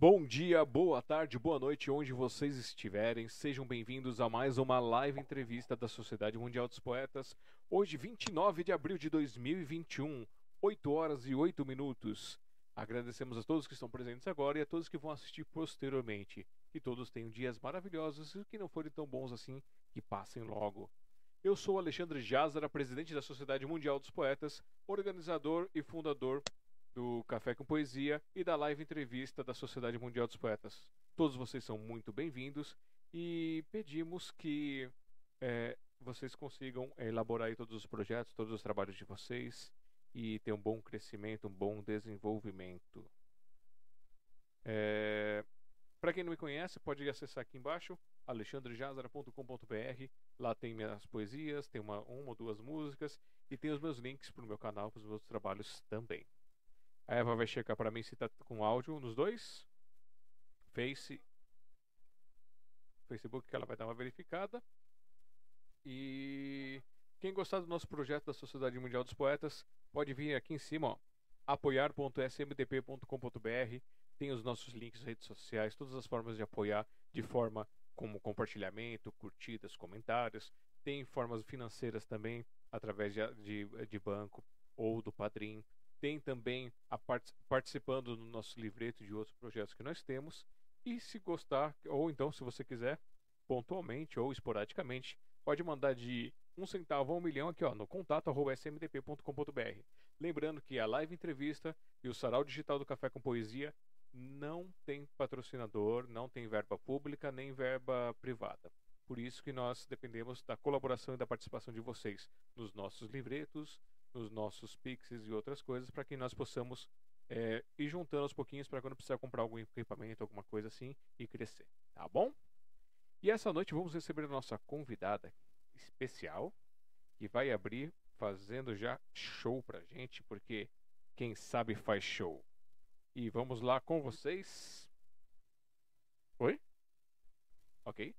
Bom dia, boa tarde, boa noite, onde vocês estiverem. Sejam bem-vindos a mais uma live entrevista da Sociedade Mundial dos Poetas. Hoje, 29 de abril de 2021, 8 horas e 8 minutos. Agradecemos a todos que estão presentes agora e a todos que vão assistir posteriormente. Que todos tenham dias maravilhosos e que não forem tão bons assim, que passem logo. Eu sou Alexandre Jazara, presidente da Sociedade Mundial dos Poetas, organizador e fundador do Café com Poesia e da live entrevista da Sociedade Mundial dos Poetas. Todos vocês são muito bem-vindos e pedimos que é, vocês consigam elaborar todos os projetos, todos os trabalhos de vocês e ter um bom crescimento, um bom desenvolvimento. É, Para quem não me conhece, pode acessar aqui embaixo alexandrejazara.com.br. Lá tem minhas poesias, tem uma, uma ou duas músicas e tem os meus links para o meu canal, para os meus trabalhos também. A Eva vai checar para mim se tá com áudio nos dois. Face. Facebook que ela vai dar uma verificada. E quem gostar do nosso projeto da Sociedade Mundial dos Poetas, pode vir aqui em cima, ó, apoiar.smdp.com.br. Tem os nossos links redes sociais, todas as formas de apoiar, de forma como compartilhamento, curtidas, comentários. Tem formas financeiras também, através de, de, de banco ou do Padrim tem também part participando do nosso livreto de outros projetos que nós temos. E se gostar, ou então se você quiser, pontualmente ou esporadicamente, pode mandar de um centavo a um milhão aqui ó, no contato smdp.com.br. Lembrando que a live entrevista e o sarau digital do Café com Poesia não tem patrocinador, não tem verba pública nem verba privada. Por isso que nós dependemos da colaboração e da participação de vocês nos nossos livretos, nos nossos Pixies e outras coisas para que nós possamos é, ir juntando aos pouquinhos para quando precisar comprar algum equipamento, alguma coisa assim e crescer, tá bom? E essa noite vamos receber a nossa convidada especial que vai abrir fazendo já show pra gente, porque quem sabe faz show. E vamos lá com vocês. Oi? Ok.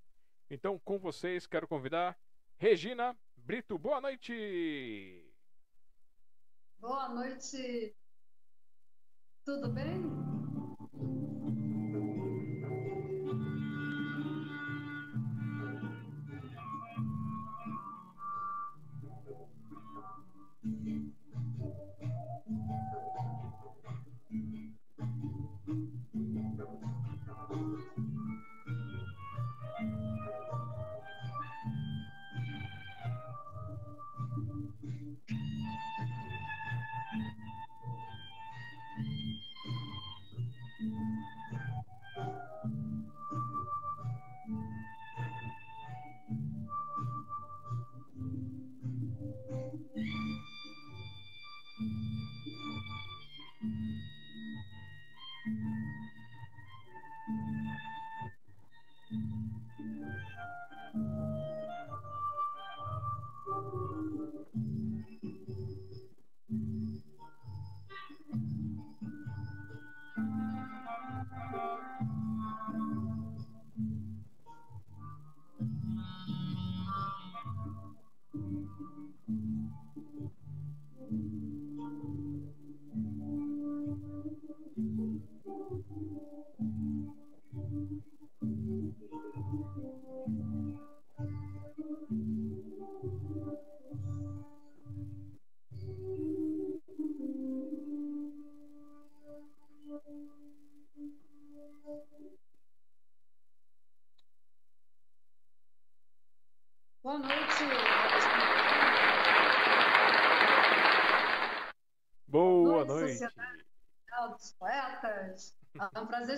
Então, com vocês, quero convidar Regina Brito. Boa noite! Boa noite. Tudo bem?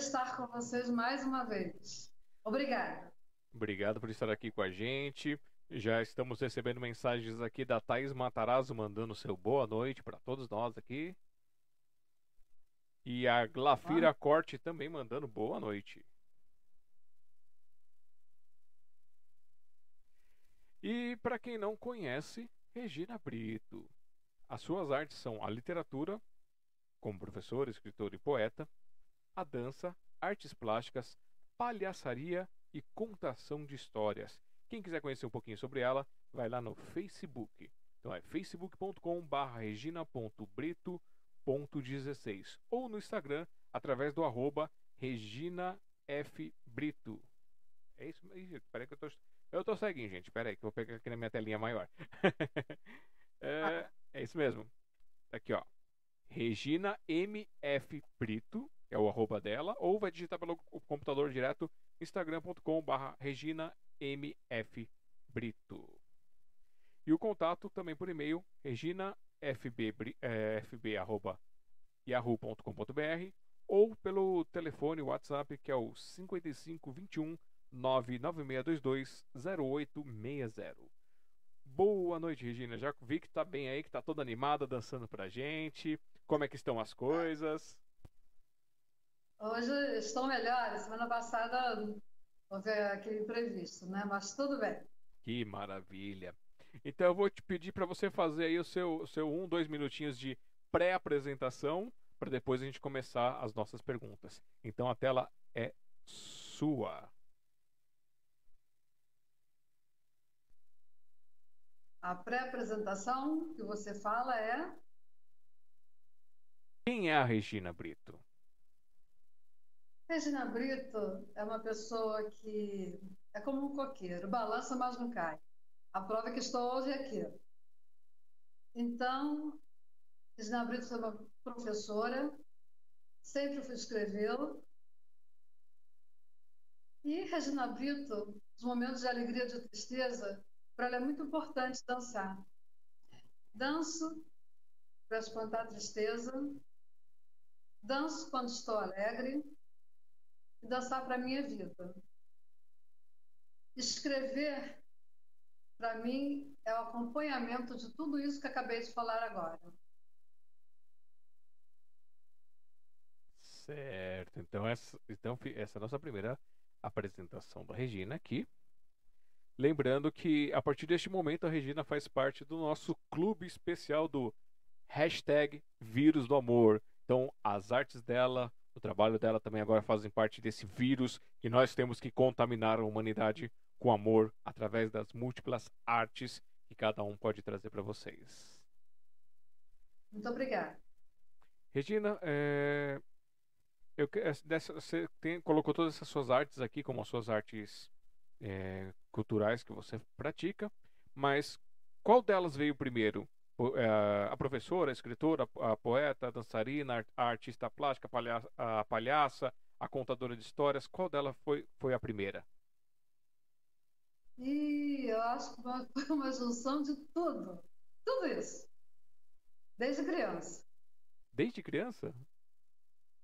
Estar com vocês mais uma vez. Obrigada. Obrigado por estar aqui com a gente. Já estamos recebendo mensagens aqui da Thaís Matarazzo mandando seu boa noite para todos nós aqui. E a Glafira Corte também mandando boa noite. E para quem não conhece, Regina Brito. As suas artes são a literatura, como professor, escritor e poeta, a dança, artes plásticas, palhaçaria e contação de histórias. Quem quiser conhecer um pouquinho sobre ela, vai lá no Facebook. Então é facebook.com.br regina.brito.16 ou no Instagram através do arroba Regina F. Brito. É isso? Peraí que eu tô. Eu tô seguindo, gente. Peraí, que eu vou pegar aqui na minha telinha maior. é, é, isso mesmo. Aqui, ó. Regina MF Brito, é o arroba dela, ou vai digitar pelo computador direto instagram.com/barra Regina MF Brito. E o contato também por e-mail, reginafb.yahoo.com.br ou pelo telefone WhatsApp que é o 5521 99622 0860. Boa noite, Regina. Já vi que tá bem aí, que tá toda animada dançando pra gente. Como é que estão as coisas? Hoje estão melhores. Semana passada houve aquele imprevisto, né? Mas tudo bem. Que maravilha. Então eu vou te pedir para você fazer aí o seu, seu um, dois minutinhos de pré-apresentação para depois a gente começar as nossas perguntas. Então a tela é sua. A pré-apresentação que você fala é? Quem é a Regina Brito? Regina Brito é uma pessoa que é como um coqueiro, balança, mas não cai. A prova é que estou hoje aqui. Então, Regina Brito foi uma professora, sempre fui escrevê-la. E Regina Brito, os momentos de alegria e de tristeza, para ela é muito importante dançar. Danço para espantar a tristeza, danço quando estou alegre e dançar para a minha vida. Escrever para mim, é o acompanhamento de tudo isso que acabei de falar agora. Certo. Então essa, então, essa é a nossa primeira apresentação da Regina aqui. Lembrando que a partir deste momento a Regina faz parte do nosso clube especial do hashtag Vírus do Amor. Então as artes dela, o trabalho dela também agora fazem parte desse vírus que nós temos que contaminar a humanidade com amor através das múltiplas artes que cada um pode trazer para vocês. Muito obrigada. Regina, é... Eu, dessa, você tem, colocou todas essas suas artes aqui como as suas artes é, culturais que você pratica, mas qual delas veio primeiro? A professora, a escritora, a poeta, a dançarina, a artista plástica, a palhaça, a contadora de histórias, qual delas foi, foi a primeira? E eu acho que foi uma junção de tudo. Tudo isso. Desde criança. Desde criança?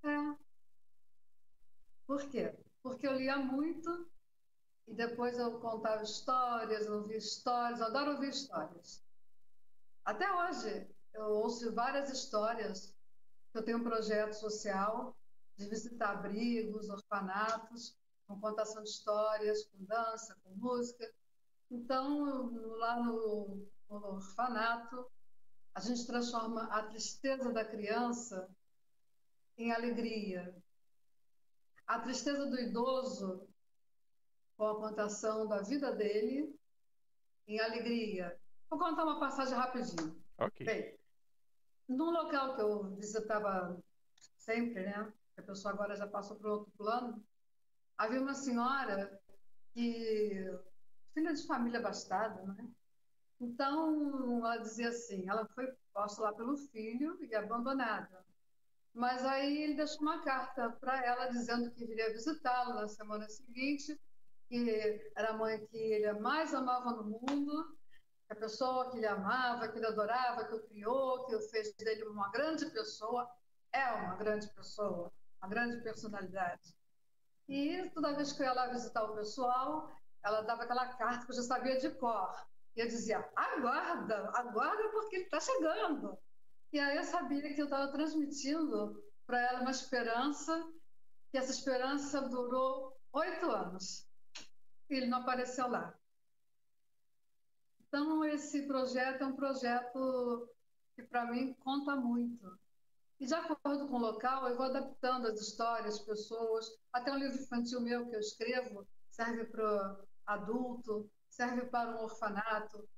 É. Por quê? Porque eu lia muito e depois eu contava histórias, ouvia histórias, eu adoro ouvir histórias. Até hoje eu ouço várias histórias. Eu tenho um projeto social de visitar abrigos, orfanatos, com contação de histórias, com dança, com música. Então, lá no, no orfanato, a gente transforma a tristeza da criança em alegria. A tristeza do idoso, com a contação da vida dele, em alegria. Vou contar uma passagem rapidinho. Ok. Bem, num local que eu visitava sempre, né? A pessoa agora já passou para outro plano havia uma senhora que filha de família abastada, né? Então ela dizia assim, ela foi posta lá pelo filho e abandonada. Mas aí ele deixou uma carta para ela dizendo que viria visitá-la na semana seguinte, que era a mãe que ele mais amava no mundo, a pessoa que ele amava, que ele adorava, que o criou, que o fez dele uma grande pessoa, é uma grande pessoa, uma grande personalidade. E toda vez que eu ia lá visitar o pessoal, ela dava aquela carta que eu já sabia de cor. E eu dizia: aguarda, aguarda porque ele está chegando. E aí eu sabia que eu estava transmitindo para ela uma esperança, que essa esperança durou oito anos. E ele não apareceu lá. Então, esse projeto é um projeto que, para mim, conta muito. E de acordo com o local, eu vou adaptando as histórias, pessoas. Até um livro infantil meu que eu escrevo serve para adulto, serve para um orfanato,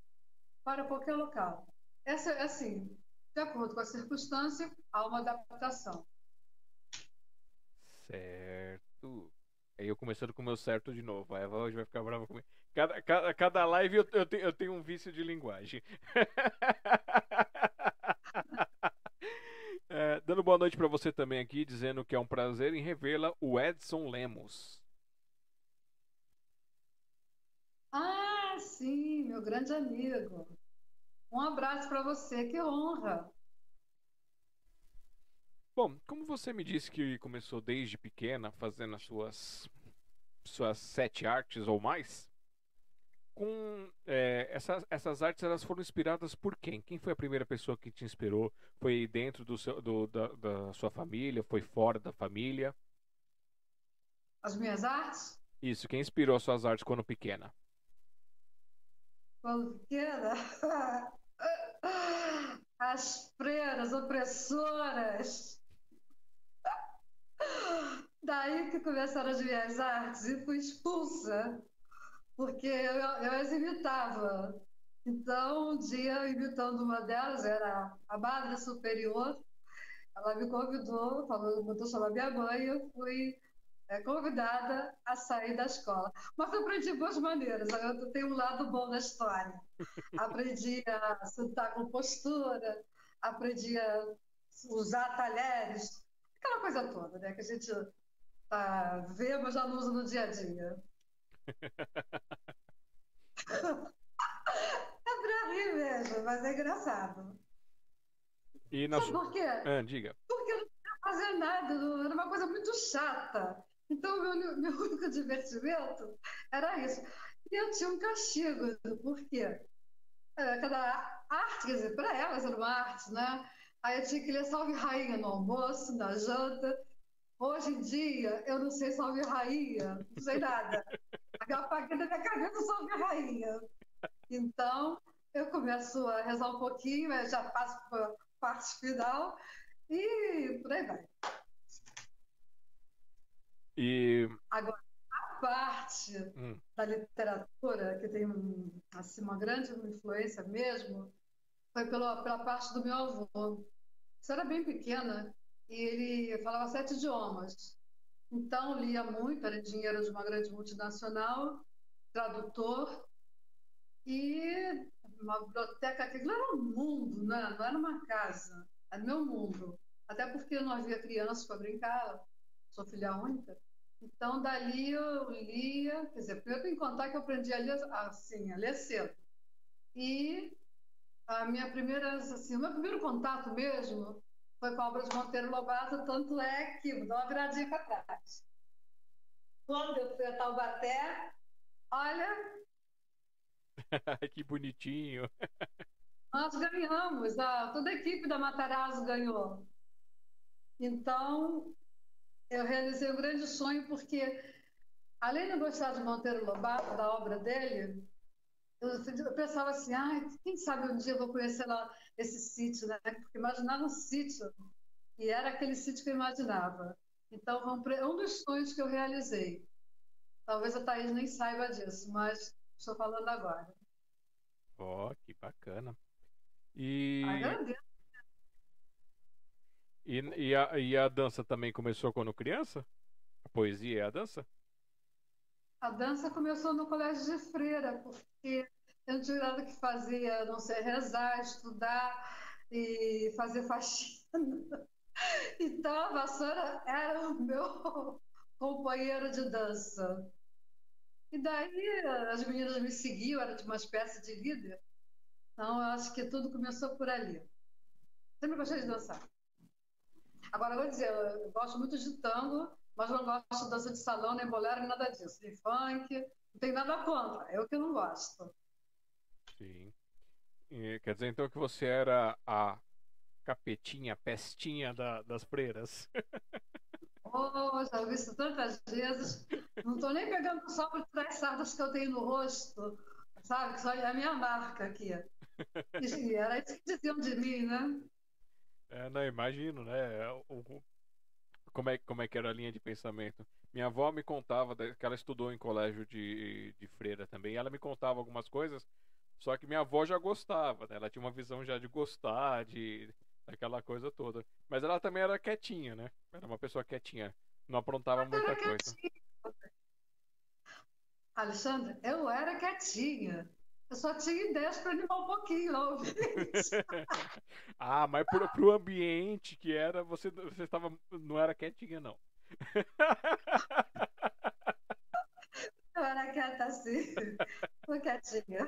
para qualquer local. Essa é assim, de acordo com a circunstância, há uma adaptação. Certo. Aí eu começando com o meu certo de novo. A Eva hoje vai ficar brava comigo. Cada, cada, cada live eu, eu, tenho, eu tenho um vício de linguagem. é, dando boa noite para você também aqui, dizendo que é um prazer em revê-la, o Edson Lemos. Ah, sim, meu grande amigo. Um abraço para você, que honra. Bom, como você me disse que começou desde pequena fazendo as suas suas sete artes ou mais, com é, essas, essas artes elas foram inspiradas por quem? Quem foi a primeira pessoa que te inspirou? Foi dentro do seu, do, da, da sua família? Foi fora da família? As minhas artes? Isso, quem inspirou as suas artes quando pequena? Quando pequena? As freiras opressoras. Daí que começaram as minhas artes e fui expulsa, porque eu, eu as imitava. Então, um dia, imitando uma delas, era a Madre Superior, ela me convidou, falou, mandou chamar minha mãe, eu fui é, convidada a sair da escola. Mas eu aprendi boas maneiras, eu tenho um lado bom na história. Aprendi a sentar com postura, aprendi a usar talheres, aquela coisa toda, né? Que a gente tá, vê, mas já não usa no dia a dia. é pra rir mesmo, mas é engraçado. E na Sabe por quê? Ah, diga. Porque eu não queria fazer nada, era uma coisa muito chata. Então, meu, meu único divertimento era isso. E eu tinha um castigo, porque é, cada arte, quer dizer, para elas era uma arte, né? Aí eu tinha que ler Salve Rainha no almoço, na janta. Hoje em dia, eu não sei Salve Rainha, não sei nada. Apaguei da minha cabeça Salve Rainha. Então, eu começo a rezar um pouquinho, já passo para a parte final e por aí vai. E... Agora, a parte hum. da literatura, que tem assim, uma grande influência mesmo, foi pela, pela parte do meu avô. Isso era bem pequena e ele falava sete idiomas. Então, lia muito, era engenheiro de uma grande multinacional, tradutor, e uma biblioteca, aquilo era um mundo, né? não era uma casa, era meu mundo. Até porque não havia criança para brincar, sou filha única. Então, dali eu lia, quer dizer, primeiro tem que contar que eu aprendi a ler, assim, a ler cedo. E a minha primeira, assim, o meu primeiro contato mesmo foi com a obra de Monteiro Lobato, tanto é que, vou dar uma viradinha para trás. Quando eu fui a Taubaté, olha... que bonitinho! Nós ganhamos, a, toda a equipe da Matarazzo ganhou. Então, eu realizei um grande sonho porque, além de gostar de Monteiro Lobato, da obra dele, eu, pensava assim, ah, quem sabe um dia eu vou conhecer lá esse sítio, né? Porque imaginava um sítio, e era aquele sítio que eu imaginava. Então, um dos sonhos que eu realizei. Talvez a Thaís nem saiba disso, mas estou falando agora. Ó, oh, que bacana. E... Agradeço. E, e, a, e a dança também começou quando criança? A poesia e a dança? A dança começou no colégio de freira, porque eu não tinha nada que fazer, a não ser rezar, estudar e fazer faxina. Então a vassoura era o meu companheiro de dança. E daí as meninas me seguiam, era de uma espécie de líder. Então eu acho que tudo começou por ali. Sempre gostei de dançar. Agora, vou dizer, eu gosto muito de tango, mas não gosto de dança de salão, nem bolero, nem nada disso. Nem funk, não tem nada contra, eu que não gosto. Sim. E, quer dizer, então, que você era a capetinha, pestinha da, das freiras. Oh, já ouvi isso tantas vezes. Não estou nem pegando só por três sardas que eu tenho no rosto, sabe? Que só é a minha marca aqui. E era isso que diziam de mim, né? É, não, imagino, né? O, o, como, é, como é que era a linha de pensamento. Minha avó me contava, que ela estudou em colégio de, de freira também, ela me contava algumas coisas, só que minha avó já gostava, né? Ela tinha uma visão já de gostar, de aquela coisa toda. Mas ela também era quietinha, né? Era uma pessoa quietinha. Não aprontava muita coisa. Alexandre, eu era quietinha. Eu só tinha ideias para animar um pouquinho, não, Ah, mas pro, pro ambiente que era, você, você estava, não era quietinha, não. Eu era quieta assim, tô quietinha.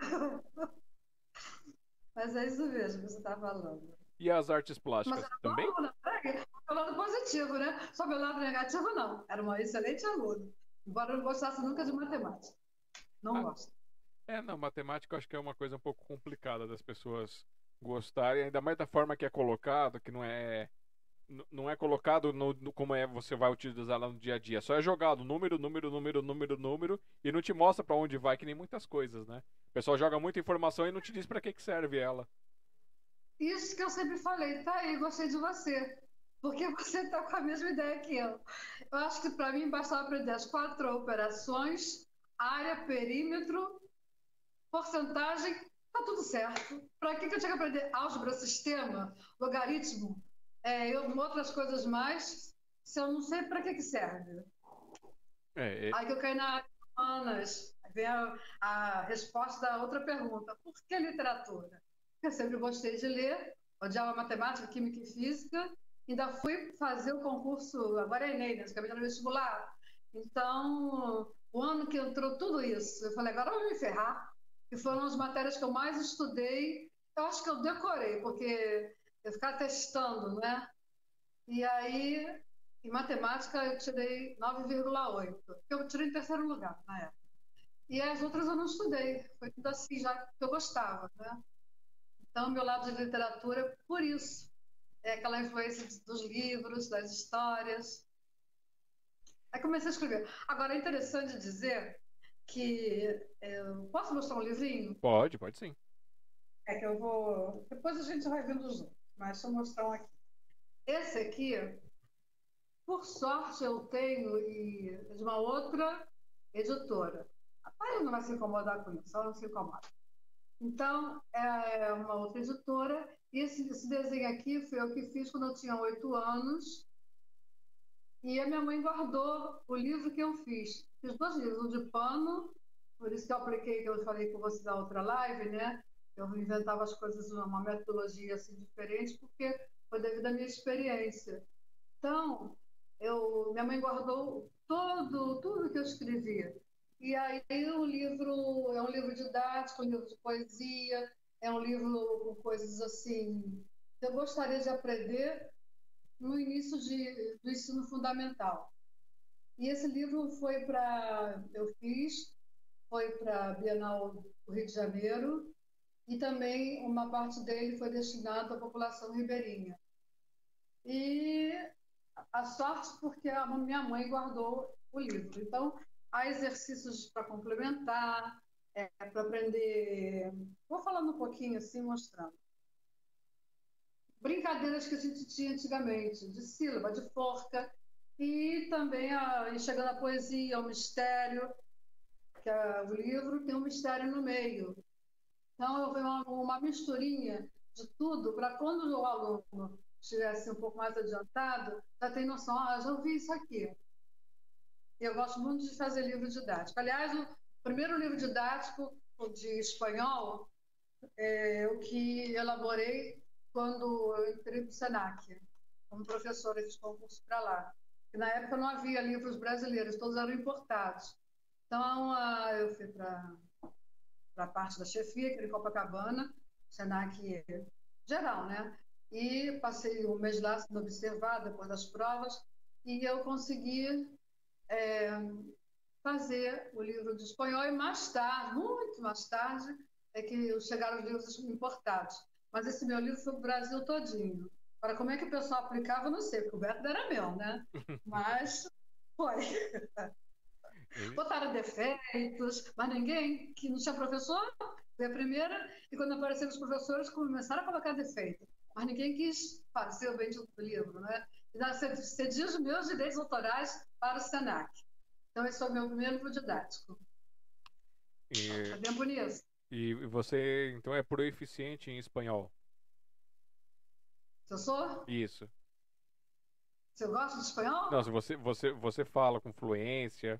Mas é isso mesmo que você está falando. E as artes plásticas Mas era também? bom, né? Pelo lado positivo, né? Só pelo lado negativo, não. Era uma excelente aluna. Embora eu não gostasse nunca de matemática. Não Ah. gosto. É, não, matemática eu acho que é uma coisa um pouco complicada das pessoas gostarem, ainda mais da forma que é colocado, que não é não é colocado no, no- como é você vai utilizar lá no dia a dia. Só é jogado número, número, número, número, número e não te mostra pra onde vai, que nem muitas coisas, né? O pessoal joga muita informação e não te diz pra que que serve ela. Isso que eu sempre falei, tá aí, gostei de você. Porque você tá com a mesma ideia que eu. Eu acho que para mim bastava aprender as quatro operações, área, perímetro, porcentagem, tá tudo certo. Para que, que eu tinha que aprender álgebra, sistema, logaritmo, é, eu, outras coisas mais, se eu não sei para que, que serve? É, é, Aí que eu caí na humanas, vem a, a resposta da outra pergunta: por que literatura? Porque eu sempre gostei de ler, odiava matemática, química e física, ainda fui fazer o concurso, agora é Enem, né? antigamente era vestibular. Então, o ano que entrou tudo isso, eu falei: agora eu vou me ferrar. E foram as matérias que eu mais estudei. Eu acho que eu decorei, porque eu ficava testando, né? E aí, em matemática, eu tirei 9,8, que eu tirei em terceiro lugar na época. E as outras eu não estudei, foi tudo assim, já que eu gostava, né? Então, meu lado de literatura, por isso, é aquela influência dos livros, das histórias. Aí comecei a escrever. Agora, é interessante dizer que. Eu posso mostrar um livrinho? pode, pode sim. É que eu vou. Depois a gente vai vendo os outros, mas deixa eu mostrar um aqui. Esse aqui, por sorte, eu tenho e é de uma outra editora. A Paula não vai se incomodar com isso, ela não se incomoda. Então, é uma outra editora. E esse, esse desenho aqui foi eu que fiz quando eu tinha oito anos. E a minha mãe guardou o livro que eu fiz. Fiz dois livros, um de pano, por isso que eu apliquei, que eu falei com você da outra live, né? Eu inventava as coisas uma metodologia assim diferente, porque foi devido à minha experiência. Então, eu, minha mãe guardou todo, tudo que eu escrevia. E aí o livro é um livro didático, um livro de poesia, é um livro com coisas assim eu gostaria de aprender no início de, do ensino fundamental. E esse livro foi para, eu fiz, foi para a Bienal do Rio de Janeiro, e também uma parte dele foi destinado à população ribeirinha. E a sorte porque a minha mãe guardou o livro. Então, há exercícios para complementar, é, para aprender. Vou falando um pouquinho assim, mostrando. Brincadeiras que a gente tinha antigamente, de sílaba, de forca, e também a, chegando à poesia, ao mistério, que é, o livro tem um mistério no meio. Então, foi uma, uma misturinha de tudo para quando o aluno estivesse um pouco mais adiantado, já tem noção, ah, já ouvi isso aqui. Eu gosto muito de fazer livro didático. Aliás, o primeiro livro didático de espanhol é o que elaborei quando eu entrei para o SENAC, como professora, fiz concurso para lá. Na época não havia livros brasileiros, todos eram importados. Então, eu fui para a parte da chefia, que era em Copacabana, SENAC geral, né? E passei um mês lá sendo observada depois das provas, e eu consegui é, fazer o livro de espanhol, e mais tarde, muito mais tarde, é que chegaram os livros importados. Mas esse meu livro foi o Brasil todinho. Agora, como é que o pessoal aplicava, eu não sei, porque o método era meu, né? Mas foi. Botaram defeitos, mas ninguém, que não tinha professor, foi a primeira, e quando apareceram os professores, começaram a colocar defeito. Mas ninguém quis fazer o bendito do livro, né? E cedi os meus direitos autorais para o SENAC. Então, esse foi o meu primeiro livro didático. E, Tá bem bonito. e você, então, é proeficiente em espanhol? Eu sou? Isso. Se eu gosto de espanhol? Não, se você, você, você fala com fluência.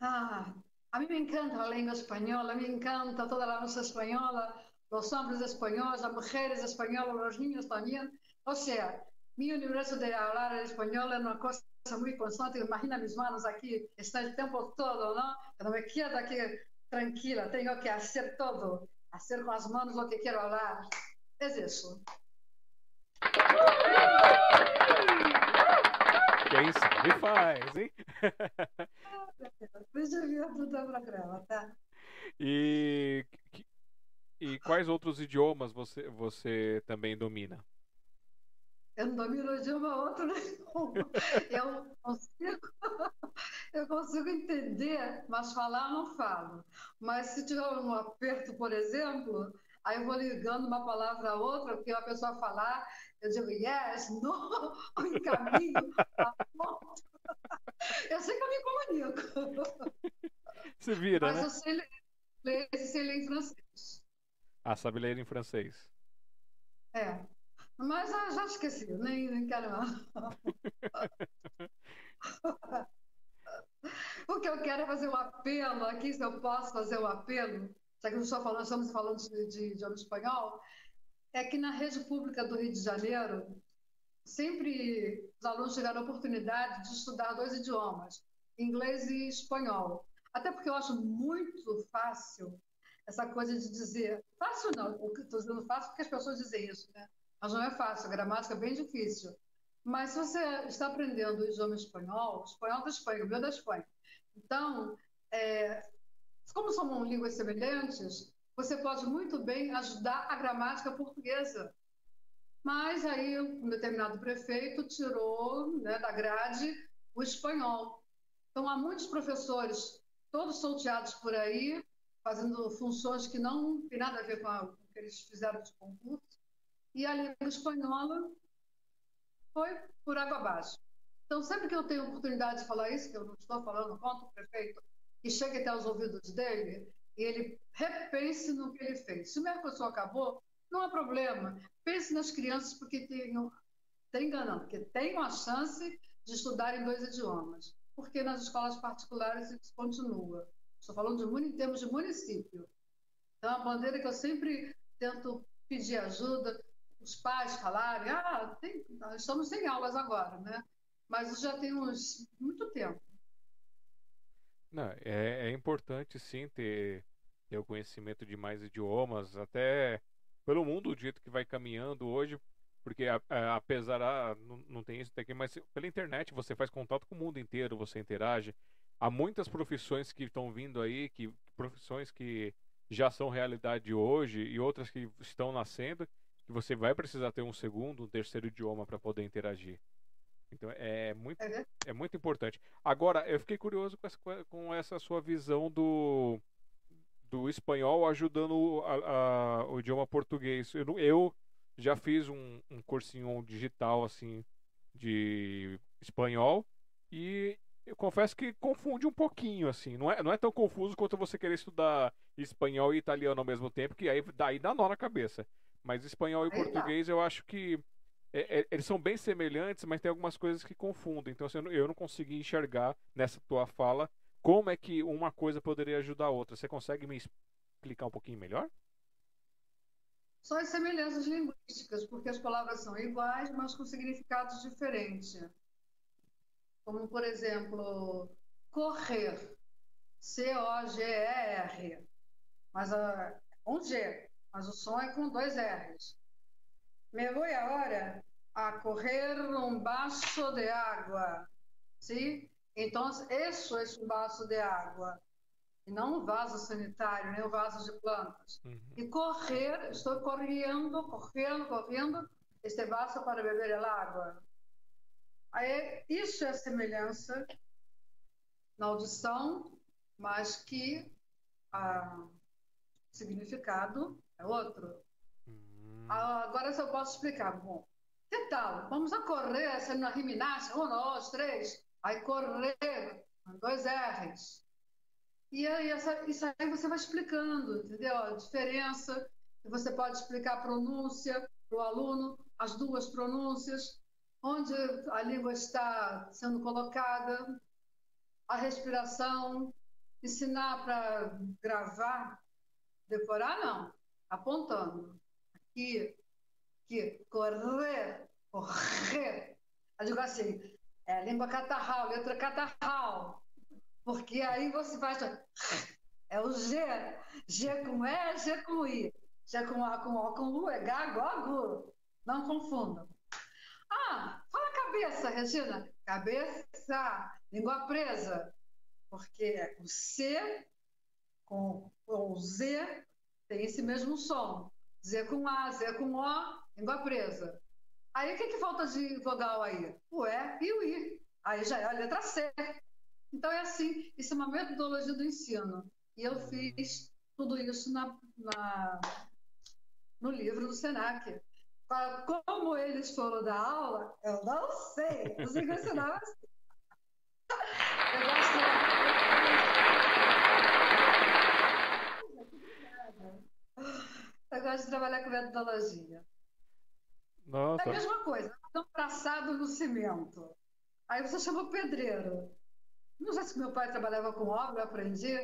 Ah, a mí me encanta la lengua española, me encanta toda la música española, los hombres españoles, las mujeres españolas, los niños también. O sea, mi universo de hablar español es una cosa muy constante. Imagina mis manos aquí, está el tiempo todo, ¿no? No me quedo aquí tranquila, tengo que hacer todo, hacer con las manos lo que quiero hablar. Es eso. Quem sabe faz, hein? Deixa eu ver do programa, tá? E, e quais outros idiomas você, você também domina? Eu não domino idioma outro nenhum. Eu consigo, eu consigo entender, mas falar não falo. Mas se tiver um aperto, por exemplo, aí eu vou ligando uma palavra a outra, porque a pessoa falar, eu digo yes, no, ou encaminho, Eu sei que eu me comunico. Se vira, mas né? eu sei ler, sei ler em francês. Ah, sabe ler em francês. É. Mas já esqueci, nem, nem quero. o que eu quero é fazer um apelo aqui, se eu posso fazer um apelo, já que estou falando, estamos falando de, de espanhol, é que na rede pública do Rio de Janeiro, sempre os alunos tiveram a oportunidade de estudar dois idiomas, inglês e espanhol. Até porque eu acho muito fácil essa coisa de dizer. Fácil não, estou dizendo fácil porque as pessoas dizem isso, né? Mas não é fácil, a gramática é bem difícil. Mas se você está aprendendo o idioma espanhol, espanhol da Espanha, o meu da Espanha. Então, é, como são línguas semelhantes, você pode muito bem ajudar a gramática portuguesa. Mas aí um determinado prefeito tirou né, da grade o espanhol. Então, há muitos professores, todos solteados por aí, fazendo funções que não tem nada a ver com, a, com o que eles fizeram de concurso, e a língua espanhola foi por água abaixo. Então, sempre que eu tenho oportunidade de falar isso, que eu não estou falando contra o prefeito, e chegue até os ouvidos dele, e ele repense no que ele fez. Se o Mercosul acabou, não há problema. Pense nas crianças porque tenham, tem enganando, porque tenham a chance de estudar em dois idiomas. Porque nas escolas particulares isso continua. Estou falando de, em termos de município. Então, a bandeira que eu sempre tento pedir ajuda, os pais falarem, ah, tem, estamos sem aulas agora, né? Mas já tem uns, muito tempo. Não, é, é importante sim ter, ter o conhecimento de mais idiomas, até pelo mundo do jeito que vai caminhando hoje, porque a, a, apesar a, não, não tem isso aqui, mas pela internet você faz contato com o mundo inteiro, você interage. Há muitas profissões que estão vindo aí, que profissões que já são realidade hoje e outras que estão nascendo, que você vai precisar ter um segundo, um terceiro idioma para poder interagir. Então é muito, é, é muito importante. Agora, eu fiquei curioso com essa, com essa sua visão do, do espanhol ajudando a, a, o idioma português. Eu, eu já fiz um, um cursinho digital assim de espanhol e eu confesso que confunde um pouquinho assim. Não é, não é tão confuso quanto você querer estudar espanhol e italiano ao mesmo tempo, que aí daí dá nó na cabeça. Mas espanhol e Aí português eu acho que é, é, eles são bem semelhantes, mas tem algumas coisas que confundem. Então assim, eu, não, eu não consegui enxergar nessa tua fala como é que uma coisa poderia ajudar a outra. Você consegue me explicar um pouquinho melhor? Só as semelhanças linguísticas, porque as palavras são iguais, mas com significados diferentes. Como, por exemplo, correr. C-O-G-E-R. Mas uh, um G mas o som é com dois R's. Me vou agora a correr um vaso de água, sim? Então, isso é um vaso de água, e não um vaso sanitário, nem um vaso de plantas. Uhum. E correr, estou correndo, correndo, correndo, este vaso para beber a água. Aí, isso é semelhança na audição, mas que ah, significado é outro. Hum. Agora, se eu posso explicar, bom, que tal? Vamos a correr, sendo na gimnasia, um, dois, três, aí correr, dois R's. E aí, essa, isso aí você vai explicando, entendeu? A diferença. você pode explicar a pronúncia para o aluno, as duas pronúncias, onde a língua está sendo colocada, a respiração, ensinar para gravar, decorar não, apontando. Aqui, aqui, correr, correr. Eu digo assim, é língua catarral, letra catarral. Porque aí você faz. É o G. G com E, G com I. G com A, com O, com U, é gago, Não confundam. Ah, fala cabeça, Regina. Cabeça, língua presa. Porque o C com o Z tem esse mesmo som. Z com A, Z com O, língua presa. Aí o que, que falta de vogal aí? O E e o I. Aí já é a letra C. Então é assim, isso é uma metodologia do ensino. E eu fiz tudo isso na, na no livro do Senac. Como eles foram da aula, eu não sei. Os ensinavam assim. Eu gosto Eu gosto de trabalhar com metodologia. Nossa. É a mesma coisa, estão traçado no cimento. Aí você chama o pedreiro. Não sei se meu pai trabalhava com obra, eu aprendi.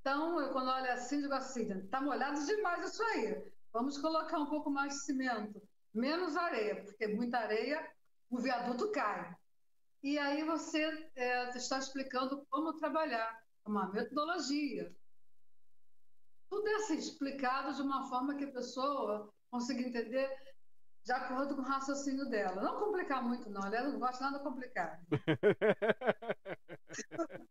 Então, eu quando olho assim, digo assim, está molhado demais isso aí. Vamos colocar um pouco mais de cimento, menos areia, porque muita areia, o viaduto cai. E aí você é, está explicando como trabalhar, uma metodologia. Tudo é assim, explicado de uma forma que a pessoa consiga entender de acordo com o raciocínio dela. Não complicar muito, não. Aliás, eu não gosto nada complicado.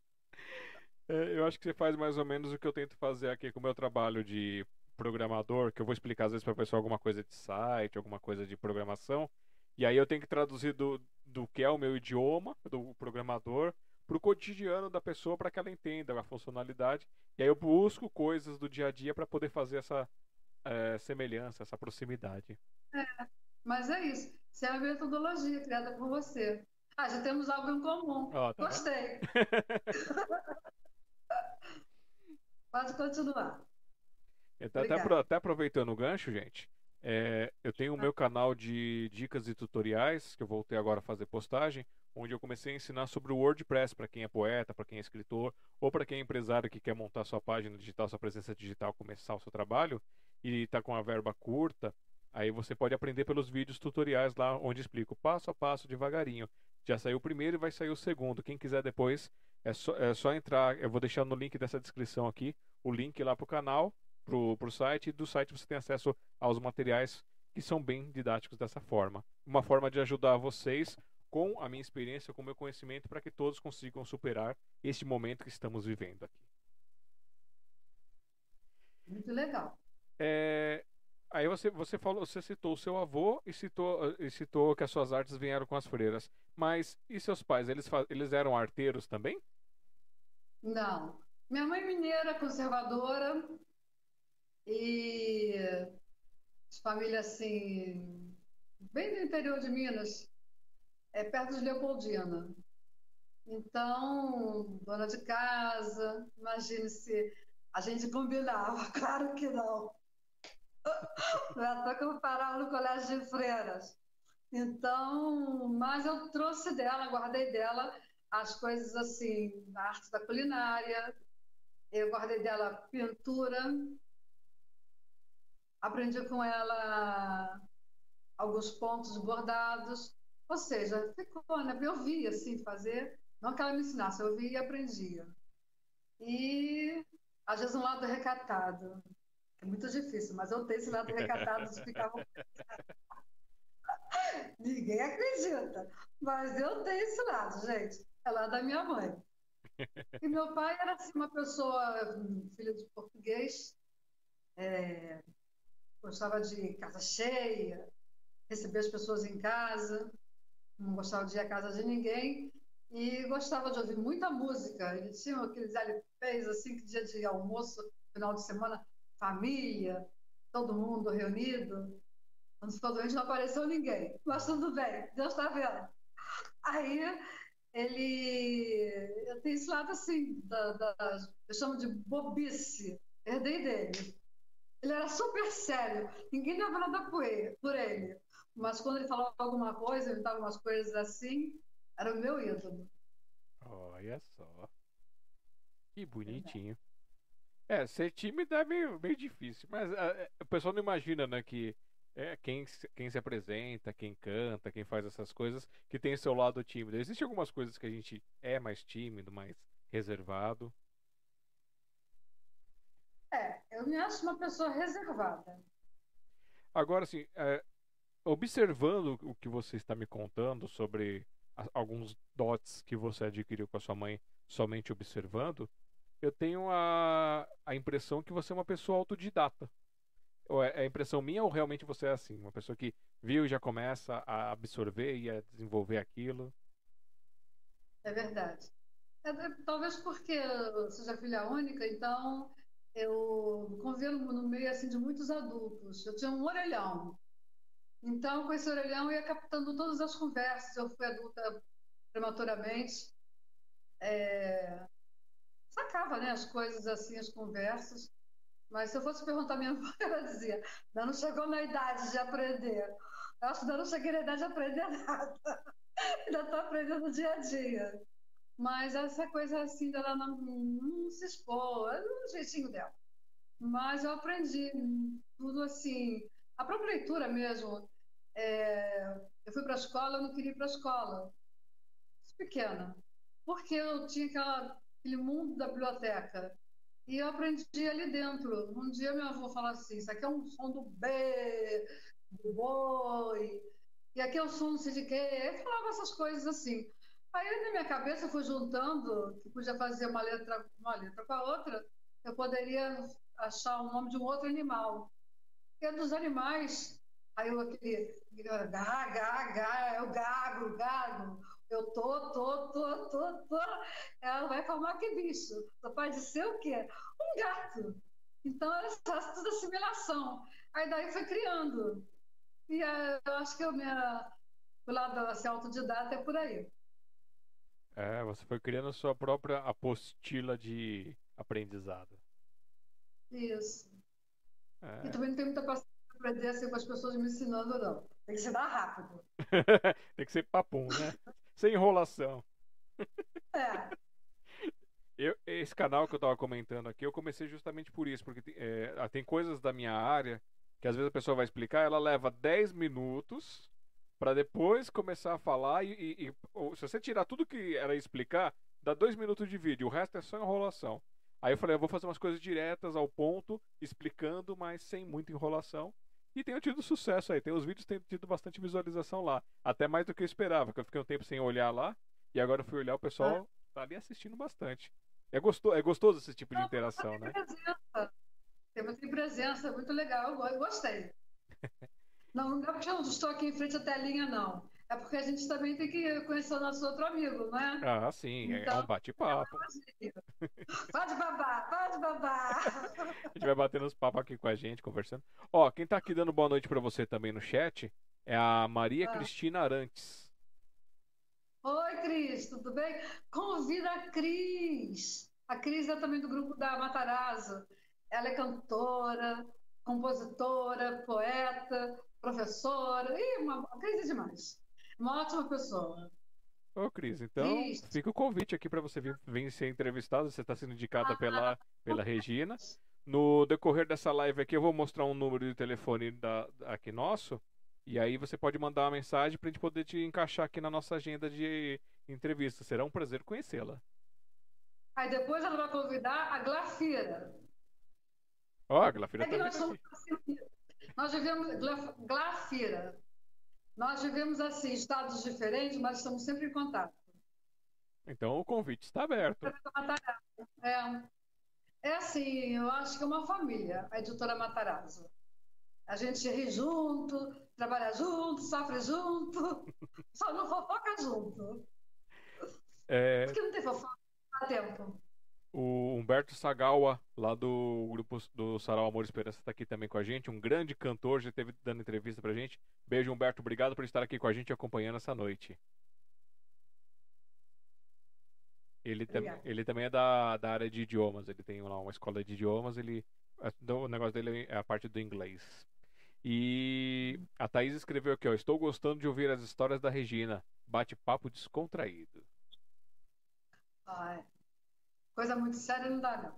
é, eu acho que você faz mais ou menos o que eu tento fazer aqui com o meu trabalho de programador, que eu vou explicar às vezes para a pessoa alguma coisa de site, alguma coisa de programação. E aí eu tenho que traduzir do, do que é o meu idioma, do programador, para o cotidiano da pessoa para que ela entenda a funcionalidade. E aí eu busco coisas do dia a dia para poder fazer essa é, semelhança, essa proximidade. É, mas é isso. Isso é a metodologia criada por você. Ah, já temos algo em comum. Oh, tá Gostei. Pode continuar. Então, até, até, aproveitando o gancho, gente, é, eu tenho o meu canal de dicas e tutoriais, que eu voltei agora a fazer postagem, onde eu comecei a ensinar sobre o WordPress para quem é poeta, para quem é escritor, ou para quem é empresário que quer montar sua página digital, sua presença digital, começar o seu trabalho e está com a verba curta. Aí você pode aprender pelos vídeos tutoriais lá, onde explico passo a passo, devagarinho. Já saiu o primeiro e vai sair o segundo. Quem quiser depois, é só, é só entrar. Eu vou deixar no link dessa descrição aqui o link lá para o canal pro, pro site e do site você tem acesso aos materiais que são bem didáticos dessa forma. Uma forma de ajudar vocês com a minha experiência, com o meu conhecimento, para que todos consigam superar este momento que estamos vivendo aqui. Muito legal. É, aí você, você falou, você citou o seu avô e citou, e citou que as suas artes vieram com as freiras. Mas e seus pais? Eles, eles eram arteiros também? Não. Minha mãe mineira, conservadora, e família assim, bem do interior de Minas, é perto de Leopoldina. Então, dona de casa, imagine se a gente combinava, claro que não. Não é que eu parava no colégio de freiras. Então, mas eu trouxe dela, guardei dela as coisas assim, a arte da culinária, eu guardei dela pintura, aprendi com ela alguns pontos bordados, ou seja, ficou, né? Eu via assim fazer, não que ela me ensinasse, eu via e aprendia. E às vezes um lado recatado, é muito difícil, mas eu tenho esse lado recatado de ficar. Ninguém acredita, mas eu tenho esse lado, gente. É lá da minha mãe. E meu pai era assim, uma pessoa, filho de português, é, gostava de casa cheia, receber as pessoas em casa, não gostava de ir à casa de ninguém e gostava de ouvir muita música. Ele tinha aqueles LPs assim, que dia de almoço, final de semana, família, todo mundo reunido. Quando ficou doente não apareceu ninguém, mas tudo bem, Deus está vendo. Aí ele, eu tenho esse lado assim, da, da, eu chamo de bobice, herdei dele. Ele era super sério, ninguém dava nada por ele, por ele. Mas quando ele falava alguma coisa, inventava umas coisas assim, era o meu ídolo. Olha só. Que bonitinho. É, ser tímido é meio, meio difícil, mas é, o pessoal não imagina, né, que é, quem, quem se apresenta, quem canta, quem faz essas coisas, que tem seu lado tímido. Existem algumas coisas que a gente é mais tímido, mais reservado. É, eu me acho uma pessoa reservada. Agora, assim, é, observando o que você está me contando sobre alguns dots que você adquiriu com a sua mãe somente observando, eu tenho a, a impressão que você é uma pessoa autodidata. Ou é, é impressão minha ou realmente você é assim? Uma pessoa que viu e já começa a absorver e a desenvolver aquilo? É verdade. É, é talvez porque eu seja filha única, então eu convivo no meio assim de muitos adultos. Eu tinha um orelhão. Então, com esse orelhão, eu ia captando todas as conversas. Eu fui adulta prematuramente. É... Sacava né, as coisas assim, as conversas. Mas se eu fosse perguntar à minha mãe, ela dizia: não chegou na idade de aprender. Eu acho que não cheguei na idade de aprender nada. Ainda estou aprendendo dia a dia. Mas essa coisa assim dela não, não se expor, é do jeitinho dela. Mas eu aprendi tudo assim. A própria leitura mesmo. É, eu fui para a escola, eu não queria ir para a escola. Pequena. Porque eu tinha aquela, aquele mundo da biblioteca. E eu aprendi ali dentro. Um dia meu avô falou assim: Isso aqui é um som do B, do boi, e aqui é o som não sei de quê. Eu falava essas coisas assim. Aí na minha cabeça eu fui juntando, que podia fazer uma letra, uma letra com a outra, eu poderia achar o nome de um outro animal. É dos animais, aí eu aquele gá, gá, gá, é o gago, gago, eu tô, tô, tô, tô, tô. Ela vai falar que bicho. Só pode ser o quê? Um gato. Então, essa tudo assimilação. Aí daí foi criando. E uh, eu acho que o meu lado assim, autodidata é por aí. É, você foi criando a sua própria apostila de aprendizado. Isso. É. E também não tem muita paciência para aprender assim com as pessoas me ensinando, não. Tem que ser dar rápido. tem que ser papum, né? Sem enrolação. É. Eu, esse canal que eu tava comentando aqui, eu comecei justamente por isso, porque é, tem coisas da minha área que às vezes a pessoa vai explicar, ela leva 10 minutos para depois começar a falar e, e, e se você tirar tudo que era explicar, dá dois minutos de vídeo, o resto é só enrolação. Aí eu falei, eu vou fazer umas coisas diretas ao ponto, explicando, mas sem muita enrolação. E tenho tido sucesso aí. Tem os vídeos têm tido bastante visualização lá. Até mais do que eu esperava, porque eu fiquei um tempo sem olhar lá. E agora eu fui olhar, o pessoal ah. tá ali assistindo bastante. É gostoso, é gostoso esse tipo de interação, né? Presença. Tem muita presença, muito legal. Eu gostei. Não, não é porque eu estou aqui em frente à telinha, não. É porque a gente também tem que conhecer o nosso outro amigo, né? Ah, sim, então, é um bate-papo. Pode babar, pode babar. A gente vai batendo os papos aqui com a gente, conversando. Ó, quem tá aqui dando boa noite para você também no chat é a Maria ah. Cristina Arantes. Oi, Cris, tudo bem? Convida a Cris. A Cris é também do grupo da Matarazzo. Ela é cantora, compositora, poeta, professora, e uma, a Cris é demais. Uma ótima pessoa. Ô, Cris, então fica o convite aqui para você vir, vir ser entrevistado. Você está sendo indicada ah, pela, pela Regina. No decorrer dessa live aqui, eu vou mostrar um número de telefone da, aqui nosso. E aí você pode mandar uma mensagem para a gente poder te encaixar aqui na nossa agenda de entrevista. Será um prazer conhecê-la. Aí depois ela vai convidar a Glafira. Ó, oh, a Glafira é também. Nós, somos, nós vivemos Glafira. Nós vivemos assim, estados diferentes, mas estamos sempre em contato. Então o convite está aberto. É, é assim, eu acho que é uma família, a editora Matarazzo. A gente ri junto, trabalha junto, sofre junto, só não fofoca junto. É... Porque não tem fofoca, não dá tempo. O Humberto Sagawa, lá do grupo do Sarau Amor e Esperança, está aqui também com a gente. Um grande cantor, já esteve dando entrevista pra gente. Beijo, Humberto. Obrigado por estar aqui com a gente acompanhando essa noite. Ele, tam, ele também é da, da área de idiomas. Ele tem lá uma escola de idiomas. Ele O negócio dele é a parte do inglês. E a Thaís escreveu aqui, ó. Estou gostando de ouvir as histórias da Regina. Bate-papo descontraído. Ai, coisa muito séria não dá, não.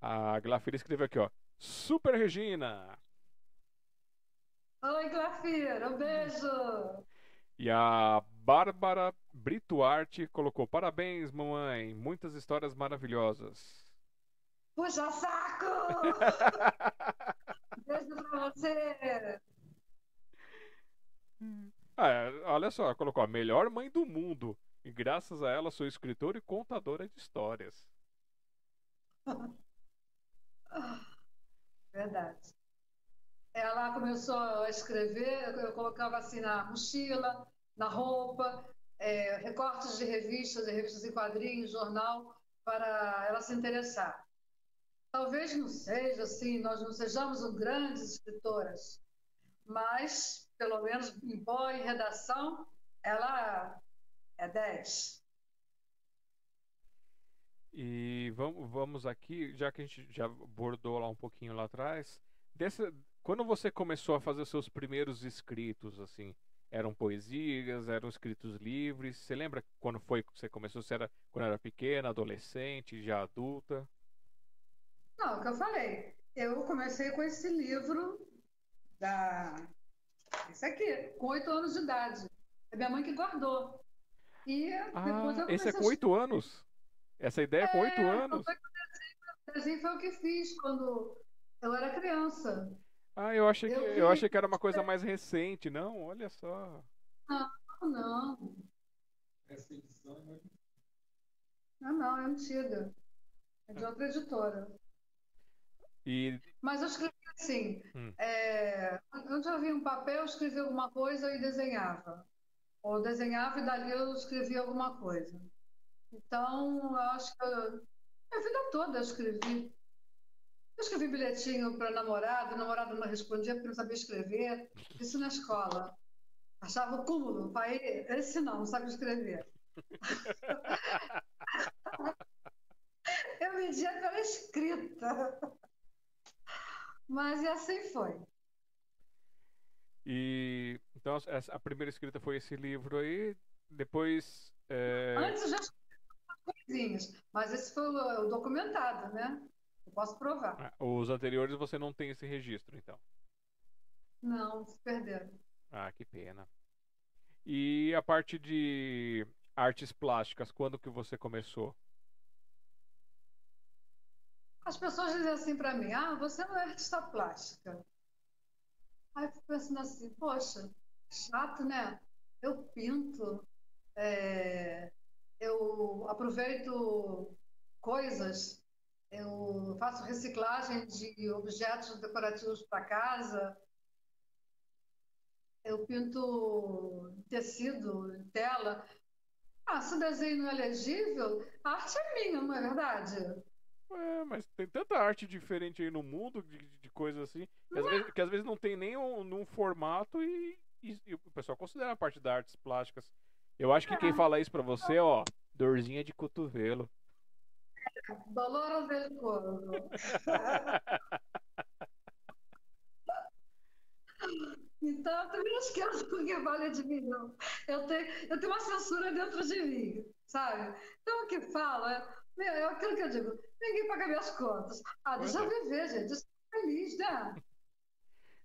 A Glafira escreveu aqui, ó. Super Regina! Oi, Glafira, um beijo! E a Bárbara Brituarte colocou: Parabéns, mamãe. Muitas histórias maravilhosas. Puxa saco! Beijo pra você! Ah, olha só, colocou a melhor mãe do mundo. E graças a ela sou escritora e contadora de histórias. Verdade. Ela começou a escrever, eu colocava assim na mochila, na roupa, é, recortes de revistas, de revistas em quadrinhos, jornal, para ela se interessar. Talvez não seja assim, nós não sejamos grandes escritoras, mas, pelo menos em boa em redação, ela é 10. E vamos, vamos aqui, já que a gente já abordou lá um pouquinho lá atrás, dessa, quando você começou a fazer os seus primeiros escritos, assim, eram poesias, eram escritos livres? Você lembra quando foi que você começou? Você era quando era pequena, adolescente, já adulta? Não, é o que eu falei. Eu comecei com esse livro da esse aqui, com oito anos de idade. É minha mãe que guardou. E depois ah, eu esse é com oito anos? Essa ideia é com oito anos? Foi o desenho foi o que fiz quando eu era criança. Ah, eu achei que, eu, eu achei que era uma coisa mais recente. Não, olha só. Não, não. Essa edição é Não, não, é antiga. É de outra editora. E... Mas eu escrevi assim. Hum. É, onde eu via um papel, eu escrevia alguma coisa e desenhava. Ou desenhava e dali eu escrevia alguma coisa. Então, eu acho que a vida toda eu escrevi. Eu escrevi bilhetinho para namorado, o namorado não respondia porque não sabia escrever. Isso na escola. Achava o cúmulo. Pai, esse não, não sabe escrever. eu media pela escrita. Mas e assim foi. E então a primeira escrita foi esse livro aí. Depois. É... Antes eu já coisinhas. Mas esse foi o, o documentado, né? Eu posso provar. Ah, os anteriores você não tem esse registro, então? Não, se perderam. Ah, que pena. E a parte de artes plásticas, quando que você começou? As pessoas dizem assim para mim: ah, você não é artista plástica. Aí eu fico pensando assim: poxa, chato, né? Eu pinto, é, eu aproveito coisas, eu faço reciclagem de objetos decorativos para casa, eu pinto tecido, tela. Ah, se o desenho não é legível, a arte é minha, não é verdade? É, mas tem tanta arte diferente aí no mundo, de, de coisas assim, que às, é? vezes, que às, vezes, não tem nem um, num formato e, e, e, o pessoal considera a parte das artes plásticas eu acho que quem é. fala isso pra você, ó, dorzinha de cotovelo. Dolor del corvo. Então, eu também não esqueço o que vale de mim, não. Eu tenho, eu tenho uma censura dentro de mim, sabe? Então, o que fala é, é aquilo que eu digo: ninguém paga minhas contas. Ah, deixa eu viver, gente. Eu sou feliz, né?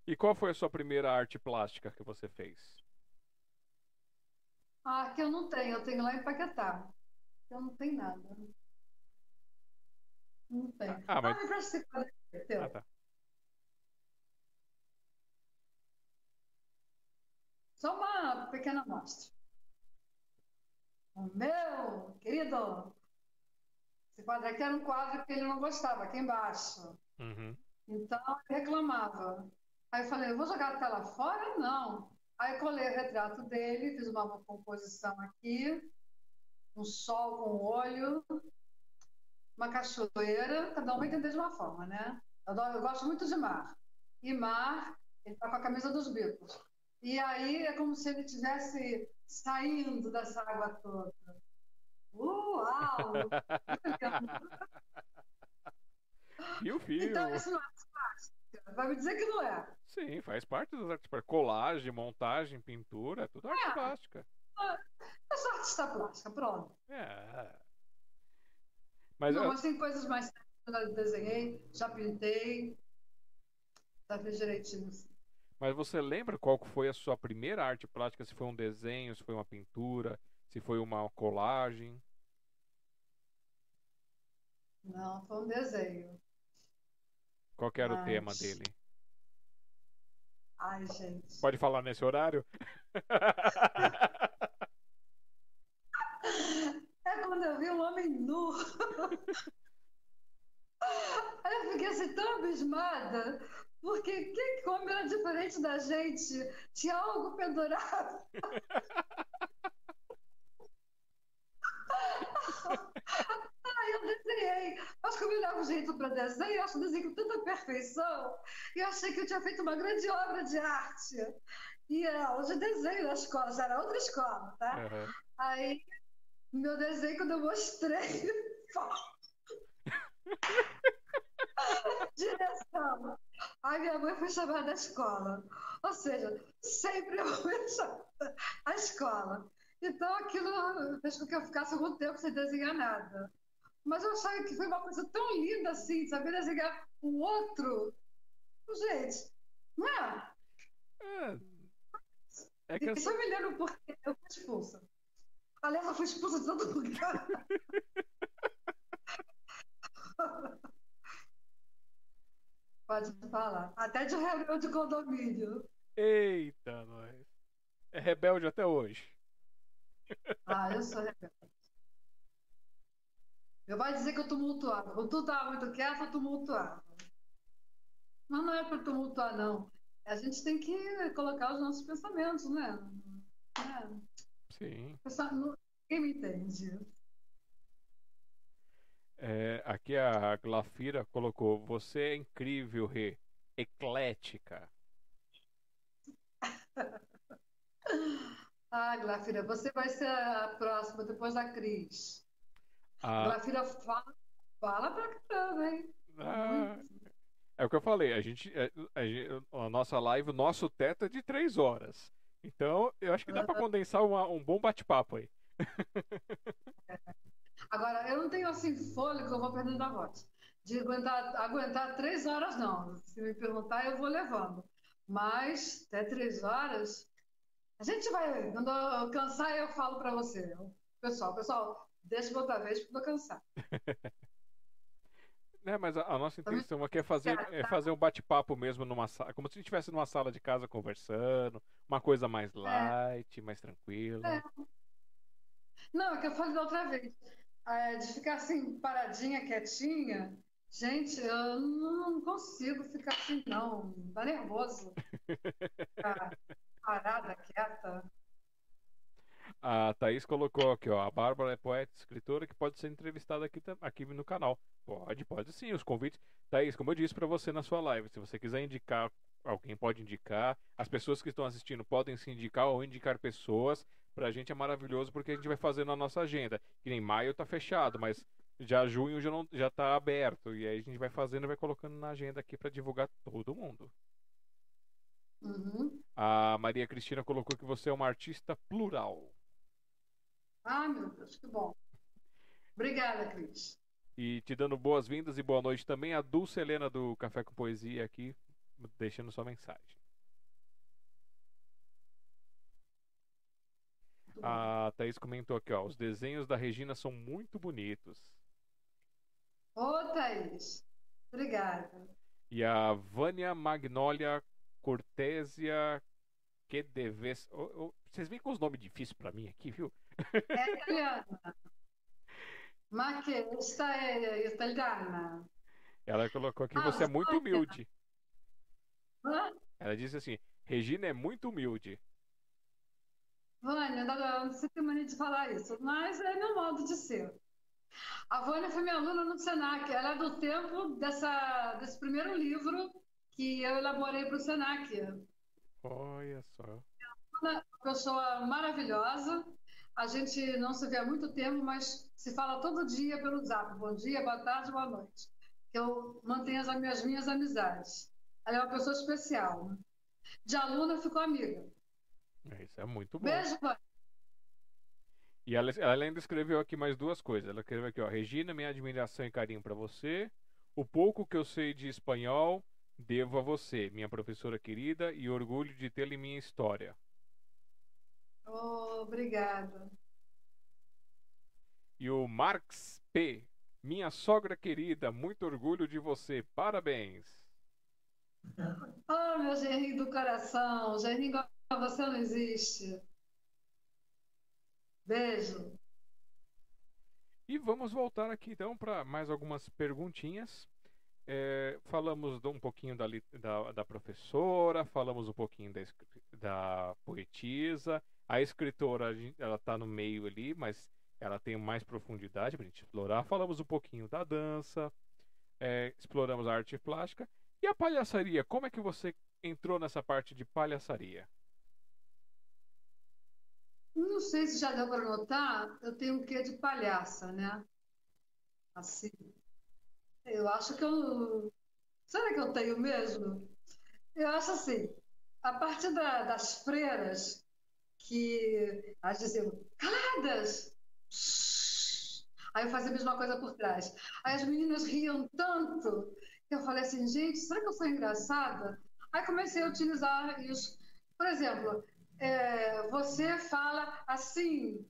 E qual foi a sua primeira arte plástica que você fez? Ah, que eu não tenho, eu tenho lá em Paquetá. Eu não tenho nada. Não tenho. Ah, mas... Ah, me ah, tá. Só uma pequena amostra. O meu querido, esse quadro aqui era um quadro que ele não gostava, aqui embaixo. Uhum. Então, ele reclamava. Aí eu falei, eu vou jogar a tela fora? Não. Aí colei o retrato dele, fiz uma composição aqui, um sol com o olho, uma cachoeira, cada um vai entender de uma forma, né? Eu, eu gosto muito de mar. E mar, ele está com a camisa dos bicos. E aí é como se ele estivesse saindo dessa água toda. Uau! Fio, fio. Então isso não é arte plástica. Vai me dizer que não é. Sim, faz parte das artes plásticas. Colagem, montagem, pintura, é tudo arte É. plástica. Eu sou artista plástica, pronto. É. Mas não, eu- mas tem coisas mais eu desenhei, já pintei. Já fiz direitinho. assim. Mas você lembra qual foi a sua primeira arte plástica? Se foi um desenho, se foi uma pintura, se foi uma colagem? Não, foi um desenho. Qual que era o Mas- tema dele? Ai, gente. Pode falar nesse horário? É quando eu vi um homem nu. Aí eu fiquei assim tão abismada, porque que como era diferente da gente? Tinha algo pendurado. Aí eu desenhei. Acho que eu me levo jeito para desenho, eu acho o desenho com tanta perfeição, e eu achei que eu tinha feito uma grande obra de arte. E é, hoje desenho na escola, já era outra escola, tá? Aham. Aí, meu desenho, quando eu mostrei, direção. Aí minha mãe foi chamada da escola. Ou seja, sempre eu fui chamada à escola. Então aquilo fez com que eu ficasse algum tempo sem desenhar nada. Mas eu achava que foi uma coisa tão linda assim, saber desenhar o outro. Gente, não é? É, é que eu me lembro porque eu fui expulsa. Aliás, eu fui expulsa de todo lugar. Pode falar. Até de reunião de condomínio. Eita, nós. É rebelde até hoje. Ah, eu sou rebelde. Eu vai dizer que eu tumultuava. Quando tu estava muito quieto, eu tumultuava. Mas não é para tumultuar, não. A gente tem que colocar os nossos pensamentos, né? É. Sim. Pessoal, Quem me entende? É, aqui a Glafira colocou: Você é incrível, Rê. Eclética. Ah, Glafira, você vai ser a próxima, depois da Cris. A, Glafira fala, fala pra caramba, hein? a- é o que eu falei. A gente, é, a, a nossa live, o nosso teto é de três horas. Então, eu acho que dá para condensar uma- um bom bate-papo aí. Agora, eu não tenho assim fôlego, eu vou perdendo a voz. De aguentar, aguentar três horas, não. Se me perguntar, eu vou levando. Mas até três horas, a gente vai. Quando eu cansar, eu falo para você. Pessoal, pessoal, deixa pra outra vez, porque eu tô cansar. Né, mas a, a nossa Tá intenção aqui é fazer, é tá. fazer um bate-papo mesmo numa sala, como se a gente estivesse numa sala de casa conversando, uma coisa mais light, mais tranquila. É. Não, é que eu falei da outra vez. É, de ficar assim, paradinha, quietinha. Gente, eu não consigo ficar assim, não. Dá nervoso. Ficar parada, quieta. A Thaís colocou aqui, ó, a Bárbara é poeta, escritora que pode ser entrevistada aqui, aqui no canal. Pode, pode sim, os convites. Thaís, como eu disse pra você na sua live, se você quiser indicar, alguém pode indicar. As pessoas que estão assistindo podem se indicar ou indicar pessoas. Pra gente é maravilhoso porque a gente vai fazer na nossa agenda. Que nem maio tá fechado, mas já junho já, não, já tá aberto. E aí a gente vai fazendo e vai colocando na agenda aqui pra divulgar todo mundo. Uhum. A Maria Cristina colocou que você é uma artista plural. Ah, meu Deus, que bom. Obrigada, Cris. E te dando boas-vindas e boa noite também a Dulce Helena do Café com Poesia aqui, deixando sua mensagem. A Thaís comentou aqui, ó, os desenhos da Regina são muito bonitos. Ô, Thaís. Obrigada. E a Vânia Magnólia Cortésia que deves... Ô, ô, vocês vêm com os nomes difíceis pra mim aqui, viu? É italiana. Ma che questa è italiana. Ela colocou aqui, Ah, você é muito Vânia. humilde. Hã? Ela disse assim, Regina é muito humilde. Vânia, não não sei ter mania de falar isso, mas é meu modo de ser. A Vânia foi minha aluna no Senac. Ela é do tempo dessa, desse primeiro livro que eu elaborei para o Senac. Olha só. Uma pessoa maravilhosa. A gente não se vê há muito tempo, mas se fala todo dia pelo zap. Bom dia, boa tarde, boa noite. eu mantenho as minhas, minhas amizades. Ela é uma pessoa especial. De aluna ficou amiga. Isso é muito bom. Beijo, pai. E ela, ela ainda escreveu aqui mais duas coisas. Ela escreveu aqui, ó, Regina, minha admiração e carinho para você. O pouco que eu sei de espanhol devo a você, minha professora querida, e orgulho de tê-la em minha história. Oh, obrigada. E o Marx P. Minha sogra querida, muito orgulho de você. Parabéns. Oh, meu genrinho do coração. Genrinho igual a você não existe. Beijo. E vamos voltar aqui então para mais algumas perguntinhas. É, falamos um pouquinho da, da, da, professora, falamos um pouquinho da, da poetisa. A escritora, ela está no meio ali, mas ela tem mais profundidade para a gente explorar. Falamos um pouquinho da dança, é, exploramos a arte plástica. E a palhaçaria, como é que você entrou nessa parte de palhaçaria? Não sei se já deu para notar, eu tenho um quê de palhaça, né? Assim. Eu acho que eu. Será que eu tenho mesmo? Eu acho assim, a partir da, das freiras, que elas diziam, caladas! Aí eu fazia a mesma coisa por trás. Aí as meninas riam tanto que eu falei assim, gente, será que eu sou engraçada? Aí comecei a utilizar isso. Por exemplo, é, você fala assim,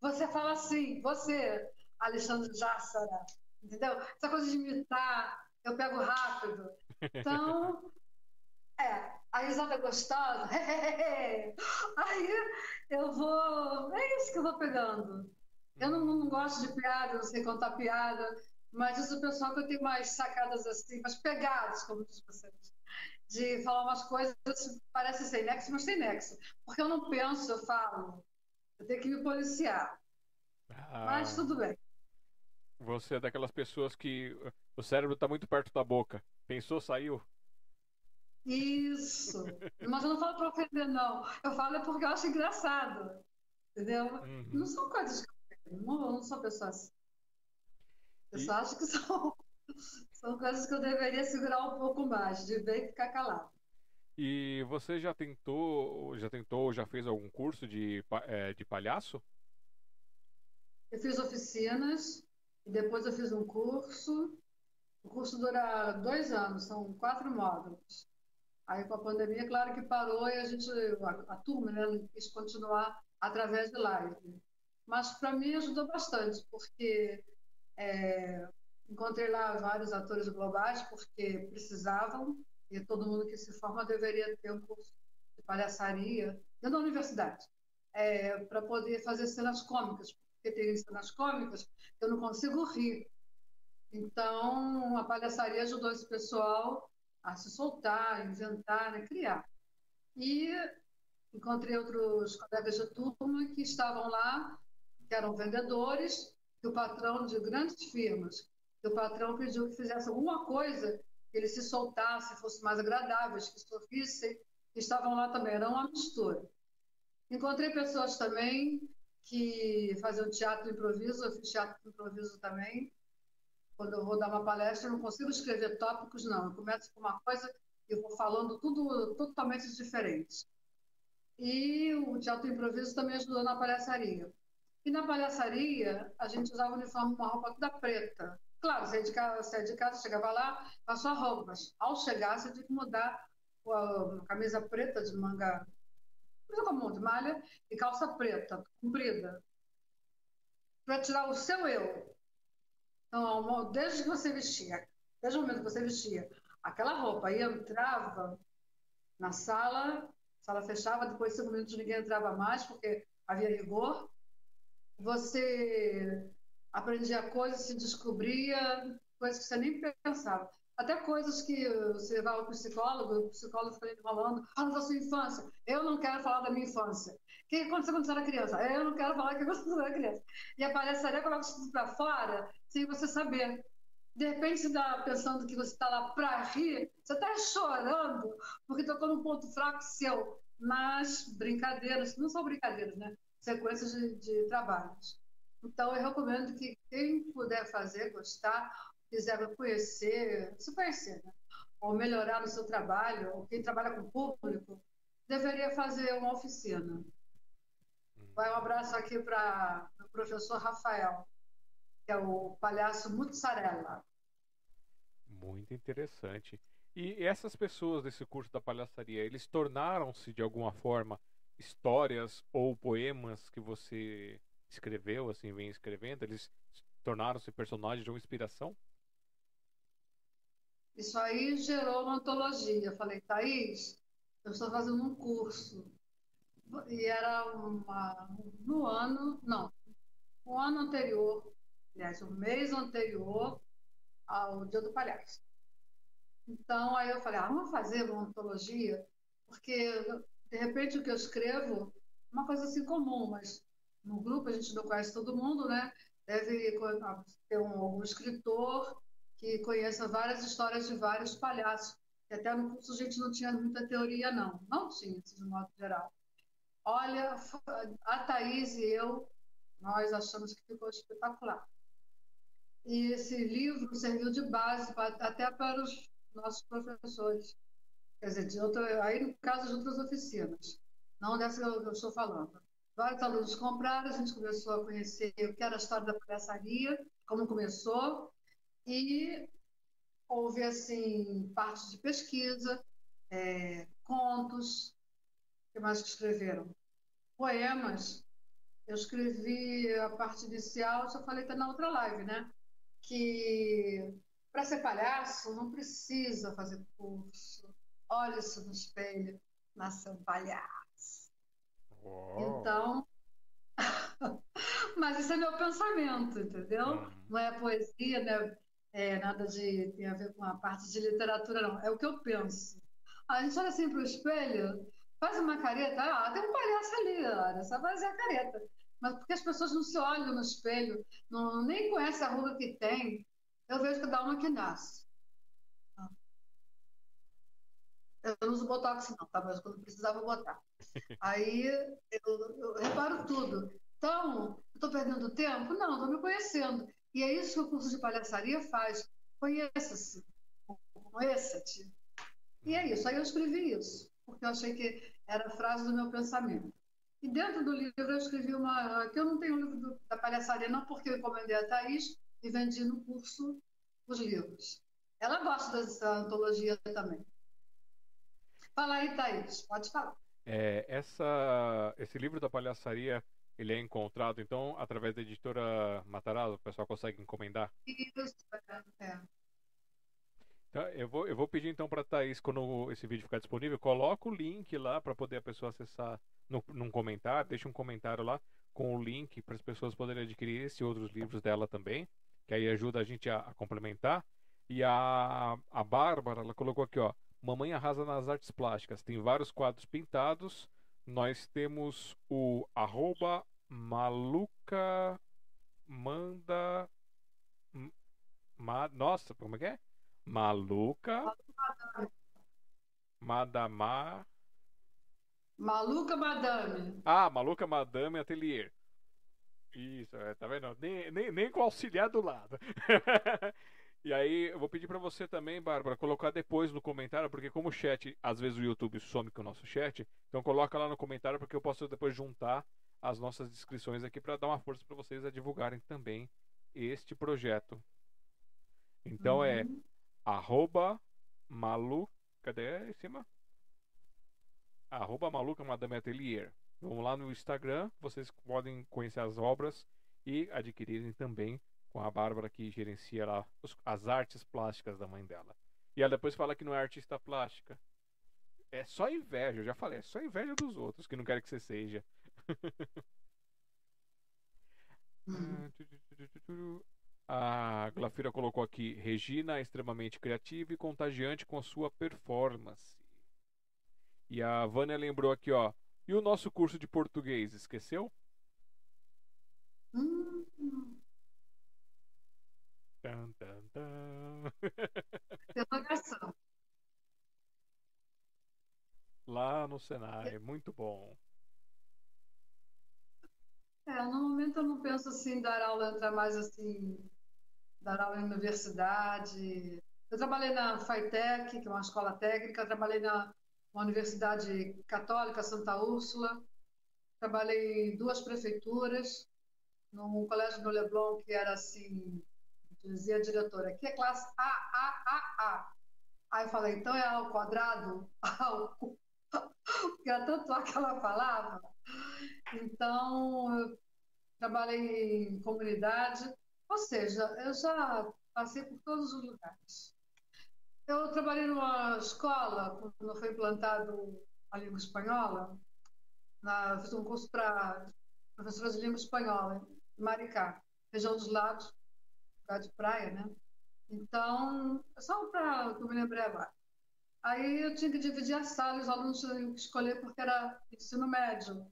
você fala assim, você, Alexandre Jássara, entendeu? Essa coisa de imitar, eu pego rápido. Então, é, a risada é gostosa, aí eu vou, é isso que eu vou pegando. Eu não, não gosto de piada, não sei contar piada, mas isso é o pessoal que eu tenho mais sacadas assim, mais pegadas, como diz vocês de falar umas coisas parece sem nexo, mas tem nexo. Porque eu não penso, eu falo. Eu tenho que me policiar. Ah, mas tudo bem. Você é daquelas pessoas que o cérebro está muito perto da boca. Pensou, saiu? Isso. Mas eu não falo para ofender, não. Eu falo é porque eu acho engraçado. Entendeu? Uhum. Não são coisas que eu não, não sou pessoa assim. Eu e... só acho que são são coisas que eu deveria segurar um pouco mais, de ver e ficar calado. E você já tentou, já tentou, já fez algum curso de, é, de palhaço? Eu fiz oficinas e depois eu fiz um curso. O curso dura dois anos, são quatro módulos. Aí com a pandemia, claro que parou e a gente, a, a turma, né, quis continuar através de live. Mas para mim ajudou bastante, porque é, Encontrei lá vários atores globais porque precisavam e todo mundo que se forma deveria ter um curso de palhaçaria dentro da universidade é, para poder fazer cenas cômicas, porque tem cenas cômicas eu não consigo rir. Então, a palhaçaria ajudou esse pessoal a se soltar, inventar, né, criar. E encontrei outros colegas de turma que estavam lá, que eram vendedores, que o patrão de grandes firmas que o patrão pediu que fizesse alguma coisa, que ele se soltasse, fosse mais agradável, que sorrissem, estavam lá também, era uma mistura. Encontrei pessoas também que faziam teatro improviso, eu fiz teatro improviso também. Quando eu vou dar uma palestra, eu não consigo escrever tópicos, não. Eu começo com uma coisa e vou falando tudo totalmente diferente. E o teatro improviso também ajudou na palhaçaria. E na palhaçaria, a gente usava o uniforme, uma roupa toda preta. Claro, saía de casa, saía de casa chegava lá, passou a roupa, mas ao chegar você tinha que mudar a, camisa preta de manga, camisa comum, de malha, e calça preta, comprida, para tirar o seu eu. Então, desde que você vestia, desde o momento que você vestia aquela roupa e entrava na sala, sala fechava, depois de cinco minutos ninguém entrava mais, porque havia rigor. Você aprendia coisas, se descobria coisas que você nem pensava. Até coisas que você vai ao psicólogo, o psicólogo fica enrolando, fala da sua infância. Eu não quero falar da minha infância. O que aconteceu quando você era criança? Eu não quero falar o que aconteceu quando era criança. E a palhaçaria coloca isso tudo para fora sem você saber. De repente, você está pensando que você está lá para rir, você está chorando porque tocou num ponto fraco seu. Mas brincadeiras, não são brincadeiras, né? Sequências de, de trabalhos. Então, eu recomendo que quem puder fazer, gostar, quiser conhecer, se conhecer, né? ou melhorar no seu trabalho, ou quem trabalha com público, deveria fazer uma oficina. Hum. Vai um abraço aqui para o professor Rafael, que é o palhaço Mussarela. Muito interessante. E essas pessoas desse curso da palhaçaria, eles tornaram-se de alguma forma histórias ou poemas que você escreveu, assim, vem escrevendo? Eles tornaram-se personagens de uma inspiração? Isso aí gerou uma antologia. Eu falei, Thaís, eu estou fazendo um curso. E era uma, no ano, não, o ano anterior, aliás, o mês anterior ao Dia do Palhaço. Então, aí eu falei, ah, vamos fazer uma antologia, porque, de repente, o que eu escrevo é uma coisa assim comum, mas no grupo a gente não conhece todo mundo, né? Deve ter um, um escritor que conheça várias histórias de vários palhaços, que até no curso a gente não tinha muita teoria, não. Não tinha, de modo geral. Olha, a Thaís e eu, nós achamos que ficou espetacular. E esse livro serviu de base para, até para os nossos professores. Quer dizer, de aí no caso de outras oficinas, não dessa que eu, estou falando. Vários alunos compraram, a gente começou a conhecer o que era a história da palhaçaria, como começou, e houve, assim, parte de pesquisa, é, contos, que mais que escreveram? Poemas. Eu escrevi a parte inicial, já falei até na outra live, né? Que para ser palhaço, não precisa fazer curso. Olha isso no espelho, nasceu um palhaço. Uou. Então, mas esse é meu pensamento, entendeu? Uhum. Não é poesia, né? É nada de tem a ver com a parte de literatura, não. É o que eu penso. A gente olha assim para o espelho, faz uma careta, ah, tem um palhaço ali, olha, só fazer a careta. Mas porque as pessoas não se olham no espelho, não, nem conhecem a ruga que tem, eu vejo que dá uma que nasce. Eu não uso botox, não, tá? Mas quando precisava botar. Aí eu, eu reparo tudo. Então, estou perdendo tempo? Não, estou me conhecendo. E é isso que o curso de palhaçaria faz. Conheça-se. Conheça-te. E é isso. Aí eu escrevi isso, porque eu achei que era a frase do meu pensamento. E dentro do livro eu escrevi uma. que eu não tenho o livro do, da palhaçaria, não porque eu encomendei a Thaís, e vendi no curso os livros. Ela gosta dessa antologia também. Fala aí, Thaís, pode falar. É, essa, esse livro da palhaçaria, ele é encontrado, então, através da editora Matarazzo, o pessoal consegue encomendar? Isso, é. Então, eu, vou, eu vou pedir então para Thaís, quando esse vídeo ficar disponível, coloca o link lá para poder a pessoa acessar no, num comentário, deixa um comentário lá com o link para as pessoas poderem adquirir esse e outros livros dela também que aí ajuda a gente a, a complementar. E a, a Bárbara, ela colocou aqui, ó. Mamãe arrasa nas artes plásticas. Tem vários quadros pintados. Nós temos o arroba maluca manda. Ma, nossa, como é que é? Maluca. Madama. Maluca Madame. Ah, Maluca Madame Atelier. Isso, é, tá vendo? Nem, nem, nem com auxiliar do lado. e aí, eu vou pedir para você também, Bárbara, colocar depois no comentário, porque como o chat, às vezes o YouTube some com o nosso chat, então coloca lá no comentário, porque eu posso depois juntar as nossas descrições aqui para dar uma força para vocês a divulgarem também este projeto. Então é uhum. é arroba malu, cadê em cima? Arroba maluca madame atelier. Vamos lá no Instagram, vocês podem conhecer as obras e adquirirem também com a Bárbara que gerencia lá os, as artes plásticas da mãe dela. E ela depois fala que não é artista plástica. É só inveja, eu já falei, é só inveja dos outros que não querem que você seja. a Glafira colocou aqui: Regina é extremamente criativa e contagiante com a sua performance. E a Vânia lembrou aqui, ó. E o nosso curso de português, esqueceu? Hum. Tan, tan, tan. Lá no Senai, muito bom. É, no momento eu não penso assim, dar aula, entrar mais assim, dar aula em universidade. Eu trabalhei na FAITEC, que é uma escola técnica, trabalhei na Universidade Católica Santa Úrsula, trabalhei em duas prefeituras, num colégio do Leblon que era assim, dizia a diretora, aqui é classe A, A, A, A. Aí eu falei, então é ao quadrado? Ao... Porque era tanto A que ela falava. Então, eu trabalhei em comunidade, ou seja, eu já passei por todos os lugares. Eu trabalhei numa escola, quando foi implantado a língua espanhola, na, fiz um curso para professora de língua espanhola, em Maricá, região dos lagos, de praia, né? Então, só para que eu me lembrei agora. Aí eu tinha que dividir a sala, os alunos tinham que escolher porque era ensino médio.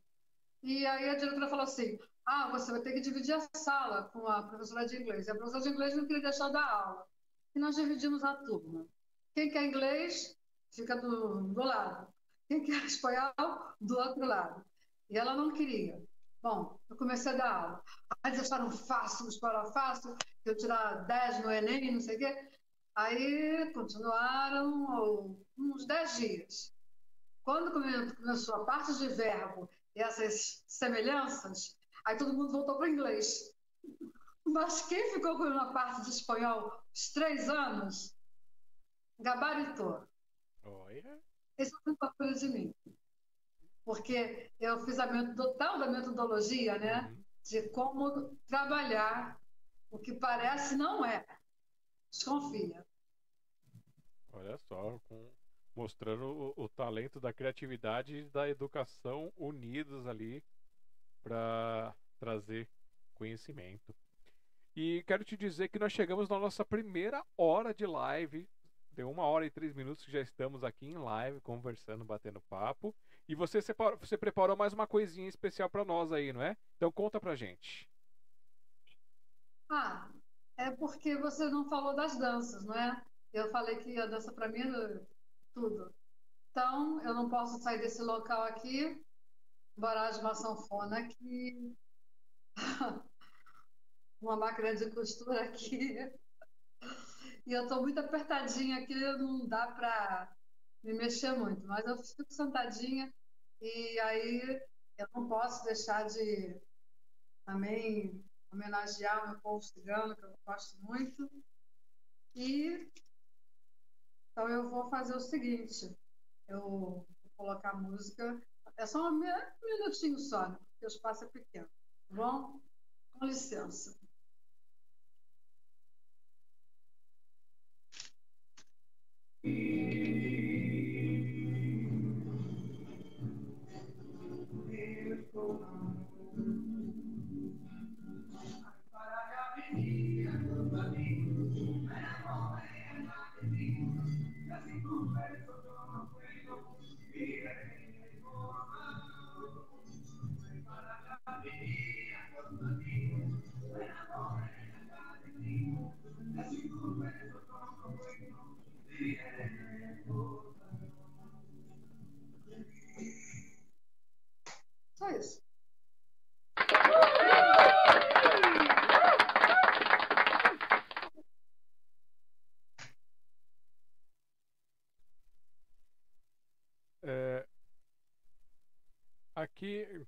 E aí a diretora falou assim: ah, você vai ter que dividir a sala com a professora de inglês. E a professora de inglês não queria deixar da aula. E nós dividimos a turma. Quem quer inglês, fica do, do lado. Quem quer espanhol, do outro lado. E ela não queria. Bom, eu comecei a dar aula. Aí eles acharam fácil, escola fácil, eu tirar 10 no Enem, não sei o quê. Aí continuaram uns 10 dias. Quando começou a parte de verbo e essas semelhanças, aí todo mundo voltou para o inglês. Mas quem ficou com a parte de espanhol os três anos, gabaritou. Olha. Isso foi uma coisa de mim porque eu fiz a total da metodologia, né? Uhum. De como trabalhar o que parece não é. Desconfia. Olha só, com, mostrando o, o, talento da criatividade e da educação unidos ali para trazer conhecimento. E quero te dizer que nós chegamos na nossa primeira hora de live. Deu uma hora e três minutos que já estamos aqui em live, conversando, batendo papo. E você, separou, você preparou mais uma coisinha especial para nós aí, não é? Então conta pra gente. Ah, é porque você não falou das danças, não é? Eu falei que a dança para mim é tudo. Então, eu não posso sair desse local aqui, embora de uma sanfona aqui, uma máquina de costura aqui. E eu estou muito apertadinha aqui, não dá para me mexer muito, mas eu fico sentadinha e aí eu não posso deixar de também homenagear o meu povo cigano, que eu gosto muito. E então eu vou fazer o seguinte, eu vou colocar a música, é só um minutinho só, né? porque o espaço é pequeno, tá bom? Com licença. Só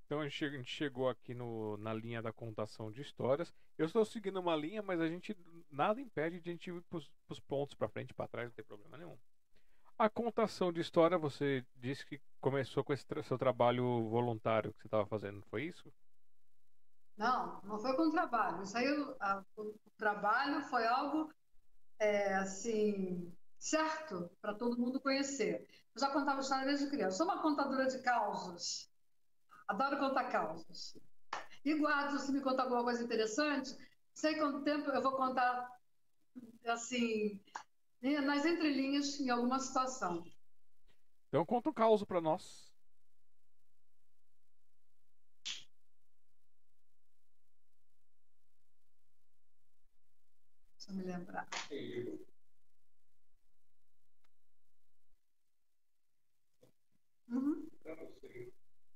então a gente chegou aqui no, na linha da contação de histórias. Eu estou seguindo uma linha, mas a gente nada impede de a gente ir para os pontos para frente para trás, não tem problema nenhum. A contação de história, você disse que começou com esse seu trabalho voluntário que você estava fazendo, foi isso? Não, não foi com trabalho. Isso aí, a, o trabalho foi algo é, assim certo para todo mundo conhecer. Eu já contava história desde criança. Sou uma contadora de causos. Adoro contar causos. E guardo, se me contar alguma coisa interessante, sei quanto tempo eu vou contar assim nas entrelinhas em alguma situação. Então conta um caos para nós. Deixa eu me lembrar. Uhum. Mas, para você, Barata tecto. Barata tecto. Tecto. Barata. Barata tecto. Tecto. Barata. Barata tecto. Tecto. Barata. Barata tecto. Tecto. Barata.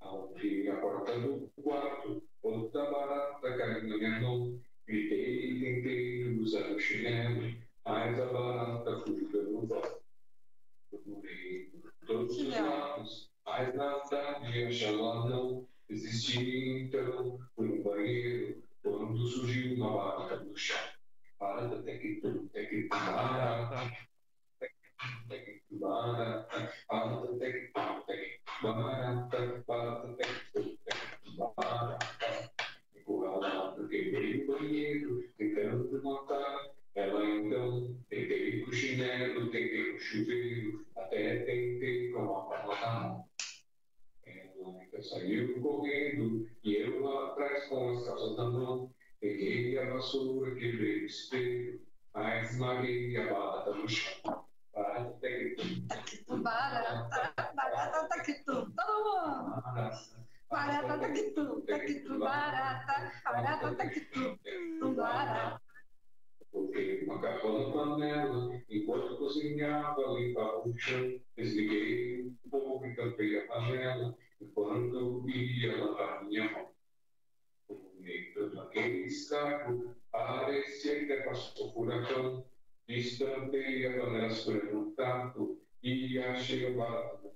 abrir a porta do quarto, outra barata caiu na minha mão. Gritei e tentei usar o chinelo, mas a barata fugiu pelo vó. Procurei todos os lados, mas nada de achá-la então, fui no banheiro, quando surgiu uma barata no chão. Thank you. Esmaguei a barata no Barata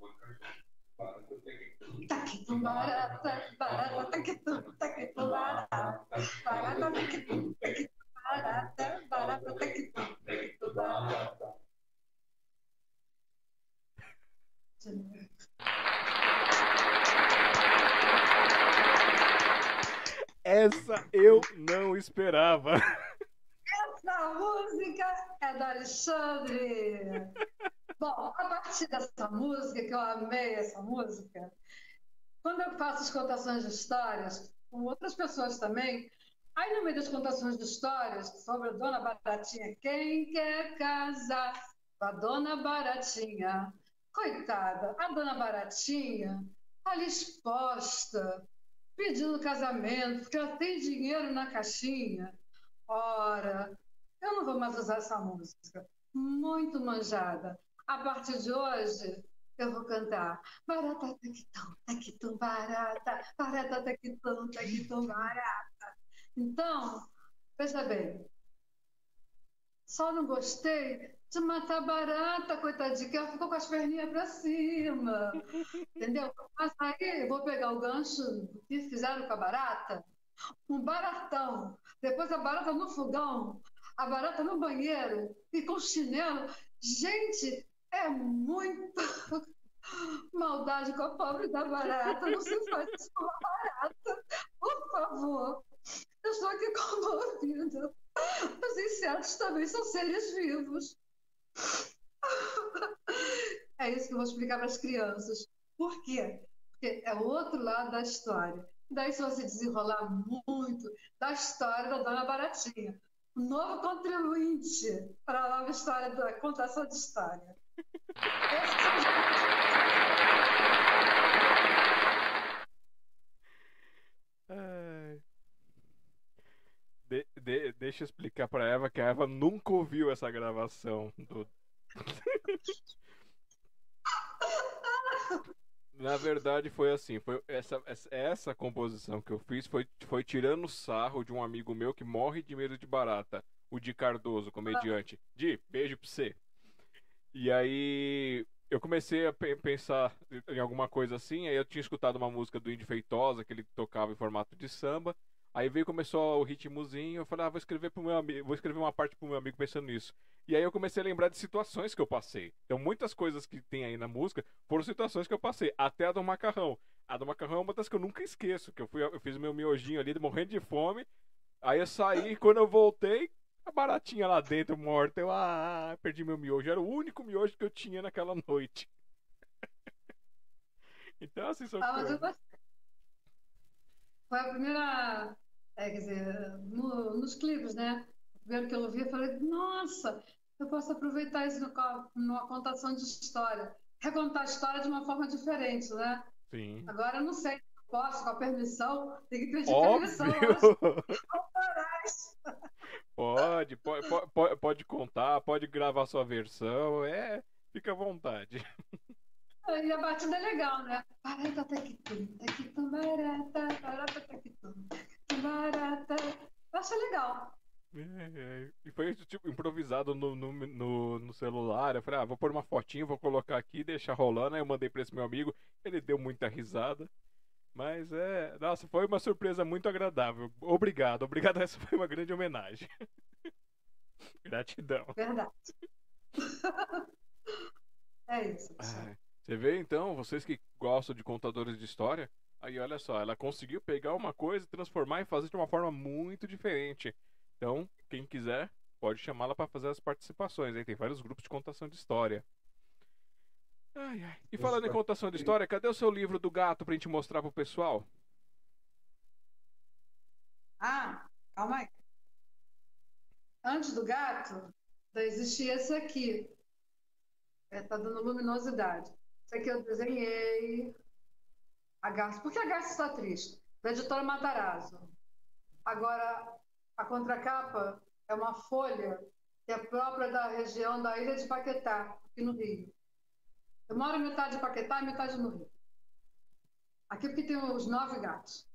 barata. Barata tecto. Tecto barata. Barata tecto. Tecto barata. Barata tecto. tecto, barata. Essa eu não esperava. Essa música é do Alexandre. Bom, a partir dessa música, que eu amei essa música, quando eu faço as contações de histórias, com outras pessoas também, aí no meio das contações de histórias sobre a Dona Baratinha, quem quer casar com a Dona Baratinha? Coitada, a Dona Baratinha, ali exposta, pedindo casamento, porque ela tem dinheiro na caixinha. Ora, eu não vou mais usar essa música. Muito manjada. A partir de hoje, eu vou cantar Barata taquitum, taquitum, barata, barata taquitum, taquitum, barata. Então, veja bem, só não gostei de matar barata, coitadinha, que ela ficou com as perninhas para cima. Entendeu? Mas aí eu vou pegar o gancho que fizeram com a barata, um baratão, depois a barata no fogão, a barata no banheiro e com chinelo. Gente, é muita maldade com a pobre da barata. Não se faz isso com a barata. Por favor. Eu estou aqui comovida. Os insetos também são seres vivos. É isso que eu vou explicar para as crianças. Por quê? Porque é o outro lado da história. Daí, se você desenrolar muito da história da Dona Baratinha, novo contribuinte para a nova história da contação de história. De- de- deixa eu explicar pra Eva que a Eva nunca ouviu essa gravação do. Na verdade foi assim, foi essa, essa, essa composição que eu fiz foi, foi tirando sarro de um amigo meu que morre de medo de barata, o Di Cardoso, comediante. Di, beijo pra você. E aí eu comecei a pensar em alguma coisa assim, aí eu tinha escutado uma música do Indy Feitosa, que ele tocava em formato de samba. Aí veio começou o ritmozinho, eu falei, ah, vou escrever pro meu amigo, vou escrever uma parte pro meu amigo pensando nisso. E aí eu comecei a lembrar de situações que eu passei. Então muitas coisas que tem aí na música foram situações que eu passei, até a do macarrão. A do macarrão é uma das que eu nunca esqueço, que eu fui eu fiz o meu miojinho ali, morrendo de fome. Aí eu saí, quando eu voltei, a baratinha lá dentro morta, eu ah, perdi meu miojo, era o único miojo que eu tinha naquela noite. então assim, são ah, coisas. Foi a primeira é, quer dizer, no, nos clipes, né? O primeiro que eu vi, eu falei, nossa, eu posso aproveitar isso no, numa contação de história. Recontar a história de uma forma diferente, né? Sim. Agora eu não sei, posso, com a permissão, tem que pedir Óbvio. permissão. Pode, pode, pode, pode contar, pode gravar sua versão, é, fica à vontade. E a batida é legal, né? Barata, taquitum, taquitum, barata, barata, taquitum barata. Eu achei legal. É, é. E foi tipo improvisado no, no, no, no, celular. Eu falei, ah, vou pôr uma fotinha, vou colocar aqui, deixar rolando. Aí eu mandei pra esse meu amigo, ele deu muita risada. Mas é. Nossa, foi uma surpresa muito agradável. Obrigado, obrigado. Essa foi uma grande homenagem. Gratidão. Verdade. é isso. Ah, você vê então, vocês que gostam de contadores de história, Aí olha só, ela conseguiu pegar uma coisa, transformar e fazer de uma forma muito diferente. Então, quem quiser, pode chamá-la para fazer as participações. Aí tem vários grupos de contação de história. Ai, ai. E falando em contação de história, cadê o seu livro do gato pra gente mostrar pro pessoal? Ah, calma aí. Antes do gato, existia esse aqui. É, tá dando luminosidade. Esse aqui eu desenhei, a Garça. Por que a Garça está triste? Da editora Matarazzo. Agora, a contracapa é uma folha que é própria da região da Ilha de Paquetá, aqui no Rio. Eu moro metade em Paquetá e metade no Rio. Aqui porque tem os nove gatos.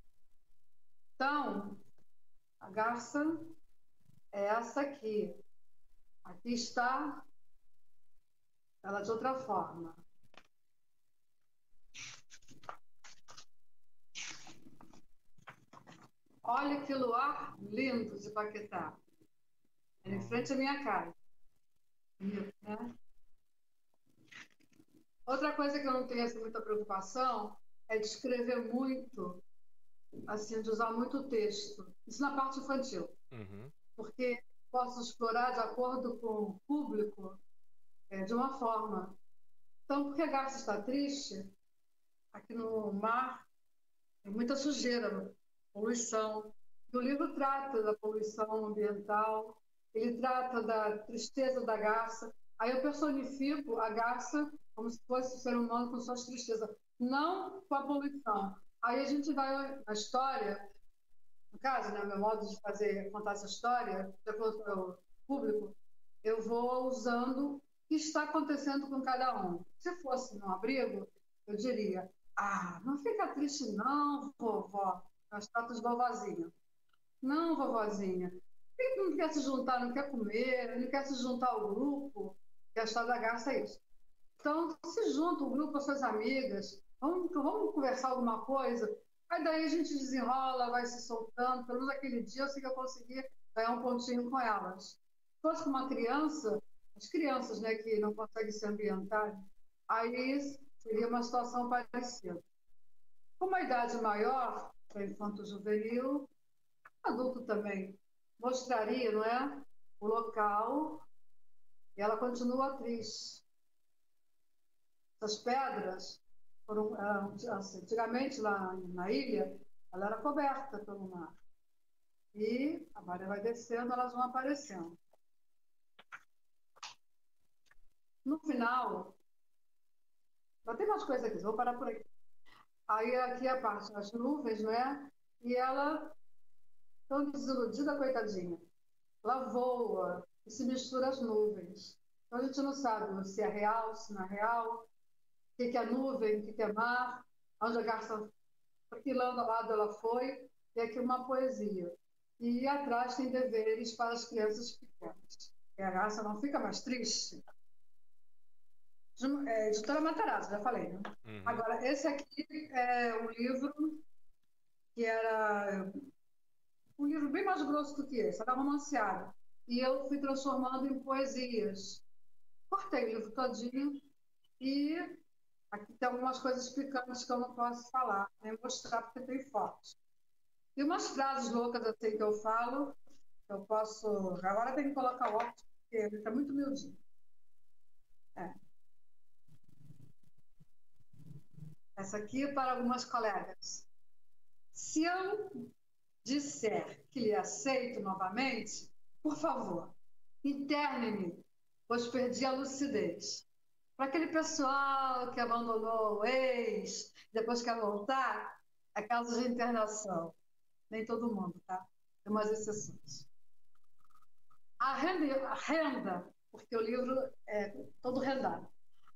Então, a garça é essa aqui. Aqui está ela de outra forma. Olha que luar lindo de Paquetá. em frente à minha casa. Né? Outra coisa que eu não tenho assim, muita preocupação é de escrever muito, assim, de usar muito texto. Isso na parte infantil. Uhum. Porque posso explorar de acordo com o público é, de uma forma. Então, porque a garça está triste, aqui no mar tem muita sujeira poluição. O livro trata da poluição ambiental, ele trata da tristeza da garça. Aí eu personifico a garça como se fosse o ser humano com suas tristezas, não com a poluição. Aí a gente vai na história, no caso, né, meu modo de fazer, contar essa história, de acordo com o público, eu vou usando o que está acontecendo com cada um. Se fosse num abrigo, eu diria: Ah, não fica triste, não, vovó as pratas vovozinha. Não, vovozinha. Não quer se juntar, não quer comer, não quer se juntar ao grupo. E a história da garça é isso. Então, se junta o grupo, as suas amigas, vamos, vamos conversar alguma coisa. Aí daí a gente desenrola, vai se soltando. Pelo menos aquele dia eu sei que eu consegui ganhar um pontinho com elas. Se fosse com uma criança, as crianças né, que não conseguem se ambientar, aí seria uma situação parecida. Com uma idade maior, infanto juvenil, adulto também, mostraria, não é? O local e ela continua atriz. Essas pedras foram, assim, antigamente lá na ilha, ela era coberta pelo mar. E a maré vai descendo, elas vão aparecendo. No final, vai ter mais coisas aqui, vou parar por aqui. Aí aqui a parte das nuvens, né? E ela, tão desiludida, coitadinha, ela voa e se mistura às nuvens. Então a gente não sabe se é real, se não é real, o que, é nuvem, o que, é mar, onde a garça, lado ela foi, e aqui uma poesia. E atrás tem deveres para as crianças pequenas. E a garça não fica mais triste. é, editora Matarazzo, já falei, né? Uhum. Agora, esse aqui é um livro que era um livro bem mais grosso do que esse, era romanceado. E eu fui transformando em poesias. Cortei o livro todinho e aqui tem algumas coisas picantes que eu não posso falar, nem mostrar porque tem fotos. E umas frases loucas assim que eu falo, eu posso. Agora tem que colocar o óculos, porque ele está muito miudinho. É. Essa aqui é para algumas colegas. Se eu disser que lhe aceito novamente, por favor, interne-me, pois perdi a lucidez. Para aquele pessoal que abandonou o ex, depois quer voltar, é caso de internação. Nem todo mundo, tá? Tem umas exceções. A renda, a renda, porque o livro é todo rendado,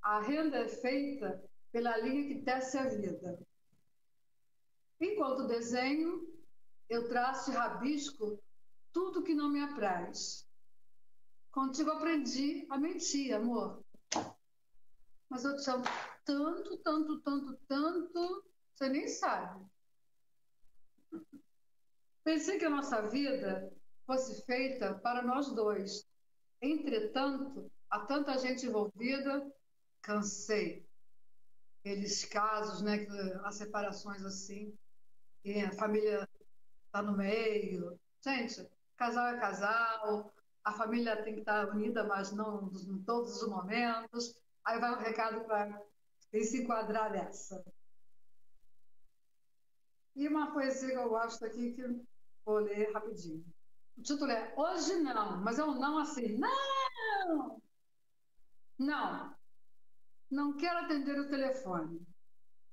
a renda é feita pela linha que tece a vida. Enquanto desenho, eu traço e rabisco tudo que não me apraz. Contigo aprendi a mentir, amor. Mas eu te amo tanto, tanto, tanto, tanto, você nem sabe. Pensei que a nossa vida fosse feita para nós dois. Entretanto, há tanta gente envolvida, cansei. Aqueles casos, né, as separações assim, e a família está no meio. Gente, casal é casal, a família tem que estar unida, mas não em todos os momentos. Aí vai um recado para se enquadrar nessa. E uma poesia que eu gosto aqui, que vou ler rapidinho. O título é Hoje Não, mas é um não assim. Não! Não. Não quero atender o telefone.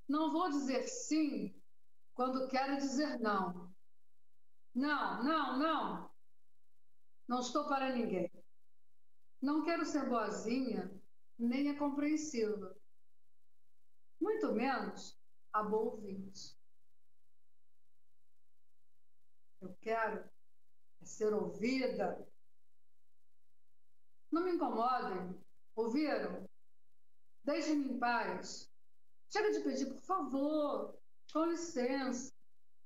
Não vou dizer sim quando quero dizer não. Não, não, não. Não estou para ninguém. Não quero ser boazinha, nem é compreensiva. Muito menos a boa ouvinte. Eu quero ser ouvida. Não me incomodem. Ouviram? Deixem-me em paz. Chega de pedir, por favor, com licença,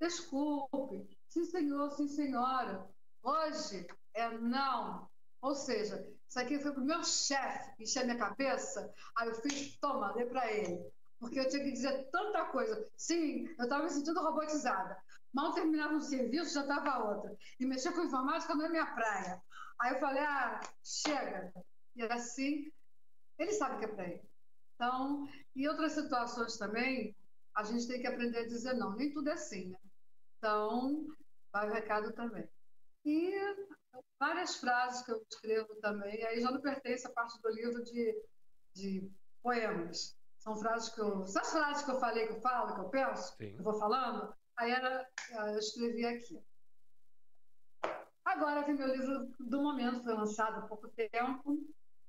desculpe. Sim, senhor, sim, senhora. Hoje é não. Ou seja, isso aqui foi o meu chefe encher minha cabeça. Aí eu fiz, toma, dei para ele. Porque eu tinha que dizer tanta coisa. Sim, eu estava me sentindo robotizada. Mal terminava um serviço, já estava outra. E mexer com informática não é minha praia. Aí eu falei, ah, chega. E assim, ele sabe que é para ele. Então, em outras situações também, a gente tem que aprender a dizer não. Nem tudo é assim, né? Então, vai o recado também. E várias frases que eu escrevo também, aí já não pertence a parte do livro de, de poemas. São frases que eu. Essas frases que eu falei, que eu falo, que eu penso, Sim. que eu vou falando, aí era, eu escrevi aqui. Agora que meu livro do momento foi lançado há pouco tempo,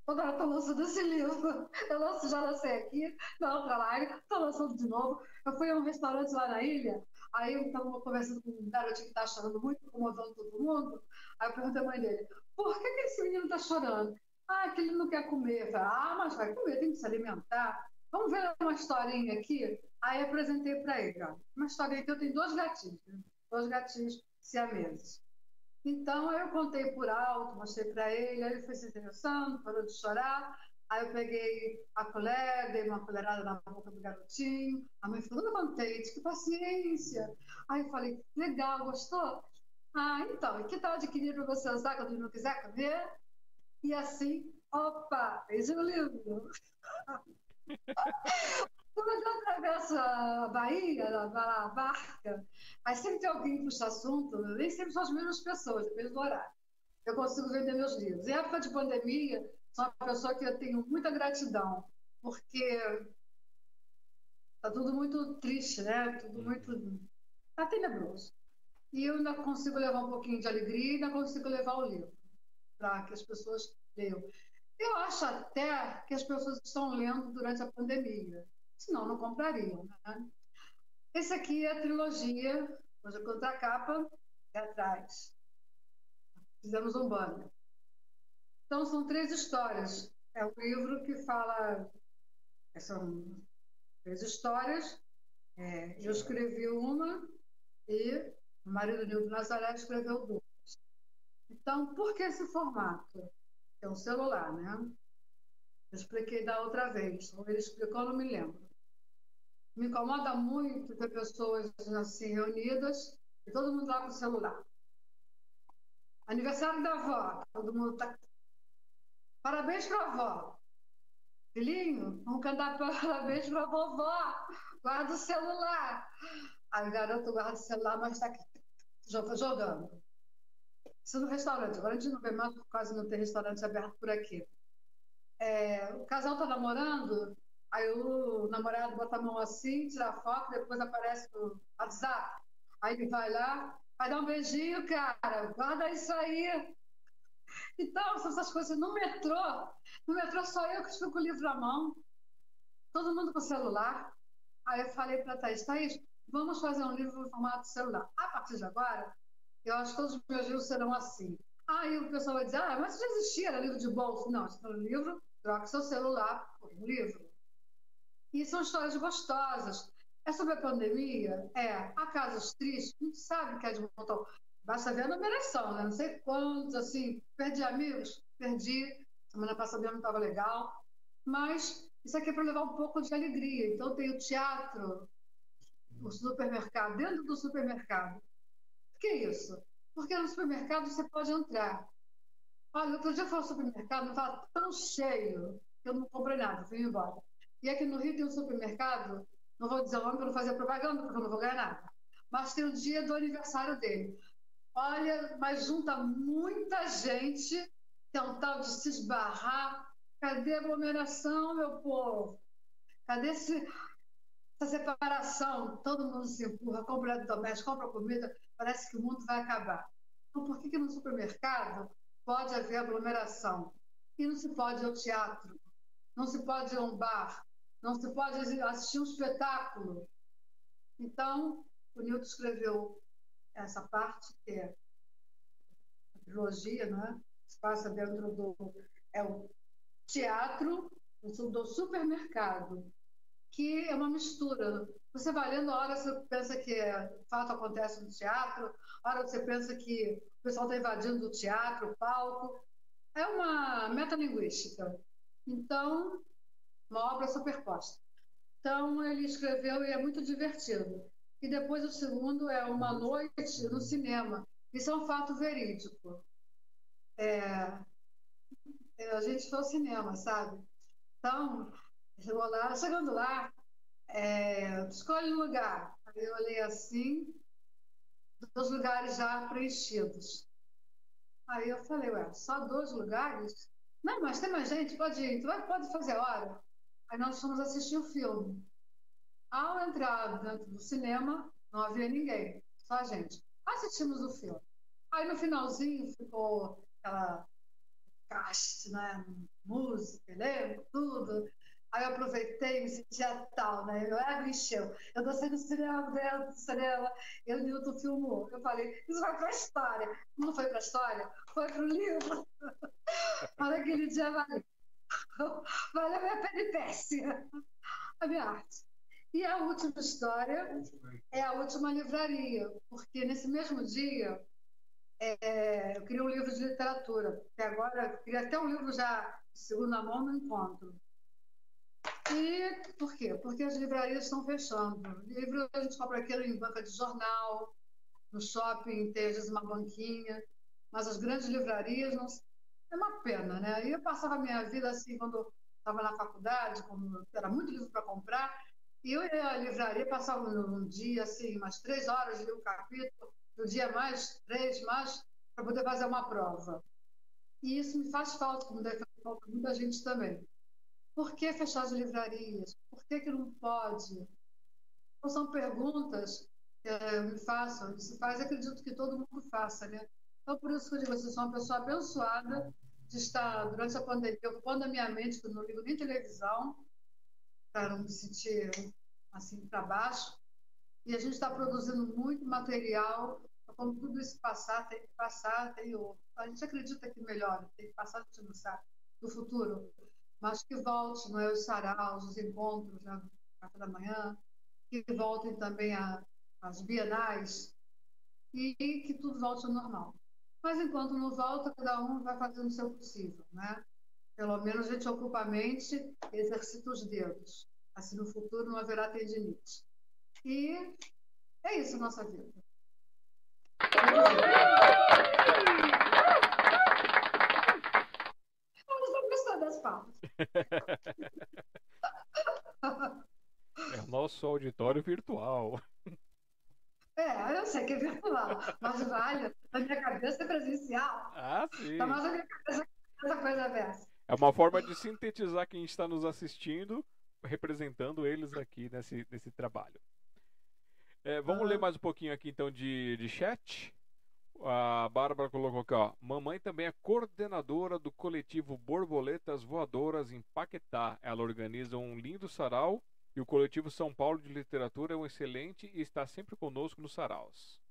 Agora estou lançando esse livro. Eu lanço, já lancei aqui, na outra live, estou lançando de novo. Eu fui a um restaurante lá na ilha, aí eu estava conversando com um garotinho que está chorando muito, incomodando todo mundo. Aí eu perguntei à mãe dele, por que, que esse menino está chorando? Ah, que ele não quer comer. Eu falei, ah, mas vai comer, tem que se alimentar. Vamos ver uma historinha aqui? Aí apresentei para ele, ó. Uma historinha que eu tenho dois gatinhos, né? dois gatinhos siameses. Então, eu contei por alto, mostrei para ele, aí ele foi se interessando, parou de chorar. Aí eu peguei a colher, dei uma colherada na boca do garotinho. A mãe ficou toda contente, que paciência. Aí eu falei, legal, gostou? Ah, então, e que tal adquirir para você usar quando não quiser comer? E assim, opa, fez o livro. Quando eu atravesso a Bahia, a barca, aí sempre tem alguém que puxa assunto, nem sempre são as mesmas pessoas, depende do horário. Eu consigo vender meus livros. Em época de pandemia, sou uma pessoa que eu tenho muita gratidão, porque está tudo muito triste, né? Tudo muito. Está tenebroso. E eu ainda consigo levar um pouquinho de alegria e ainda consigo levar o livro para que as pessoas leiam. Eu acho até que as pessoas estão lendo durante a pandemia senão não comprariam. Né? Esse aqui é a trilogia, hoje a capa é atrás. Fizemos um banner. Então, são três histórias. É um livro que fala São três histórias. É, eu escrevi uma e o marido Nildo Nazaré escreveu duas. Então, por que esse formato? É um celular, né? Eu expliquei da outra vez, ou ele explicou, não me lembro. Me incomoda muito ter pessoas assim reunidas e todo mundo lá com o celular. Aniversário da avó, todo mundo tá. Parabéns para a avó. Filhinho, vamos cantar parabéns para a vovó. Guarda o celular. Aí o garoto guarda o celular, mas está aqui jogando. Isso no restaurante. Agora a gente não vê mais, quase não tem restaurante aberto por aqui. É, o casal está namorando, aí o namorado bota a mão assim, tira a foto, depois aparece no WhatsApp. Aí ele vai lá, vai dar um beijinho, cara, guarda isso aí. Então, essas coisas. No metrô, no metrô só eu que estou com o livro na mão, todo mundo com o celular. Aí eu falei para a Thaís, Thaís, vamos fazer um livro no formato celular. A partir de agora, eu acho que todos os meus livros serão assim. Aí o pessoal vai dizer, ah, mas já existia, era livro de bolso. Não, isso é um livro, troca seu celular por um livro. E são histórias gostosas. É sobre a pandemia? É. Há casos tristes? A gente sabe que é de montão. Basta ver a numeração, né? Não sei quantos, assim. Perdi amigos? Perdi. Semana passada não estava legal. Mas isso aqui é para levar um pouco de alegria. Então tem o teatro, o supermercado, dentro do supermercado. Por que isso? Porque no supermercado você pode entrar. Olha, outro dia eu fui ao supermercado, estava tão cheio que eu não comprei nada, fui embora. E aqui no Rio tem um supermercado, não vou dizer o nome para não fazer propaganda, porque eu não vou ganhar nada. Mas tem o dia do aniversário dele. Olha, mas junta muita gente, tem um tal de se esbarrar. Cadê a aglomeração, meu povo? Cadê esse, essa separação? Todo mundo se empurra, compra doméstico, compra comida, parece que o mundo vai acabar. Então, por que, que no supermercado pode haver aglomeração? E não se pode ir ao teatro, não se pode ir a um bar, não se pode assistir um espetáculo. Então, o Newton escreveu essa parte que é a trilogia, né? se passa dentro do é o teatro do supermercado, que é uma mistura. Você vai lendo, hora você pensa que o fato acontece no teatro, hora você pensa que o pessoal está invadindo o teatro, o palco. É uma metalinguística. Então, uma obra superposta. Então, ele escreveu e é muito divertido. E depois o segundo é Uma Noite no Cinema. Isso é um fato verídico. É, é a gente foi ao cinema, sabe? Então, lá, chegando lá, é, escolhe um lugar. Aí eu olhei assim, dois lugares já preenchidos. Aí eu falei, ué, só dois lugares? Não, mas tem mais gente, pode ir, pode fazer hora. Aí nós fomos assistir o filme. Ao entrar dentro do cinema, não havia ninguém, só a gente. Assistimos o filme. Aí no finalzinho ficou aquela cast, né? Música, elenco, tudo. Aí eu aproveitei me sentia tal, né? Eu era encheu. Eu dancei no cinema, dentro do cinema, e o Newton filmou. Eu falei, isso vai para a história. Não foi para a história, foi para o livro. Mas aquele dia valeu. Valeu a minha peripécia, a minha arte. E a última história é a última livraria, porque nesse mesmo dia é, eu queria um livro de literatura, até agora eu queria até um livro já de segunda mão, não encontro. E por quê? Porque as livrarias estão fechando. Livro a gente compra aquilo em banca de jornal, no shopping tem às vezes uma banquinha, mas as grandes livrarias não, é uma pena, né? Eu passava a minha vida assim, quando estava na faculdade, quando era muito livro para comprar, e eu ia à livraria, passava um dia, assim, umas três horas, lia um capítulo, no dia mais três, mais, para poder fazer uma prova. E isso me faz falta, como deve fazer falta muita gente também. Por que fechar as livrarias? Por que, que não pode? Então, são perguntas que é, me façam, se faz, acredito que todo mundo faça, né? Então, por isso que eu digo, você sou uma pessoa abençoada de estar, durante a pandemia, ocupando a minha mente, que eu não ligo nem televisão, para não me sentir assim para baixo. E a gente está produzindo muito material. Como tudo isso passar, tem que passar, tem o... A gente acredita que melhora, tem que passar, a gente não sabe, do futuro. mas que volte não é, os saraus, os encontros né, café da manhã, que voltem também a, as bienais e que tudo volte ao normal. Mas enquanto não volta, cada um vai fazendo o seu possível, né? Pelo menos a gente ocupa a mente exercita os dedos. Assim, no futuro não haverá tendinite. E é isso nossa vida. Eu estou gostando das palmas. É o nosso auditório virtual. É, eu sei que é virtual, mas vale. Na minha cabeça é presencial. Ah, sim. Tá mais na minha cabeça essa coisa dessa. É uma forma de sintetizar quem está nos assistindo, representando eles aqui nesse, nesse trabalho. É, vamos ler mais um pouquinho aqui então de, de chat. A Bárbara colocou aqui, ó. Mamãe também é coordenadora do coletivo Borboletas Voadoras em Paquetá. Ela organiza um lindo sarau e o coletivo São Paulo de Literatura é um excelente e está sempre conosco nos saraus.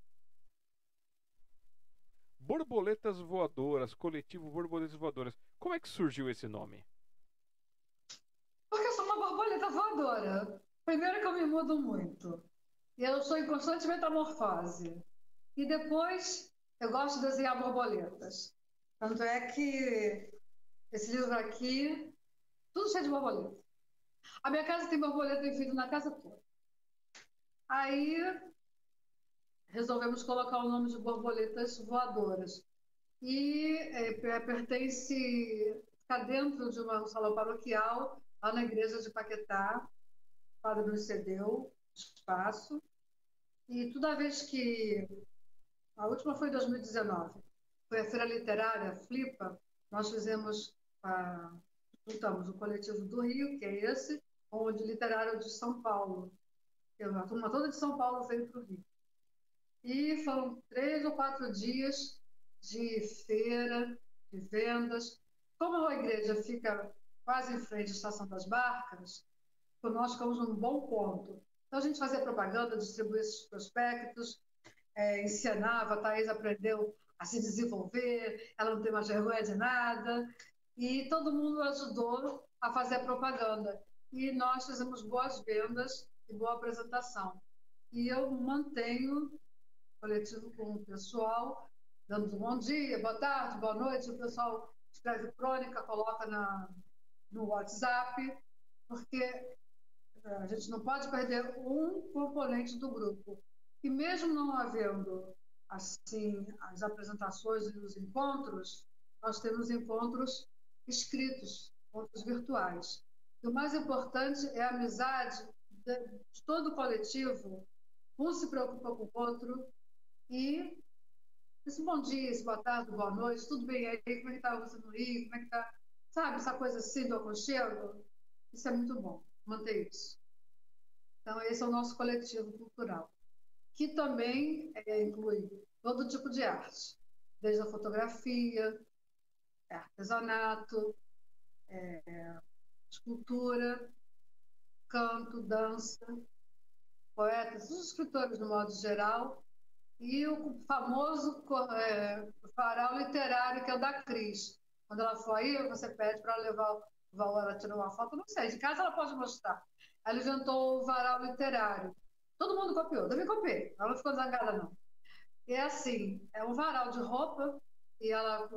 Borboletas Voadoras, coletivo Borboletas Voadoras. Como é que surgiu esse nome? Porque eu sou uma borboleta voadora. Primeiro que eu me mudo muito. E eu sou em constante metamorfose. E depois eu gosto de desenhar borboletas. Tanto é que esse livro aqui, tudo cheio de borboleta. A minha casa tem borboleta enfeita na casa toda. Aí resolvemos colocar o nome de borboletas voadoras. E é, pertence, está dentro de uma sala paroquial, lá na igreja de Paquetá. O padre nos cedeu espaço. E toda vez que. A última foi em 2019. Foi a Feira Literária, Flipa. Nós fizemos. A, juntamos o coletivo do Rio, que é esse, com o literário de São Paulo. A turma toda de São Paulo veio para o Rio. E foram três ou quatro dias de feira, de vendas. Como a igreja fica quase em frente à Estação das Barcas, nós ficamos num bom ponto. Então a gente fazia propaganda, distribuía esses prospectos, é, ensinava, a Thais aprendeu a se desenvolver, ela não tem mais vergonha de nada, e todo mundo ajudou a fazer a propaganda. E nós fizemos boas vendas e boa apresentação. E eu mantenho coletivo com o pessoal, dando um bom dia, boa tarde, boa noite. O pessoal escreve crônica, coloca na, no WhatsApp, porque eh, a gente não pode perder um componente do grupo. E mesmo não havendo assim as apresentações e os encontros, nós temos encontros escritos, encontros virtuais. E o mais importante é a amizade de todo o coletivo. Um se preocupa com o outro, e esse bom dia, esse boa tarde, boa noite, tudo bem aí? Como é que está você no Rio? Como é que está? Sabe, essa coisa assim do aconchego? Isso é muito bom, manter isso. Então, esse é o nosso coletivo cultural, que também é, inclui todo tipo de arte, desde a fotografia, artesanato, é, escultura, canto, dança, poetas, os escritores, no modo geral, e o famoso é, farol literário, que é o da Cris. Quando ela for aí, você pede para levar o valor, ela tirou uma foto, não sei, de casa ela pode mostrar. Ela inventou o varal literário. Todo mundo copiou, também copiei, ela não ficou zangada, não. E é assim, é um varal de roupa, e ela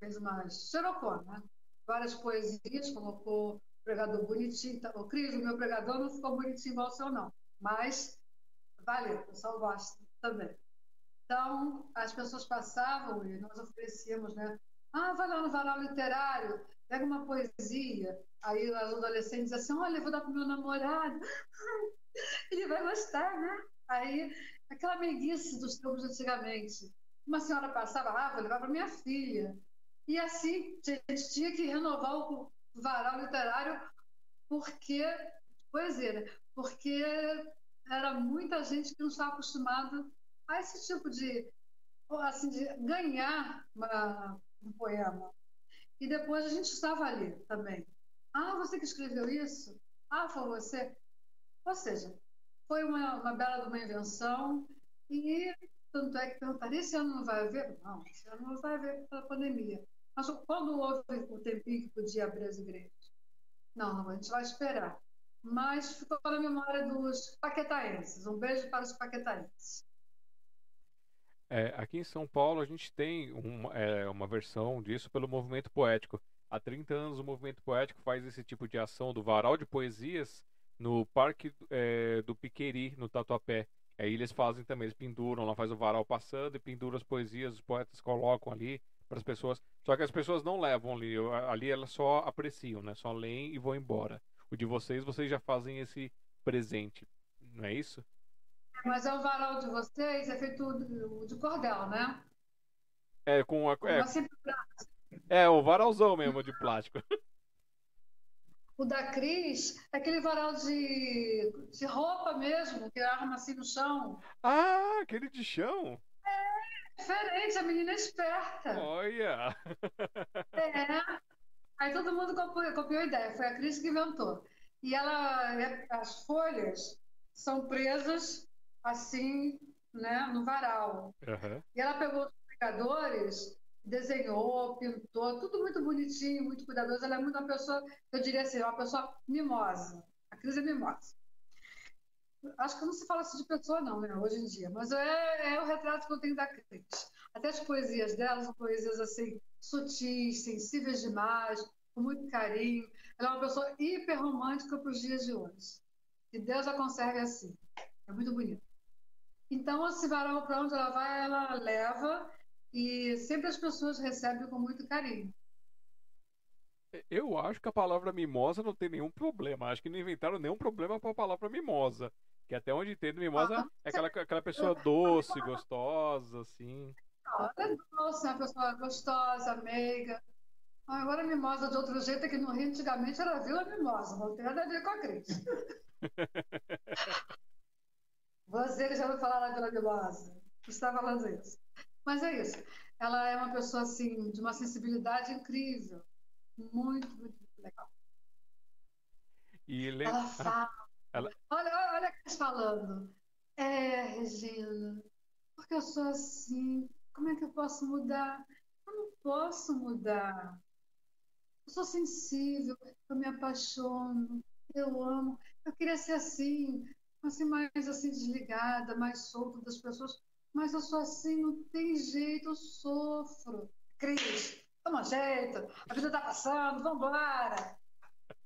fez uma xerocona, né? várias poesias, colocou o pregador bonitinho. O Cris, o meu pregador, não ficou bonitinho igual o seu, não. Mas valeu, o pessoal gosta também. Então, as pessoas passavam e nós oferecíamos, né? Ah, vai lá no varal literário, pega uma poesia. Aí as adolescentes assim, olha, eu vou dar para o meu namorado. Ele vai gostar, né? Aí, aquela meiguice dos tempos antigamente. Uma senhora passava, ah, vou levar para minha filha. E assim, a gente tinha que renovar o varal literário porque poesia, né? porque era muita gente que não estava acostumada a esse tipo de, assim, de ganhar uma, um poema. E depois a gente estava ali também. Ah, você que escreveu isso? Ah, foi você? Ou seja, foi uma, uma bela uma invenção e tanto é que perguntaria esse ano não vai haver? Não, esse ano não vai haver pela pandemia. Mas quando houve o tempinho que podia abrir as igrejas? Não, não, a gente vai esperar. Mas ficou na memória dos paquetaenses. Um beijo para os paquetaenses. É, aqui em São Paulo a gente tem é, uma versão disso pelo movimento poético. Há 30 anos o movimento poético faz esse tipo de ação do varal de poesias no Parque é, do Piqueri, no Tatuapé. Aí eles fazem também, eles penduram, lá faz o varal passando e penduram as poesias, os poetas colocam ali para as pessoas. Só que as pessoas não levam ali, ali elas só apreciam, né? Só leem e vão embora. O de vocês, vocês já fazem esse presente, não é isso? Mas é o varal de vocês é feito de cordel, né? É, com a. É, é o varalzão mesmo de plástico. O da Cris é aquele varal de, de roupa mesmo, que arma assim no chão. Ah, aquele de chão? É, diferente, a menina é esperta. Olha! É. Aí todo mundo copiou, copiou a ideia, foi a Cris que inventou. E ela, as folhas são presas assim, né, no varal. Uhum. E ela pegou os pegadores, desenhou, pintou, tudo muito bonitinho, muito cuidadoso. Ela é muito uma pessoa, eu diria assim, uma pessoa mimosa. A Cris é mimosa. Acho que não se fala assim de pessoa, não, né, hoje em dia, mas é, é o retrato que eu tenho da Cris. Até as poesias dela são poesias assim, sutis, sensíveis demais, com muito carinho. Ela é uma pessoa hiper romântica para os dias de hoje. Que Deus a conserve assim. É muito bonito. Então, esse varal, para onde ela vai, ela leva e sempre as pessoas recebem com muito carinho. Eu acho que a palavra mimosa não tem nenhum problema. Acho que não inventaram nenhum problema para a palavra mimosa. Que até onde entendo, mimosa ah, é aquela, aquela pessoa doce, gostosa, assim. Ela é doce, é uma pessoa gostosa, meiga. Agora, mimosa de outro jeito, é que no Rio, antigamente, era Vila Mimosa. Não tem nada a ver com a Cris. Você que já ouviu falar lá Vila Mimosa. Está falando isso. Mas é isso. Ela é uma pessoa, assim, de uma sensibilidade incrível. Muito, muito, muito legal. E. Ela fala. Ela... Olha, olha a Cris falando. É, Regina, porque eu sou assim. Como é que eu posso mudar? Eu não posso mudar. Eu sou sensível, eu me apaixono, eu amo. Eu queria ser assim, assim mais assim desligada, mais solta das pessoas, mas eu sou assim, não tem jeito, eu sofro. Cris, toma jeito, a vida está passando, vamos embora.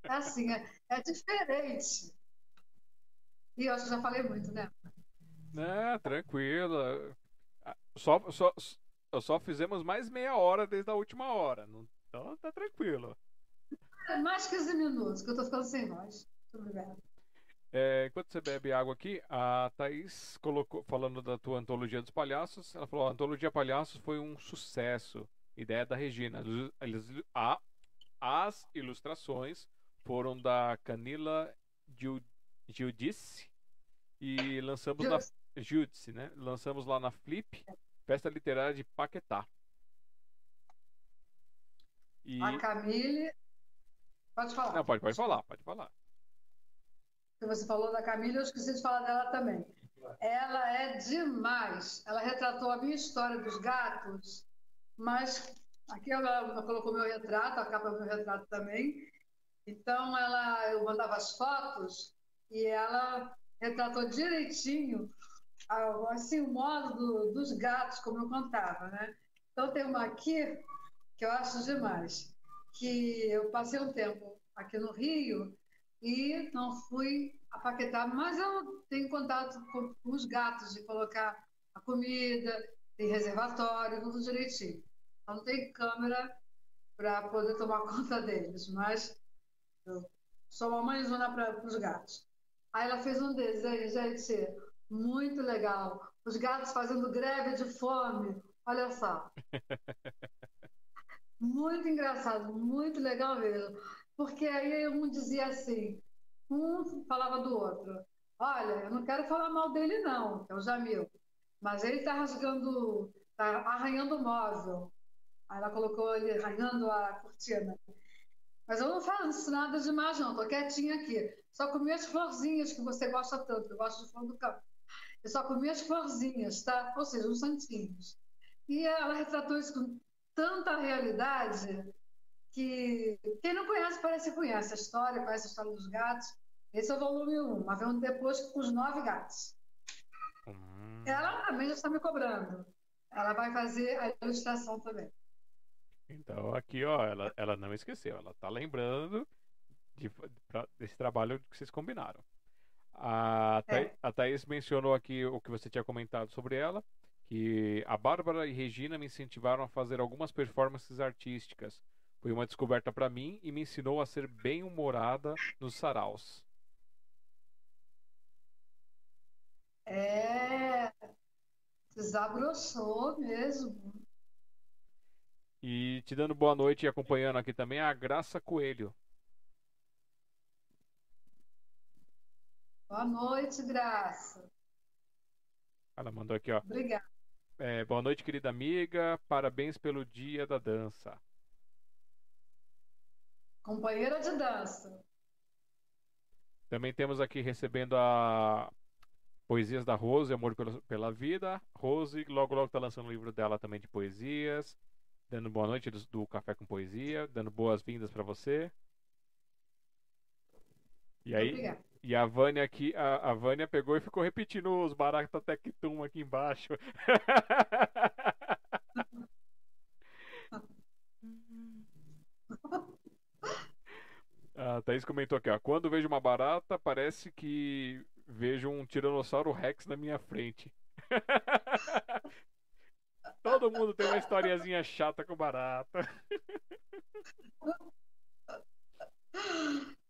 É assim, é, é, diferente. E eu já falei muito, né? É, tranquila. Só, só, só fizemos mais meia hora desde a última hora. Então tá tranquilo. É mais 15 minutos, que eu tô ficando sem voz. Obrigada. É, enquanto você bebe água aqui, a Thaís colocou, falando da tua antologia dos palhaços, ela falou: a antologia palhaços foi um sucesso. Ideia da Regina. As ilustrações foram da Canila Giudice e lançamos na Giudice, né? Lançamos lá na Flip, Festa Literária de Paquetá. E... A Camille. Pode falar. Não, pode, pode falar, pode falar você falou da Camila, eu esqueci de falar dela também. Ela é demais. Ela retratou a minha história dos gatos, mas aqui ela, ela colocou meu retrato, a capa do meu retrato também. Então ela, eu mandava as fotos e ela retratou direitinho assim o modo do, dos gatos, como eu contava, né? Então tem uma aqui que eu acho demais, que eu passei um tempo aqui no Rio e não fui a Paquetá, mas eu tenho contato com, com os gatos de colocar a comida, tem reservatório, tudo direitinho. Então, não tem câmera para poder tomar conta deles, mas eu sou uma mãezona para os gatos. Aí ela fez um desenho, gente, muito legal. Os gatos fazendo greve de fome. Olha só. Muito engraçado, muito legal mesmo. Porque aí um dizia assim, um falava do outro, olha, eu não quero falar mal dele não, é o Jamil, mas ele está rasgando, está arranhando o móvel. Aí ela colocou ele arranhando a cortina. Mas eu não faço nada demais não, estou quietinha aqui. Só comi as florzinhas que você gosta tanto, eu gosto de flor do campo. Eu só comi as florzinhas, tá? Ou seja, uns santinhos. E ela retratou isso com tanta realidade que quem não conhece parece que conhece a história, conhece a história dos gatos. Esse é o volume 1, mas vem depois com os nove gatos. Hum. Ela também já está me cobrando. Ela vai fazer a ilustração também. Então aqui, ó, ela, ela não esqueceu, ela tá lembrando de, pra, desse trabalho que vocês combinaram. A, é. a Thaís mencionou aqui o que você tinha comentado sobre ela, que a Bárbara e Regina me incentivaram a fazer algumas performances artísticas. Foi uma descoberta para mim e me ensinou a ser bem humorada nos saraus. É, desabrochou mesmo. E te dando boa noite e acompanhando aqui também a Graça Coelho. Boa noite, Graça. Ela mandou aqui, ó. Obrigada. É, boa noite, querida amiga. Parabéns pelo dia da dança. Companheira de dança. Também temos aqui recebendo a Poesias da Rose, Amor pela, pela Vida. Rose, logo logo está lançando o livro dela também de poesias dando boa noite do, do Café com Poesia, dando boas-vindas para você. E aí, e a Vânia aqui, a, a Vânia pegou e ficou repetindo os Barata Tectum aqui embaixo. A Thaís comentou aqui, ó. Quando vejo uma barata, parece que vejo um Tiranossauro Rex na minha frente. Todo mundo tem uma historiazinha chata com barata.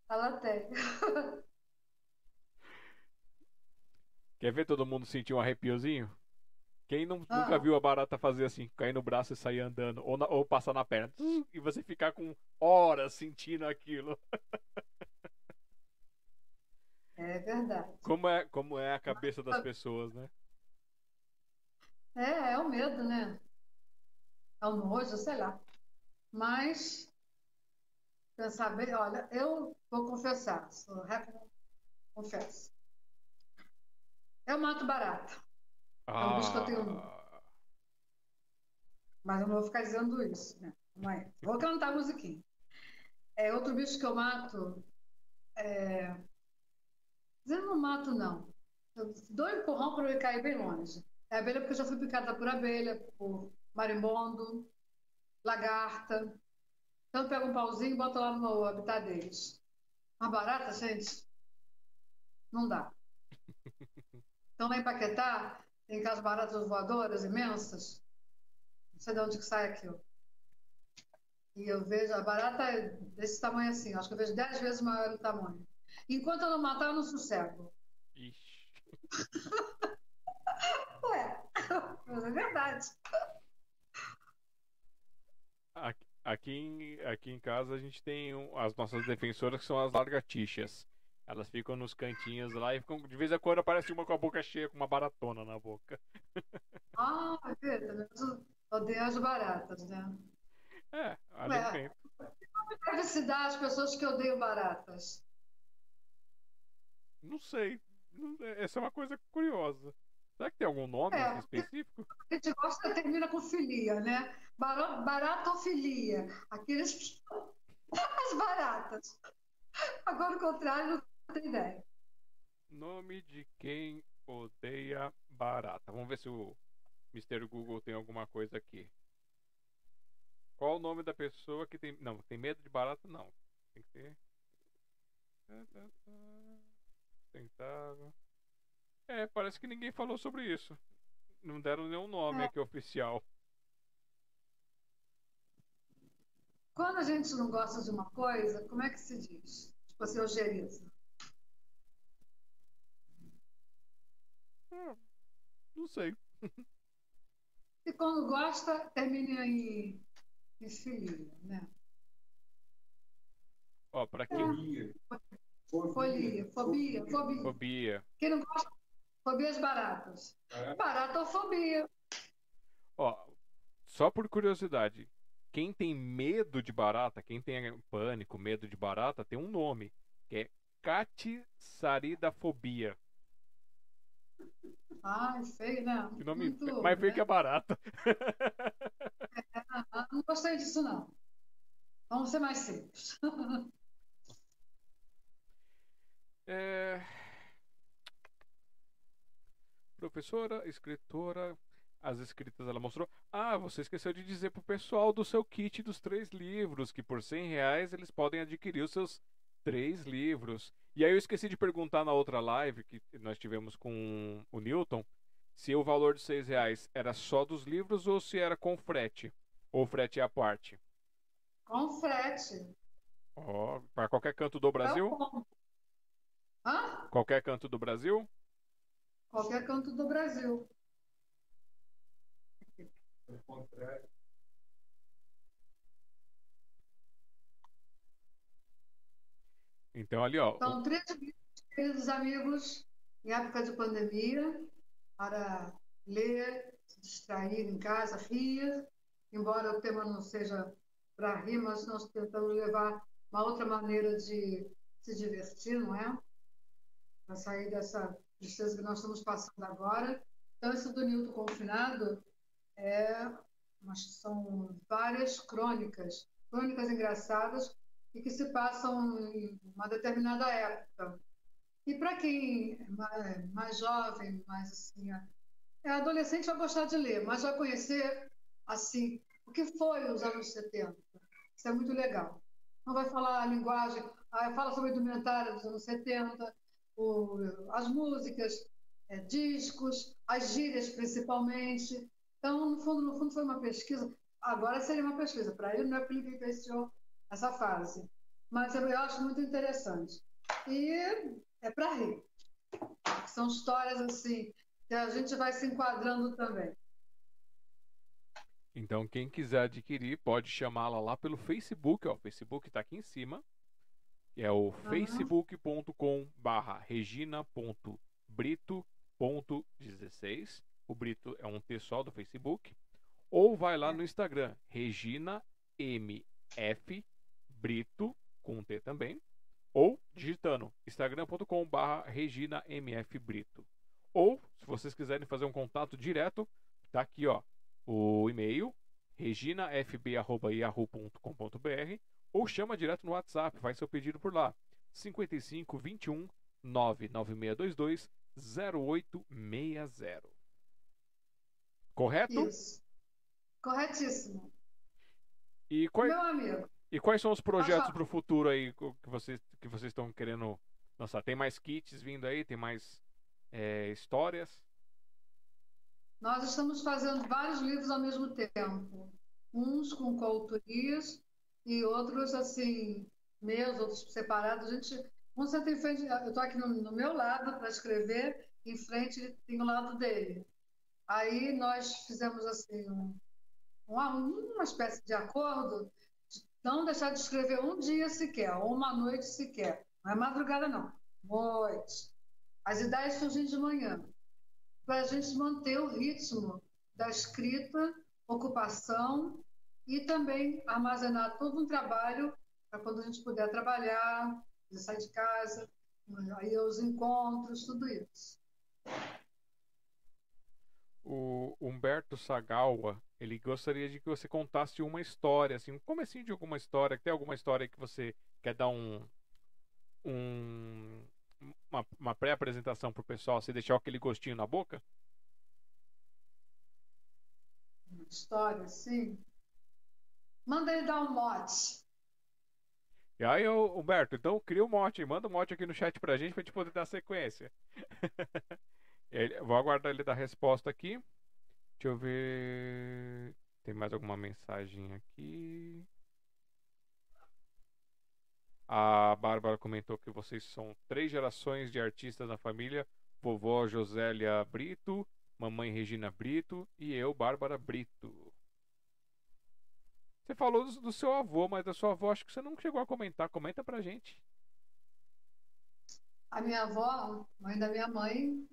Ela tem. Quer ver todo mundo sentir um arrepiozinho? Quem não, ah. nunca viu a barata fazer assim, cair no braço e sair andando, ou, na, ou passar na perna, e você ficar com horas sentindo aquilo. É verdade. Como é, como é a cabeça das pessoas, né? É, é o medo, né? É o nojo, sei lá. Mas, pensar bem, olha, eu vou confessar, sou confesso. Eu mato barata. Ah. É um bicho que eu tenho. Ah. Mas eu não vou ficar dizendo isso, né? Mas vou cantar a musiquinha. É outro bicho que eu mato. É... Dizendo não mato, não. Eu dou um empurrão para ele cair bem longe. É abelha porque eu já fui picada por abelha, por marimbondo, lagarta. Então eu pego um pauzinho e boto lá no habitat deles. Uma barata, gente, não dá. Então lá em Paquetá tem aquelas baratas voadoras imensas. Não sei de onde que sai aquilo. E eu vejo a barata é desse tamanho assim, acho que eu vejo dez vezes maior o tamanho. Enquanto eu não matar, eu não sossego. Ixi. Mas é verdade. Aqui, aqui, em, aqui em casa a gente tem um, as nossas defensoras que são as largatixas. Elas ficam nos cantinhos lá e ficam, de vez em quando aparece uma com a boca cheia, com uma baratona na boca. Ah, é verdade. Odeio as baratas, né? É, alimento. É. Deve se dar às pessoas que odeiam baratas? Não sei. Essa é uma coisa curiosa. Será que tem algum nome é, específico? A gente gosta, termina com filia, né? Baratofilia. Aqueles. As baratas. Agora o contrário, não tem ideia. Nome de quem odeia barata. Vamos ver se o Mr. Google tem alguma coisa aqui. Qual o nome da pessoa que tem. Não, tem medo de barata? Não. Tem que ter. Tentável. É, parece que ninguém falou sobre isso. Não deram nenhum nome é. aqui oficial. Quando a gente não gosta de uma coisa, como é que se diz? Tipo assim, ojeriza. Ah, não sei. e quando gosta, termina em, em filia, né? Ó, pra quem. É. Folia, fobia, fobia. Fobia. Quem não gosta Fobias baratas. É. Baratofobia. Ó, só por curiosidade, quem tem medo de barata, quem tem pânico, medo de barata, tem um nome, que é catsaridafobia. Ai, feio, né? Que nome Muito, mais feio né? que é barato. Ah, não gostei disso, não. Vamos ser mais simples. É... Professora, escritora, as escritas ela mostrou. Ah, você esqueceu de dizer pro pessoal do seu kit dos três livros, que por 100 reais eles podem adquirir os seus três livros. E aí eu esqueci de perguntar na outra live que nós tivemos com o Newton, se o valor de 6 reais era só dos livros ou se era com frete. Ou frete à parte. Com frete. Ó, para qualquer canto do Brasil? combo. Hã? Qualquer canto do Brasil? Qualquer canto do Brasil. Contrário. Então ali, ó. São três livros, queridos amigos, em época de pandemia, para ler, se distrair em casa, rir, embora o tema não seja para rir, mas nós tentamos levar uma outra maneira de se divertir, não é? Para sair dessa tristeza que nós estamos passando agora. Então, esse do Newton Confinado é, são várias crônicas, crônicas engraçadas e que se passam em uma determinada época. E para quem é mais, mais jovem, mais assim, é adolescente vai gostar de ler, mas vai conhecer assim o que foi os anos 70. Isso é muito legal. Não vai falar a linguagem, ah, fala sobre a indumentária dos anos 70, o, as músicas, é, discos, as gírias principalmente. Então, no fundo, no fundo foi uma pesquisa. Agora seria uma pesquisa. Para ele não é porque ele vivenciou essa fase. Mas eu acho muito interessante. E é para rir. São histórias assim que a gente vai se enquadrando também. Então, quem quiser adquirir, pode chamá-la lá pelo Facebook, ó. O Facebook está aqui em cima. É o facebook.com barra regina.brito.16. O Brito é um pessoal do Facebook. Ou vai lá no Instagram, Regina MF Brito, com um T também. Ou digitando instagram.com barra Regina MF Brito. Ou, se vocês quiserem fazer um contato direto, tá aqui, ó o e-mail reginafb@yahoo.com.br ou chama direto no WhatsApp, faz seu pedido por lá. 55 21 99622 0860. Correto? Isso. Corretíssimo. E, quais, Meu amigo, e quais são os projetos para o futuro aí que vocês, que vocês estão querendo lançar? Tem mais kits vindo aí? Tem mais é, histórias? nós estamos fazendo vários livros ao mesmo tempo. Uns com coautorias e outros assim, meus, outros separados. A gente, um senta em frente, eu estou aqui no, no meu lado para escrever, em frente tem o lado dele. Aí nós fizemos assim um, uma, uma espécie de acordo de não deixar de escrever um dia sequer, ou uma noite sequer. Não é madrugada, não. Noite. As ideias surgem de manhã. Para a gente manter o ritmo da escrita, ocupação e também armazenar todo um trabalho para quando a gente puder trabalhar, sair de casa, aí os encontros, tudo isso. O Humberto Sagawa, ele gostaria de que você contasse uma história, assim, um comecinho de alguma história, tem alguma história que você quer dar um, um uma, uma pré-apresentação pro pessoal, você deixar aquele gostinho na boca? Uma história assim. Manda ele dar um mote. E aí, Humberto, então cria o mote, manda o mote aqui no chat pra gente pra gente poder dar sequência. Ele- vou aguardar ele dar resposta aqui. Deixa eu ver. Tem mais alguma mensagem aqui? A Bárbara comentou que vocês são três gerações de artistas na família: vovó Josélia Brito, mamãe Regina Brito e eu, Bárbara Brito. Você falou do, do seu avô, mas da sua avó acho que você não chegou a comentar. Comenta pra gente. A minha avó, mãe da minha mãe,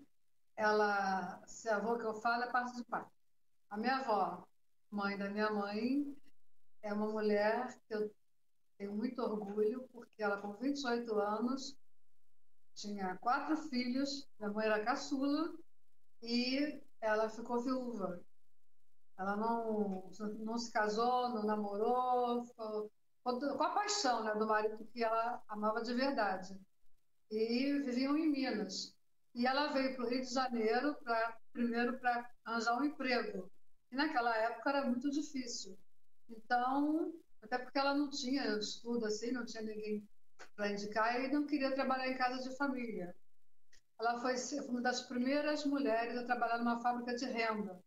ela, se a avó que eu falo é parte de pai. A minha avó, mãe da minha mãe, é uma mulher que eu tenho muito orgulho, porque ela, com 28 anos, tinha quatro filhos, minha mãe era caçula, e ela ficou viúva. Ela não, não se casou, não namorou, ficou, com a paixão né, do marido que ela amava de verdade. E viviam em Minas. E ela veio para o Rio de Janeiro, pra, primeiro para arranjar um emprego. E naquela época era muito difícil. Então, até porque ela não tinha estudo assim, não tinha ninguém para indicar e não queria trabalhar em casa de família. Ela foi uma das primeiras mulheres a trabalhar numa fábrica de renda.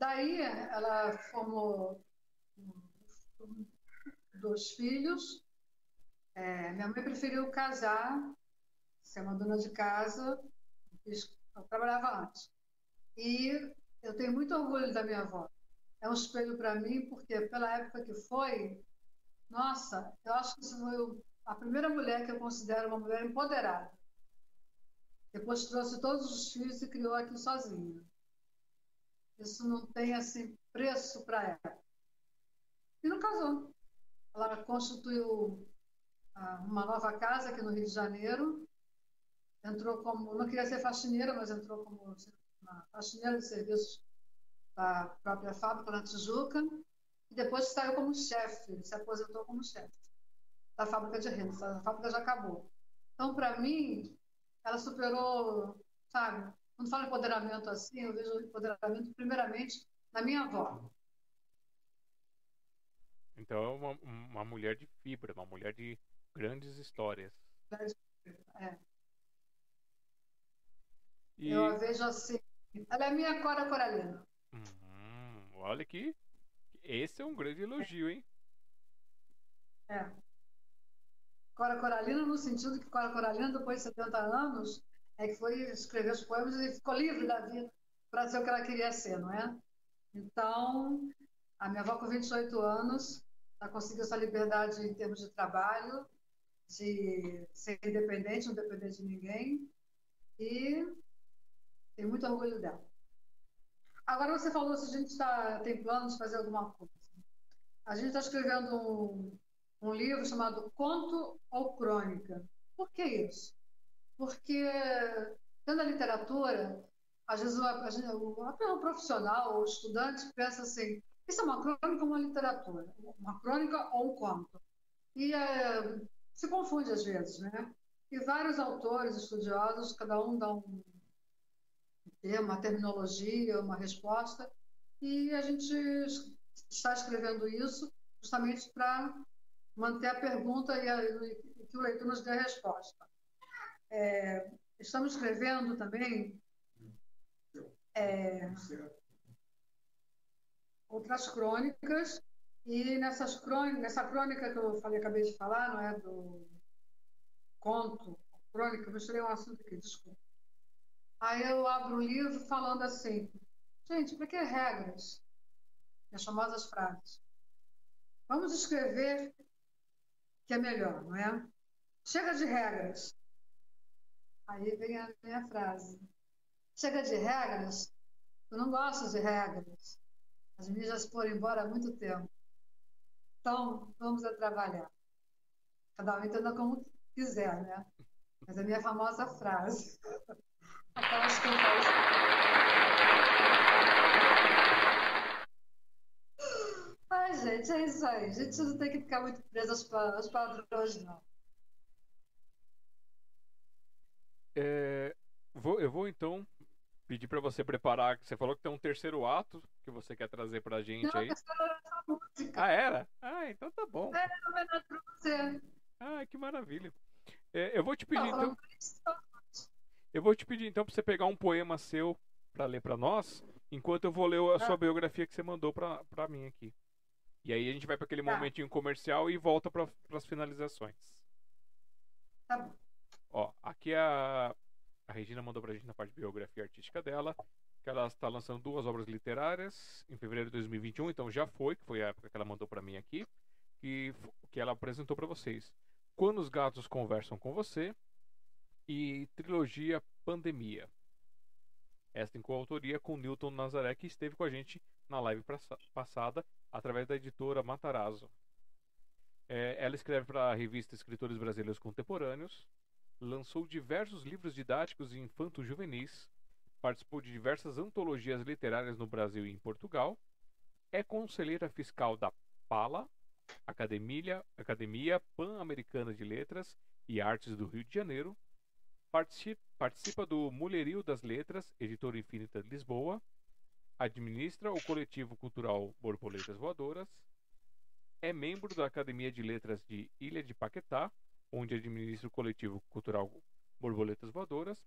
Daí ela formou dois filhos. É, minha mãe preferiu casar, ser uma dona de casa. Eu trabalhava antes. E eu tenho muito orgulho da minha avó. É um espelho para mim, porque pela época que foi, nossa, eu acho que foi a primeira mulher que eu considero uma mulher empoderada. Depois trouxe todos os filhos e criou aqui sozinha. Isso não tem assim preço para ela. E não casou. Ela constituiu ah, uma nova casa aqui no Rio de Janeiro. Entrou como, não queria ser faxineira, mas entrou como uma faxineira de serviços da própria fábrica na Tijuca. E depois saiu como chefe, se aposentou como chefe da fábrica de rendas. A fábrica já acabou. Então, para mim, ela superou, sabe, quando fala empoderamento assim, eu vejo empoderamento primeiramente na minha avó. Então é uma, uma mulher de fibra, uma mulher de grandes histórias. É. E... Eu a vejo assim. Ela é minha Cora Coralina. Hum, olha que esse é um grande elogio, hein? É. Cora Coralina no sentido que Cora Coralina, depois de 70 anos, é que foi escrever os poemas e ficou livre da vida para ser o que ela queria ser, não é? Então, a minha avó com 28 anos, ela conseguiu essa liberdade em termos de trabalho, de ser independente, não depender de ninguém, e tenho muito orgulho dela. Agora você falou se a gente tá, tem planos de fazer alguma coisa. A gente está escrevendo um, um livro chamado Conto ou Crônica. Por que isso? Porque dentro da literatura, às vezes o, o profissional ou estudante pensa assim, isso é uma crônica ou uma literatura? Uma crônica ou um conto? E é, se confunde às vezes, né? E vários autores, estudiosos, cada um dá um termo, uma terminologia, uma resposta, e a gente está escrevendo isso justamente para manter a pergunta e, a, e que o leitor nos dê a resposta. É, estamos escrevendo também é, outras crônicas e nessas crônicas, nessa crônica que eu falei, acabei de falar, não é do conto, crônica, eu misturei um assunto aqui, desculpa. Aí eu abro o livro falando assim, gente, para que regras? As famosas frases. Vamos escrever que é melhor, não é? Chega de regras. Aí vem a minha frase. Chega de regras, eu não gosto de regras. As minhas já foram embora há muito tempo. Então, vamos a trabalhar. Cada um entenda como quiser, né? Mas a minha famosa frase. Aquelas que eu Ai, gente, é isso aí. A gente não tem que ficar muito preso aos padrões, não. É, vou, eu vou então pedir para você preparar. Você falou que tem um terceiro ato que você quer trazer para a gente Não, aí. Ah, era? Ah, então tá bom. É, pra você. Ah, que maravilha. É, eu vou te pedir então. Eu vou te pedir então para você pegar um poema seu para ler para nós, enquanto eu vou ler a sua ah. biografia que você mandou para mim aqui. E aí a gente vai para aquele tá. momentinho comercial e volta para as finalizações. Tá bom. Ó, aqui a, a Regina mandou pra gente na parte de biografia artística dela, que ela está lançando duas obras literárias em fevereiro de 2021, então já foi, que foi a época que ela mandou para mim aqui, que, que ela apresentou para vocês. Quando os gatos conversam com você e trilogia Pandemia. Esta em coautoria com Newton Nazaré, que esteve com a gente na live passada, através da editora Matarazzo. É, ela escreve para a revista Escritores Brasileiros Contemporâneos, lançou diversos livros didáticos infanto-juvenis, participou de diversas antologias literárias no Brasil e em Portugal, é conselheira fiscal da PALA, Academia, Academia Pan-Americana de Letras e Artes do Rio de Janeiro, participa, participa do Mulherio das Letras, editora Infinita de Lisboa, administra o coletivo cultural Borboletas Voadoras, é membro da Academia de Letras de Ilha de Paquetá, onde administra o coletivo cultural Borboletas Voadoras,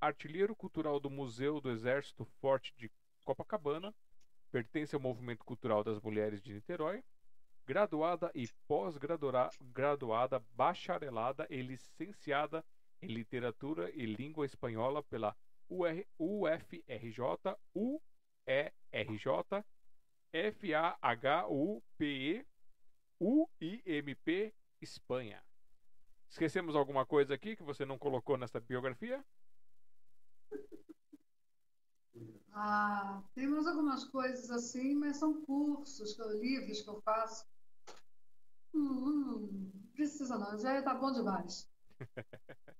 artilheiro cultural do Museu do Exército Forte de Copacabana, pertence ao Movimento Cultural das Mulheres de Niterói, graduada e pós-graduada, bacharelada e licenciada em Literatura e Língua Espanhola pela UR, UFRJ, UERJ, FAHUPE, UIMP, Espanha. Esquecemos alguma coisa aqui que você não colocou nessa biografia? Ah, temos algumas coisas assim, mas são cursos, livros que eu faço. Hum, hum, precisa não, já está bom demais.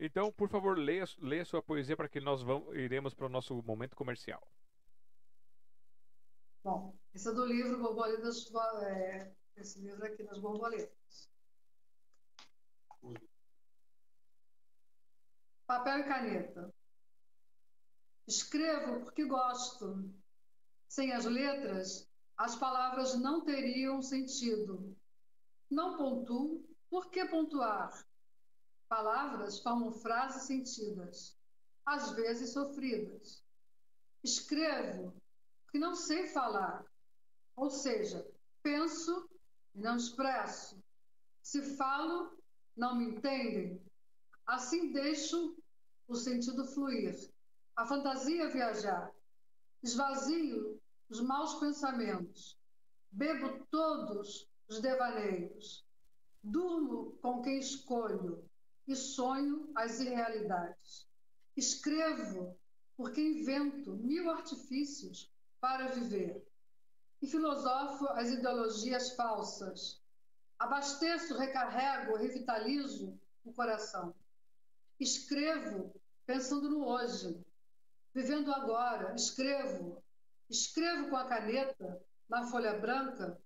então, por favor, leia, leia sua poesia para que nós vamos, iremos para o nosso momento comercial. Bom, esse é do livro Borboletas, é, esse livro aqui das borboletas. Papel e caneta. Escrevo porque gosto. Sem as letras, as palavras não teriam sentido. Não pontuo, por que pontuar? Palavras formam frases sentidas, às vezes sofridas. Escrevo porque não sei falar, ou seja, penso e não expresso. Se falo, não me entendem. Assim deixo o sentido fluir, a fantasia viajar. Esvazio os maus pensamentos. Bebo todos os devaneios. Durmo com quem escolho e sonho as irrealidades. Escrevo porque invento mil artifícios para viver. E filosofo as ideologias falsas. Abasteço, recarrego, revitalizo o coração. Escrevo pensando no hoje, vivendo agora. Escrevo, escrevo com a caneta na folha branca,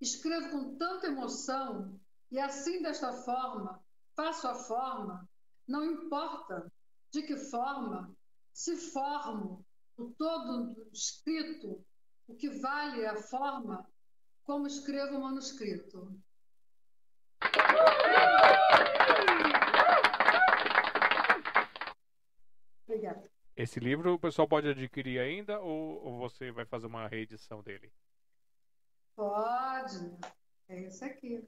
escrevo com tanta emoção e assim desta forma faço a forma, não importa de que forma, se formo o todo escrito, o que vale a forma como escrevo o manuscrito. Obrigada. Esse livro o pessoal pode adquirir ainda ou, ou você vai fazer uma reedição dele? Pode. É esse aqui.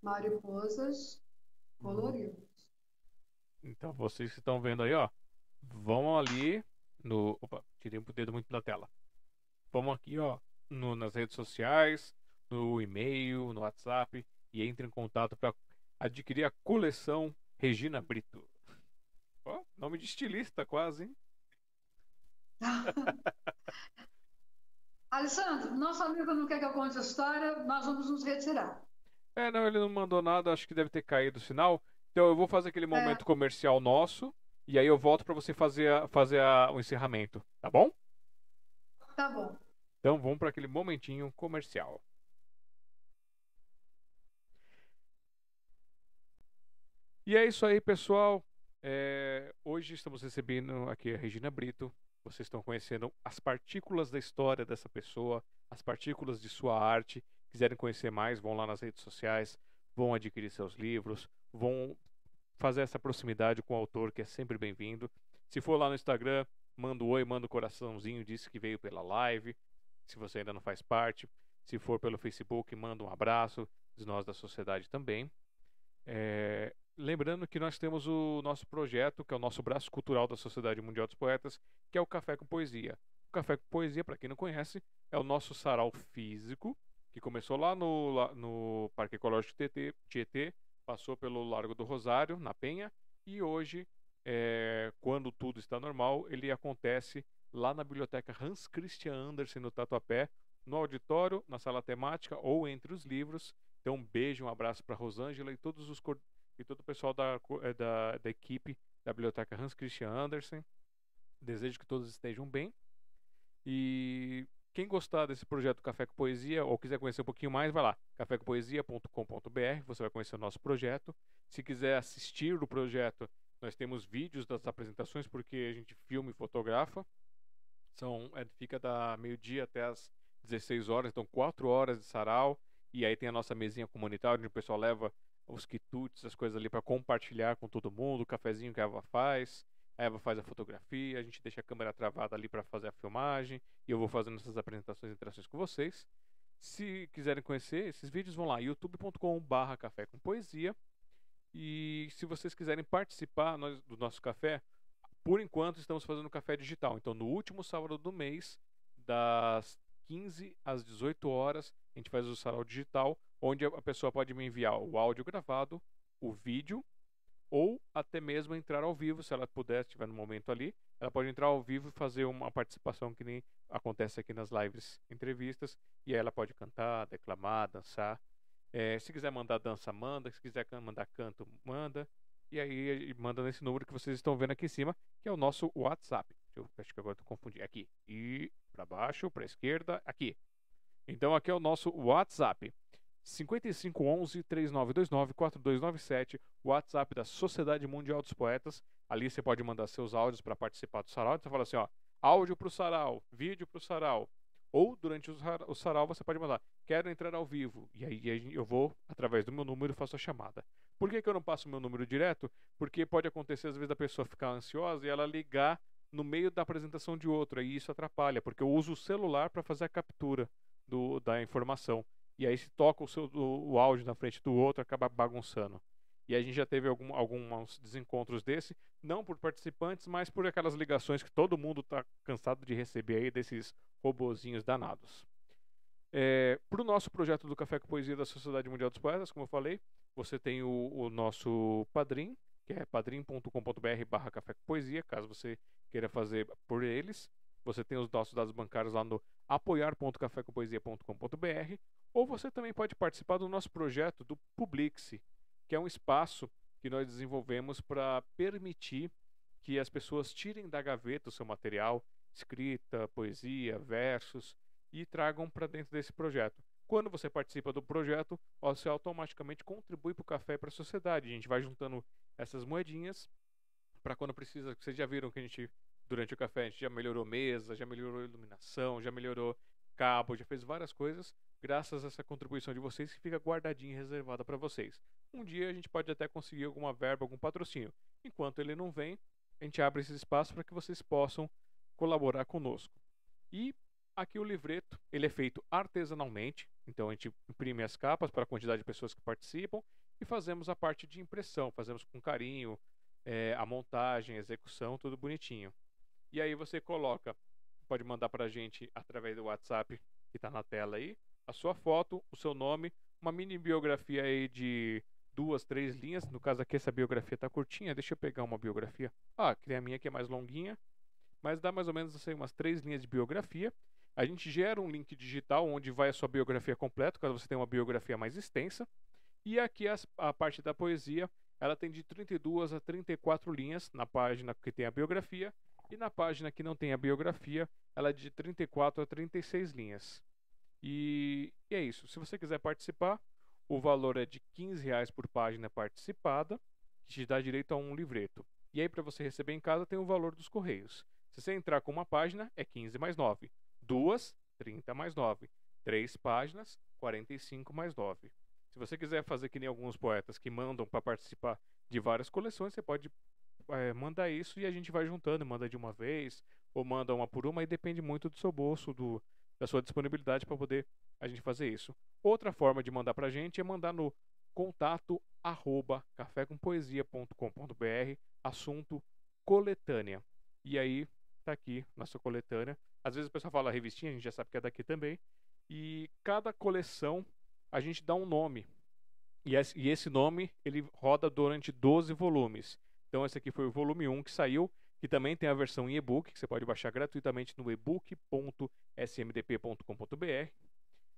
Mariposas coloridas. Então vocês que estão vendo aí, ó, vão ali no. Opa, tirei o dedo muito da tela. Vamos aqui, ó, no, nas redes sociais, no e-mail, no WhatsApp e entre em contato para adquirir a coleção Regina Brito. Ó, nome de estilista quase, hein? Alessandro, nosso amigo não quer que eu conte a história, nós vamos nos retirar. É, não, ele não mandou nada, acho que deve ter caído o sinal. Então eu vou fazer aquele momento é. comercial nosso e aí eu volto para você fazer, a, fazer a, o encerramento, tá bom? Tá bom. Então vamos para aquele momentinho comercial. E é isso aí, pessoal. É, hoje estamos recebendo aqui a Regina Brito. Vocês estão conhecendo as partículas da história dessa pessoa, as partículas de sua arte. Quiserem conhecer mais, vão lá nas redes sociais, vão adquirir seus livros, vão fazer essa proximidade com o autor, que é sempre bem-vindo. Se for lá no Instagram, manda um oi, manda um coraçãozinho, disse que veio pela live. Se você ainda não faz parte, se for pelo Facebook, manda um abraço de nós da sociedade também. É, lembrando que nós temos o nosso projeto, que é o nosso braço cultural da Sociedade Mundial dos Poetas, que é o Café com Poesia. O Café com Poesia, para quem não conhece, é o nosso sarau físico, que começou lá no, lá no Parque Ecológico Tietê, passou pelo Largo do Rosário, na Penha, e hoje, é, quando tudo está normal, ele acontece lá na Biblioteca Hans Christian Andersen, no Tatuapé, no auditório, na sala temática ou entre os livros. Então, um beijo, um abraço para Rosângela e todos os e todo o pessoal da, eh, da, da equipe da Biblioteca Hans Christian Andersen. Desejo que todos estejam bem. E quem gostar desse projeto Café com Poesia ou quiser conhecer um pouquinho mais, vai lá, cafécompoesia.com.br, você vai conhecer o nosso projeto. Se quiser assistir o projeto, nós temos vídeos das apresentações, porque a gente filma e fotografa. São, é, fica da meio-dia até as 16 horas, então 4 horas de sarau. E aí tem a nossa mesinha comunitária, onde o pessoal leva os quitutes, as coisas ali para compartilhar com todo mundo, o cafezinho que a Eva faz. A Eva faz a fotografia, a gente deixa a câmera travada ali para fazer a filmagem e eu vou fazendo essas apresentações e interações com vocês. Se quiserem conhecer esses vídeos, vão lá youtube.com/barra café com poesia. E se vocês quiserem participar do nosso café, por enquanto estamos fazendo café digital. Então, no último sábado do mês, das 15 às 18 horas, a gente faz o sarau digital, onde a pessoa pode me enviar o áudio gravado, o vídeo ou até mesmo entrar ao vivo, se ela puder, estiver no momento ali, ela pode entrar ao vivo e fazer uma participação que nem acontece aqui nas lives entrevistas, e aí ela pode cantar, declamar, dançar. É, se quiser mandar dança, manda. Se quiser mandar canto, manda. E aí manda nesse número que vocês estão vendo aqui em cima, que é o nosso WhatsApp. Eu acho que agora estou confundindo. Aqui. E para baixo, para esquerda, aqui. Então aqui é o nosso WhatsApp. 5511 3929 4297, WhatsApp da Sociedade Mundial dos Poetas. Ali você pode mandar seus áudios para participar do sarau. Você fala assim, ó, áudio para o sarau, vídeo para o sarau. Ou durante o sarau você pode mandar, quero entrar ao vivo. E aí eu vou, através do meu número, faço a chamada. Por que, que eu não passo o meu número direto? Porque pode acontecer, às vezes, a pessoa ficar ansiosa e ela ligar no meio da apresentação de outra. E isso atrapalha, porque eu uso o celular para fazer a captura do, da informação. E aí se toca o, seu, o, o áudio na frente do outro, acaba bagunçando. E a gente já teve algum, alguns desencontros desse, não por participantes, mas por aquelas ligações que todo mundo está cansado de receber aí desses robozinhos danados. É, Para o nosso projeto do Café com Poesia da Sociedade Mundial dos Poetas, como eu falei, você tem o, o nosso padrim, que é padrim.com.br barra café com poesia, caso você queira fazer por eles. Você tem os nossos dados bancários lá no apoiar.cafécompoesia.com.br ou você também pode participar do nosso projeto do Publixe, que é um espaço que nós desenvolvemos para permitir que as pessoas tirem da gaveta o seu material, escrita, poesia, versos, e tragam para dentro desse projeto. Quando você participa do projeto, você automaticamente contribui para o café e para a sociedade. A gente vai juntando essas moedinhas para quando precisa. Vocês já viram que a gente, durante o café, a gente já melhorou mesa, já melhorou iluminação, já melhorou cabo, já fez várias coisas graças a essa contribuição de vocês que fica guardadinha e reservada para vocês. Um dia a gente pode até conseguir alguma verba, algum patrocínio. Enquanto ele não vem, a gente abre esse espaço para que vocês possam colaborar conosco. E aqui o livreto, ele é feito artesanalmente, então a gente imprime as capas para a quantidade de pessoas que participam e fazemos a parte de impressão, fazemos com carinho, é, a montagem, a execução, tudo bonitinho. E aí você coloca, pode mandar para a gente através do WhatsApp que está na tela aí, a sua foto, o seu nome, uma mini biografia aí de duas, três linhas. No caso aqui, essa biografia está curtinha. Deixa eu pegar uma biografia. Ah, que a minha que é mais longuinha. Mas dá mais ou menos assim, umas três linhas de biografia. A gente gera um link digital onde vai a sua biografia completa, caso você tenha uma biografia mais extensa. E aqui a parte da poesia, ela tem de 32 a 34 linhas na página que tem a biografia. E na página que não tem a biografia, ela é de 34 a 36 linhas. E, e é isso. Se você quiser participar, o valor é de 15 reais por página participada, que te dá direito a um livreto. E aí, para você receber em casa, tem o valor dos correios. Se você entrar com uma página, é 15 mais 9. Duas, 30 mais 9. Três páginas, 45 mais 9. Se você quiser fazer que nem alguns poetas que mandam para participar de várias coleções, você pode é, mandar isso e a gente vai juntando, manda de uma vez, ou manda uma por uma, e depende muito do seu bolso, do, da sua disponibilidade para poder a gente fazer isso. Outra forma de mandar para a gente é mandar no contato arroba cafécompoesia.com.br assunto coletânea. E aí tá aqui nossa coletânea. Às vezes o pessoal fala revistinha, a gente já sabe que é daqui também. E cada coleção a gente dá um nome. E esse nome ele roda durante 12 volumes. Então esse aqui foi o volume 1 que saiu que também tem a versão em e-book, que você pode baixar gratuitamente no ebook.smdp.com.br.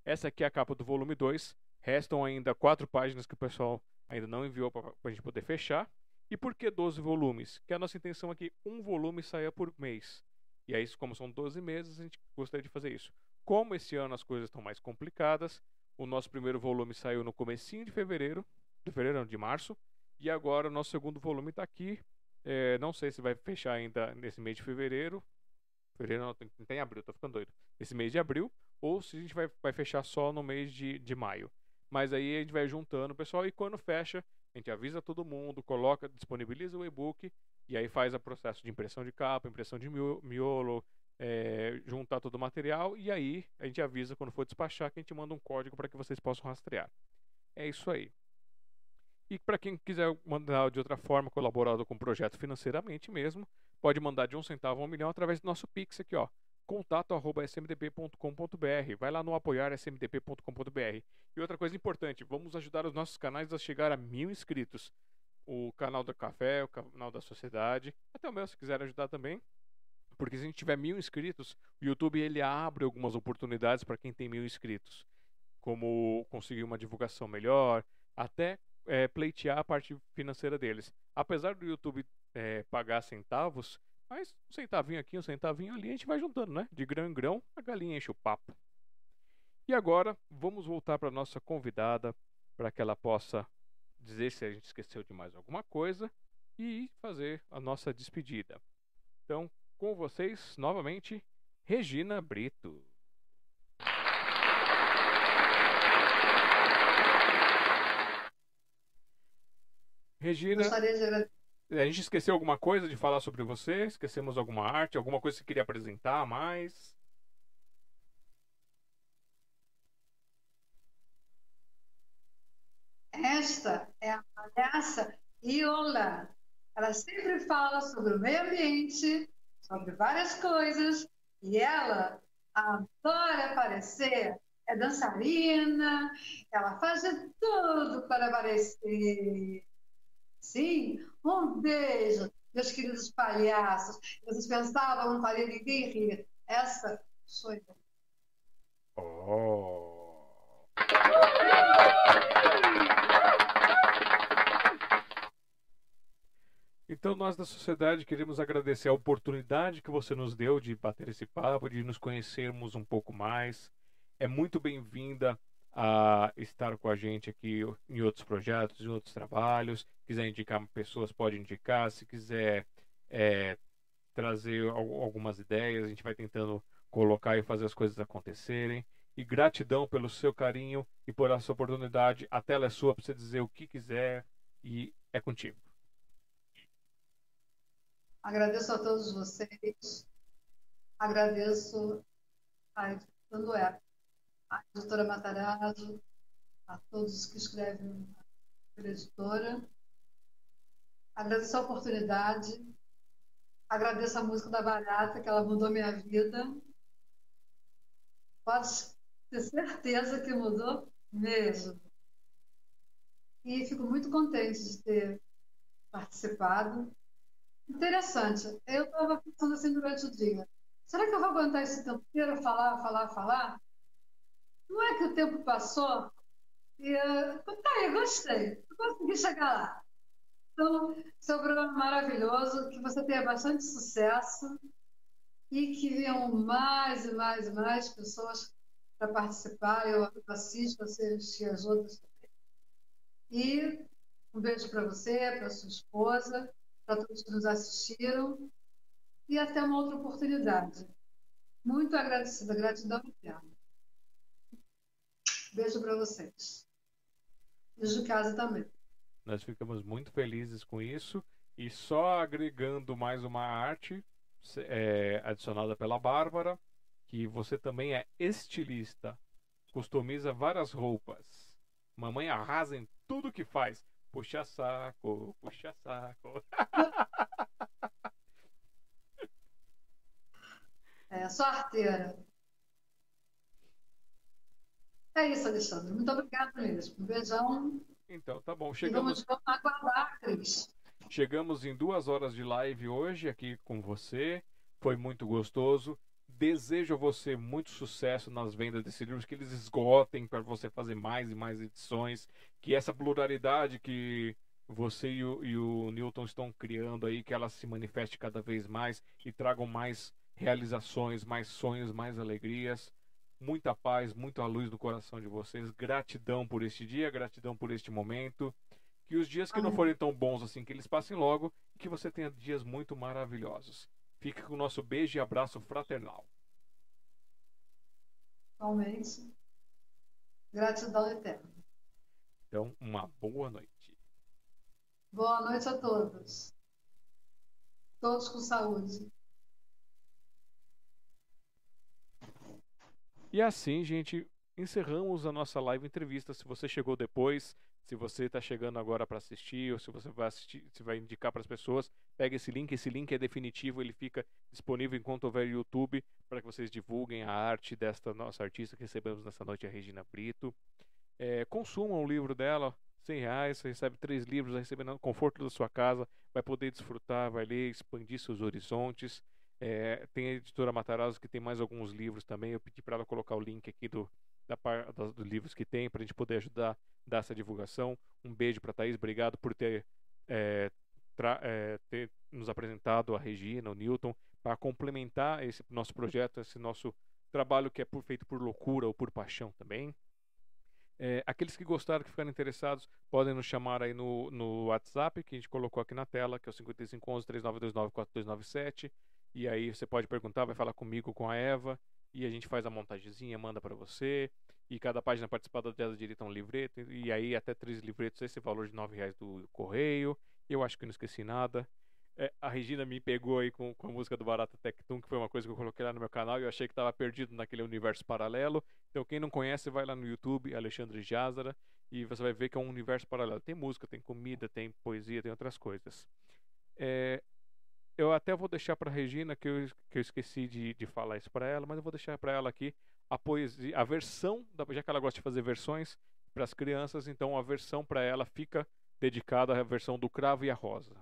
Essa aqui é a capa do volume 2. Restam ainda quatro páginas que o pessoal ainda não enviou para a gente poder fechar. E por que 12 volumes? Que a nossa intenção aqui, um volume saia por mês. E aí, como são 12 meses, a gente gostaria de fazer isso. Como esse ano as coisas estão mais complicadas, o nosso primeiro volume saiu no comecinho de fevereiro, de fevereiro, não, de março, e agora o nosso segundo volume está aqui. É, não sei se vai fechar ainda nesse mês de fevereiro. Fevereiro não, tem, tem abril, tô ficando doido. Esse mês de abril, ou se a gente vai, vai fechar só no mês de, de maio. Mas aí a gente vai juntando o pessoal e quando fecha, a gente avisa todo mundo, coloca, disponibiliza o e-book e aí faz o processo de impressão de capa, impressão de miolo, é, juntar todo o material e aí a gente avisa quando for despachar que a gente manda um código para que vocês possam rastrear. É isso aí. E para quem quiser mandar de outra forma, colaborado com o projeto financeiramente mesmo, pode mandar de um centavo a um milhão através do nosso Pix aqui, ó contato@smdp.com.br. Vai lá no apoiar smdp.com.br. E outra coisa importante, vamos ajudar os nossos canais a chegar a mil inscritos. O canal do Café, o canal da Sociedade, até o meu se quiser ajudar também. Porque se a gente tiver mil inscritos, o YouTube ele abre algumas oportunidades para quem tem mil inscritos, como conseguir uma divulgação melhor, até é, pleitear a parte financeira deles. Apesar do YouTube é, pagar centavos, mas um centavinho aqui, um centavinho ali, a gente vai juntando, né? De grão em grão, a galinha enche o papo. E agora, vamos voltar para nossa convidada, para que ela possa dizer se a gente esqueceu de mais alguma coisa e fazer a nossa despedida. Então, com vocês, novamente, Regina Brito. Regina. Gostaria de agradecer a gente esqueceu alguma coisa de falar sobre você? Esquecemos alguma arte? Alguma coisa que você queria apresentar mais? Esta é a palhaça Iola. Ela sempre fala sobre o meio ambiente, sobre várias coisas, e ela adora aparecer. É dançarina, ela faz de tudo para aparecer. Sim, um beijo, meus queridos palhaços. Vocês pensavam, não faria ninguém rir. Essa sou eu. Oh. Então, nós da sociedade queremos agradecer a oportunidade que você nos deu de bater esse papo, de nos conhecermos um pouco mais. É muito bem-vinda a estar com a gente aqui em outros projetos, em outros trabalhos. Se quiser indicar pessoas, pode indicar. Se quiser é, trazer algumas ideias, a gente vai tentando colocar e fazer as coisas acontecerem. E gratidão pelo seu carinho e por essa oportunidade. A tela é sua para você dizer o que quiser e é contigo. Agradeço a todos vocês. Agradeço a Editando é a editora Matarazzo, a todos que escrevem pela editora. Agradeço a oportunidade, agradeço a música da Barata, que ela mudou minha vida. Pode ter certeza que mudou mesmo. E fico muito contente de ter participado. Interessante. Eu estava pensando assim durante o dia. Será que eu vou aguentar esse tempo inteiro falar, falar, falar? Não é que o tempo passou e uh, tá aí, gostei, consegui chegar lá. Então, seu programa maravilhoso, que você tenha bastante sucesso e que venham mais e mais e mais pessoas para participar. Eu assisto, assisto as outras também. E um beijo para você, para sua esposa, para todos que nos assistiram e até uma outra oportunidade. Muito agradecida, gratidão eterna. Beijo para vocês. Beijo de casa também. Nós ficamos muito felizes com isso. E só agregando mais uma arte é, adicionada pela Bárbara, que você também é estilista, customiza várias roupas. Mamãe arrasa em tudo que faz. Puxa saco, puxa saco. É, só arteira. É isso, Alexandre. Muito obrigada mesmo. Um beijão. Então, tá bom. Chegamos... E vamos aguardar, Cris. Chegamos em duas horas de live hoje aqui com você. Foi muito gostoso. Desejo a você muito sucesso nas vendas desses livros, que eles esgotem para você fazer mais e mais edições, que essa pluralidade que você e o, e o Newton estão criando aí, que ela se manifeste cada vez mais e tragam mais realizações, mais sonhos, mais alegrias. Muita paz, muita luz no coração de vocês. Gratidão por este dia, gratidão por este momento. Que os dias que não forem tão bons assim, que eles passem logo e que você tenha dias muito maravilhosos. Fique com o nosso beijo e abraço fraternal. Realmente. Gratidão eterna. Então, uma boa noite. Boa noite a todos. Todos com saúde. E assim, gente, encerramos a nossa live entrevista. Se você chegou depois, se você está chegando agora para assistir, ou se você vai assistir, se vai indicar para as pessoas, pega esse link. Esse link é definitivo, ele fica disponível enquanto houver YouTube para que vocês divulguem a arte desta nossa artista que recebemos nessa noite, a Regina Brito. É, consumam o livro dela, 100 reais, você recebe três livros, vai receber no conforto da sua casa, vai poder desfrutar, vai ler, expandir seus horizontes. É, tem a editora Matarazzo que tem mais alguns livros também. Eu pedi para ela colocar o link aqui do, da, da, dos livros que tem para a gente poder ajudar dar essa divulgação. Um beijo para Thaís, obrigado por ter, é, é, ter nos apresentado a Regina, o Newton, para complementar esse nosso projeto, esse nosso trabalho que é por, feito por loucura ou por paixão também. É, aqueles que gostaram, que ficaram interessados, podem nos chamar aí no, no WhatsApp, que a gente colocou aqui na tela, que é o 5511-3929-4297. E aí você pode perguntar, vai falar comigo, com a Eva, e a gente faz a montagemzinha, manda para você. E cada página participada dela direita um livreto, e aí até três livretos, esse valor de nove reais do correio. Eu acho que não esqueci nada. É, a Regina me pegou aí com, com a música do Barata Tectum, que foi uma coisa que eu coloquei lá no meu canal e eu achei que estava perdido naquele universo paralelo. Então, quem não conhece, vai lá no YouTube, Alexandre Jazara, e você vai ver que é um universo paralelo. Tem música, tem comida, tem poesia, tem outras coisas. É, eu até vou deixar para Regina, que eu, que eu esqueci de, de falar isso para ela, mas eu vou deixar para ela aqui a poesia, a versão, da, já que ela gosta de fazer versões para as crianças, então a versão para ela fica dedicada à versão do Cravo e a Rosa.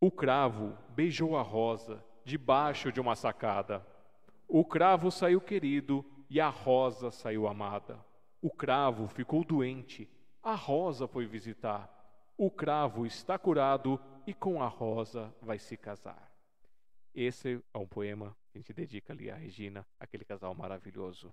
O cravo beijou a rosa debaixo de uma sacada. O cravo saiu querido e a rosa saiu amada. O cravo ficou doente, a rosa foi visitar. O cravo está curado e com a rosa vai se casar. Esse é um poema que a gente dedica ali à Regina, aquele casal maravilhoso.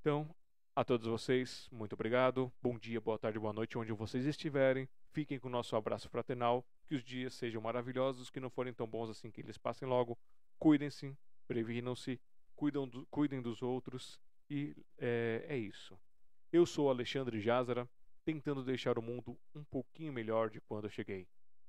Então, a todos vocês, muito obrigado. Bom dia, boa tarde, boa noite, onde vocês estiverem. Fiquem com o nosso abraço fraternal. Que os dias sejam maravilhosos, que não forem tão bons assim que eles passem logo. Cuidem-se, previnam-se, do, cuidem dos outros. E é, é isso. Eu sou Alexandre Jazara, tentando deixar o mundo um pouquinho melhor de quando eu cheguei.